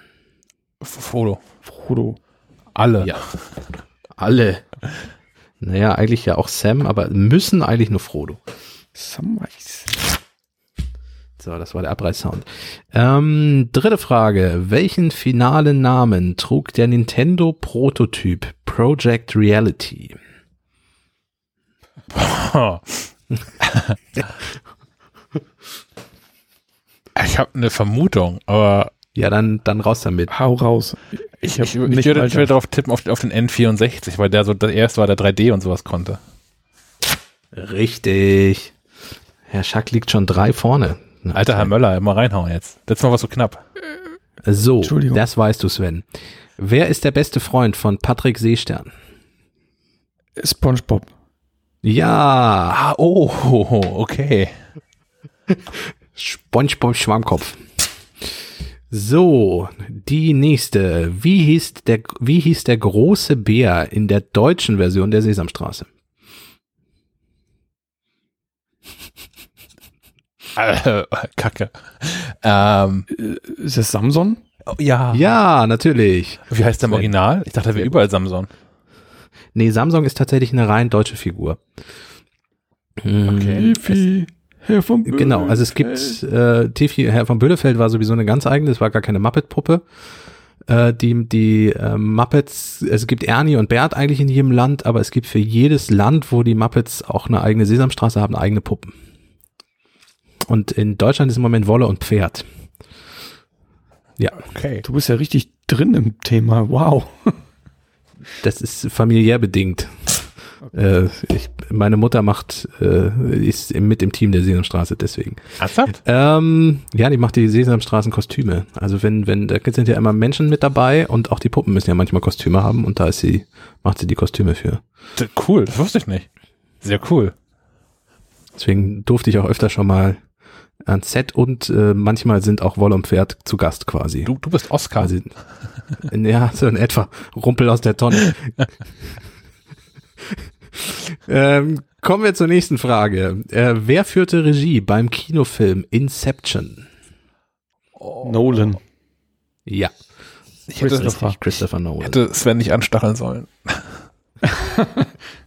Speaker 2: Frodo.
Speaker 3: Frodo.
Speaker 2: Alle.
Speaker 1: Ja. Alle. Naja, eigentlich ja auch Sam, aber müssen eigentlich nur Frodo.
Speaker 3: Samwise.
Speaker 1: So, das war der Abreißsound. Ähm, dritte Frage. Welchen finalen Namen trug der Nintendo-Prototyp Project Reality?
Speaker 2: ich habe eine Vermutung, aber
Speaker 1: Ja, dann, dann raus damit.
Speaker 3: Hau raus.
Speaker 2: ich, ich, ich,
Speaker 3: nicht
Speaker 2: würde, ich würde darauf tippen, auf, auf den N64, weil der so der erste war, der 3D und sowas konnte.
Speaker 1: Richtig. Herr Schack liegt schon drei vorne.
Speaker 2: Alter Herr Möller, mal reinhauen jetzt. Letztes Mal war so knapp.
Speaker 1: So,
Speaker 3: Entschuldigung.
Speaker 1: das weißt du, Sven. Wer ist der beste Freund von Patrick Seestern?
Speaker 3: SpongeBob.
Speaker 1: Ja,
Speaker 2: Ah, oh, okay.
Speaker 1: SpongeBob Schwammkopf. So, die nächste. Wie hieß der, wie hieß der große Bär in der deutschen Version der Sesamstraße?
Speaker 2: Kacke. Ähm,
Speaker 3: Ist das Samson?
Speaker 2: oh, ja.
Speaker 1: Ja, natürlich.
Speaker 2: Wie heißt der im Original? Ich dachte, der wäre überall Samson.
Speaker 1: Nee, Samsung ist tatsächlich eine rein deutsche Figur. Hm,
Speaker 2: Okay.
Speaker 3: Tifi. Herr von
Speaker 1: Genau, also es gibt, äh, Tiffy, Herr von Böhlefeld war sowieso eine ganz eigene, es war gar keine Muppet-Puppe. Äh, die die äh, Muppets, es gibt Ernie und Bert eigentlich in jedem Land, aber es gibt für jedes Land, wo die Muppets auch eine eigene Sesamstraße haben, eigene Puppen. Und in Deutschland ist im Moment Wolle und Pferd. Ja,
Speaker 2: Okay.
Speaker 3: Du bist ja richtig drin im Thema. Wow.
Speaker 1: das ist familiär bedingt. Äh, ich, meine Mutter macht, äh, ist mit im Team der Sesamstraße, deswegen.
Speaker 2: Ernsthaft?
Speaker 1: Ähm, ja, die macht die Sesamstraßen-Kostüme. Also wenn, wenn, da sind ja immer Menschen mit dabei und auch die Puppen müssen ja manchmal Kostüme haben und da ist sie, macht sie die Kostüme für.
Speaker 2: Cool, das wusste ich nicht. Sehr cool.
Speaker 1: Deswegen durfte ich auch öfter schon mal ans Set und äh, manchmal sind auch Wolle und Pferd zu Gast quasi.
Speaker 2: Du, du bist Oscar.
Speaker 1: quasi. ja, so in etwa. Rumpel aus der Tonne. ähm, kommen wir zur nächsten Frage. Äh, wer führte Regie beim Kinofilm Inception?
Speaker 3: Nolan.
Speaker 1: Ja,
Speaker 2: ich hätte,
Speaker 3: Christopher.
Speaker 1: Christopher Nolan.
Speaker 2: hätte Sven nicht anstacheln sollen.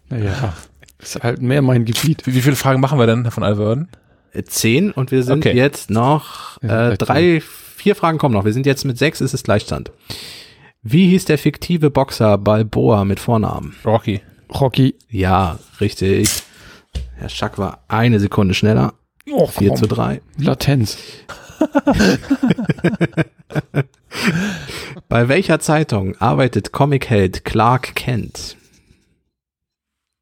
Speaker 3: Naja, ist halt mehr mein Gebiet.
Speaker 2: Wie, wie viele Fragen machen wir denn von Alverden?
Speaker 1: Äh, Zehn und wir sind
Speaker 2: Okay.
Speaker 1: jetzt noch äh, drei, vier Fragen kommen noch. Wir sind jetzt mit sechs, ist es Gleichstand. Wie hieß der fiktive Boxer Balboa mit Vornamen?
Speaker 2: Rocky.
Speaker 3: Rocky.
Speaker 1: Ja, richtig. Herr Schack war eine Sekunde schneller.
Speaker 3: Oh,
Speaker 1: 4 zu 3.
Speaker 3: Latenz.
Speaker 1: Bei welcher Zeitung arbeitet Comic-Held Clark Kent?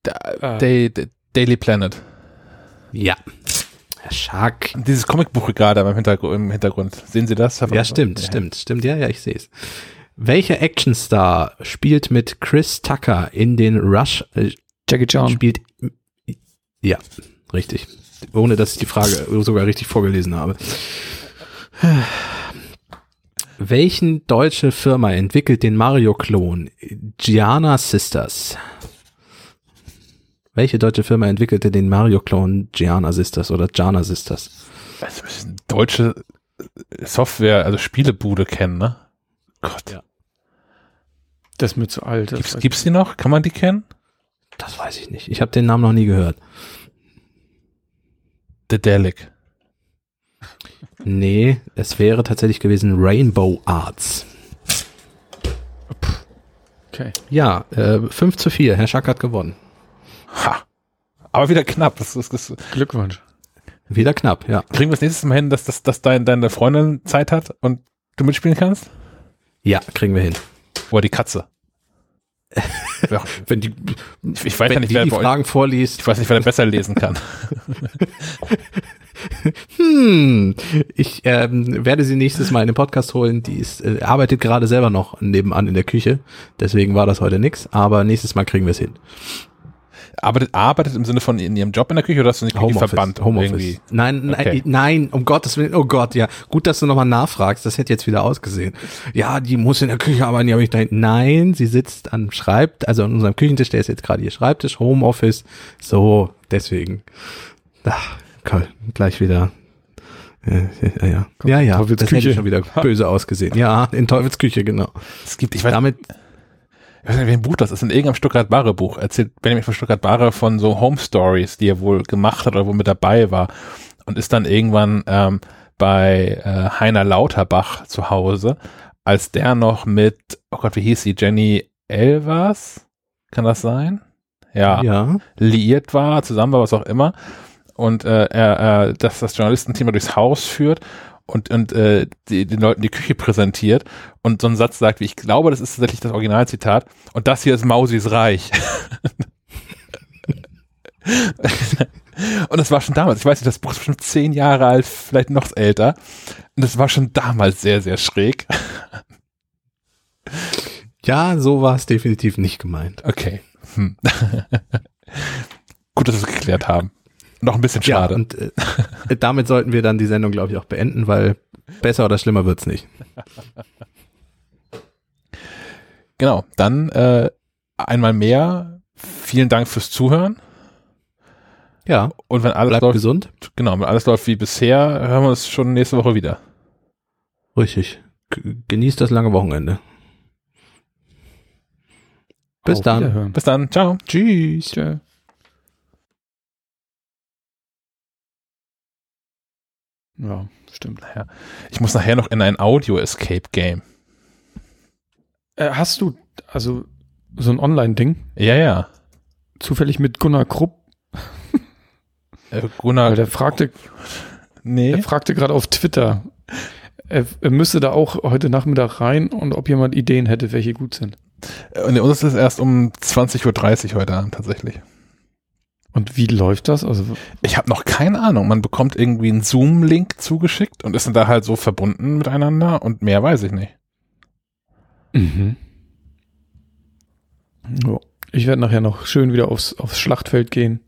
Speaker 3: Äh,
Speaker 2: Day, Day, Daily Planet.
Speaker 1: Ja. Herr Schack.
Speaker 2: Dieses Comicbuch gerade im Hintergrund, im Hintergrund. Sehen Sie das?
Speaker 1: Ja, stimmt, stimmt, stimmt. Ja, ja, ich sehe es. Welcher Actionstar spielt mit Chris Tucker in den Rush, äh,
Speaker 3: Jackie Chan.
Speaker 1: spielt, ja, richtig. Ohne dass ich die Frage sogar richtig vorgelesen habe. Welchen deutsche Firma entwickelt den Mario-Klon Gianna Sisters? Welche deutsche Firma entwickelte den Mario-Klon Gianna Sisters oder Gianna Sisters?
Speaker 2: Also, müssen deutsche Software, also Spielebude kennen, ne? Gott.
Speaker 1: Ja.
Speaker 3: Das ist mir zu alt. Das
Speaker 2: Gibt's,
Speaker 3: weiß-
Speaker 2: gibt's die noch? Kann man die kennen?
Speaker 1: Das weiß ich nicht. Ich habe den Namen noch nie gehört.
Speaker 2: The Delic.
Speaker 1: Nee, es wäre tatsächlich gewesen Rainbow Arts.
Speaker 3: Okay.
Speaker 1: Ja, äh, 5 zu 4. Herr Schack hat gewonnen.
Speaker 2: Ha. Aber wieder knapp. Das, das, das,
Speaker 3: Glückwunsch.
Speaker 1: Wieder knapp, ja.
Speaker 2: kriegen wir das nächstes Mal hin, dass, dass, dass dein, deine Freundin Zeit hat und du mitspielen kannst?
Speaker 1: Ja, kriegen wir hin.
Speaker 2: Oder die Katze. Ja,
Speaker 1: Wenn die,
Speaker 2: ich, weiß ja
Speaker 1: wenn
Speaker 2: nicht,
Speaker 1: die,
Speaker 2: wer
Speaker 1: die
Speaker 2: bei euch,
Speaker 1: Fragen vorliest.
Speaker 2: ich weiß nicht, wer besser lesen kann.
Speaker 1: Hm, ich ähm, werde sie nächstes Mal in den Podcast holen. Die ist, äh, arbeitet gerade selber noch nebenan in der Küche. Deswegen war das heute nix. Aber nächstes Mal kriegen wir es hin.
Speaker 2: Arbeitet, arbeitet im Sinne von in ihrem Job in der Küche oder hast du nicht
Speaker 1: Homeoffice,
Speaker 2: verbannt?
Speaker 1: Homeoffice.
Speaker 2: Irgendwie?
Speaker 1: Nein, nein,
Speaker 2: Okay.
Speaker 1: nein, um Gottes Willen, oh Gott, ja. Gut, dass du nochmal nachfragst, das hätte jetzt wieder ausgesehen. Ja, die muss in der Küche arbeiten, die habe ich da. Nein, sie sitzt an Schreibt, also an unserem Küchentisch, der ist jetzt gerade ihr Schreibtisch, Homeoffice, so, deswegen. Ach, Karl, gleich wieder. Ja, ja, ja. Ja, ja,
Speaker 3: Teufels
Speaker 1: das hätte schon wieder böse ausgesehen. Ja, in Teufels Küche, genau.
Speaker 2: Es gibt, ich weiß,
Speaker 1: Damit,
Speaker 2: ich weiß nicht, welchem Buch das ist, in irgendeinem Stuttgart-Barre Buch erzählt Benjamin von Stuttgart-Barre von so Home Stories, die er wohl gemacht hat oder wo mit dabei war und ist dann irgendwann ähm, bei äh, Heiner Lauterbach zu Hause, als der noch mit, oh Gott, wie hieß sie, Jenny Elvers? Kann das sein? Ja,
Speaker 1: ja,
Speaker 2: liiert war, zusammen war, was auch immer. Und äh, er, äh, dass das Journalistenteam durchs Haus führt und, und äh, die, den Leuten die Küche präsentiert und so einen Satz sagt, wie ich glaube, das ist tatsächlich das Originalzitat, und das hier ist Mausis Reich. und das war schon damals, ich weiß nicht, das Buch ist schon zehn Jahre alt, vielleicht noch älter. Und das war schon damals sehr, sehr schräg.
Speaker 1: ja, so war es definitiv nicht gemeint.
Speaker 2: Okay. Hm. Gut, dass wir es geklärt haben. Noch ein bisschen schade.
Speaker 1: Ja, und äh, damit sollten wir dann die Sendung, glaube ich, auch beenden, weil besser oder schlimmer wird's nicht.
Speaker 2: Genau, dann äh, einmal mehr. Vielen Dank fürs Zuhören.
Speaker 1: Ja,
Speaker 2: Und wenn alles
Speaker 1: bleibt
Speaker 2: läuft,
Speaker 1: gesund.
Speaker 2: genau, wenn alles läuft wie bisher, hören wir uns schon nächste Woche wieder.
Speaker 1: Richtig. G- Genießt das lange Wochenende. Bis
Speaker 3: Auf
Speaker 1: dann.
Speaker 2: Bis dann, ciao.
Speaker 1: Tschüss.
Speaker 3: Tschö. Ja, stimmt.
Speaker 2: Ich muss nachher noch in ein Audio-Escape-Game.
Speaker 3: Äh, hast du also so ein Online-Ding
Speaker 2: Ja, ja.
Speaker 3: zufällig mit Gunnar Krupp?
Speaker 2: Äh, Gunnar,
Speaker 3: Weil der fragte,
Speaker 2: nee.
Speaker 3: er fragte gerade auf Twitter, er, er müsste da auch heute Nachmittag rein und ob jemand Ideen hätte, welche gut sind.
Speaker 2: Und uns ist es erst um 20.30 Uhr heute Abend tatsächlich.
Speaker 3: Und wie läuft das? Also
Speaker 2: Ich habe noch keine Ahnung. Man bekommt irgendwie einen Zoom-Link zugeschickt und ist dann da halt so verbunden miteinander und mehr weiß ich nicht.
Speaker 3: Mhm. Ich werde nachher noch schön wieder aufs, aufs Schlachtfeld gehen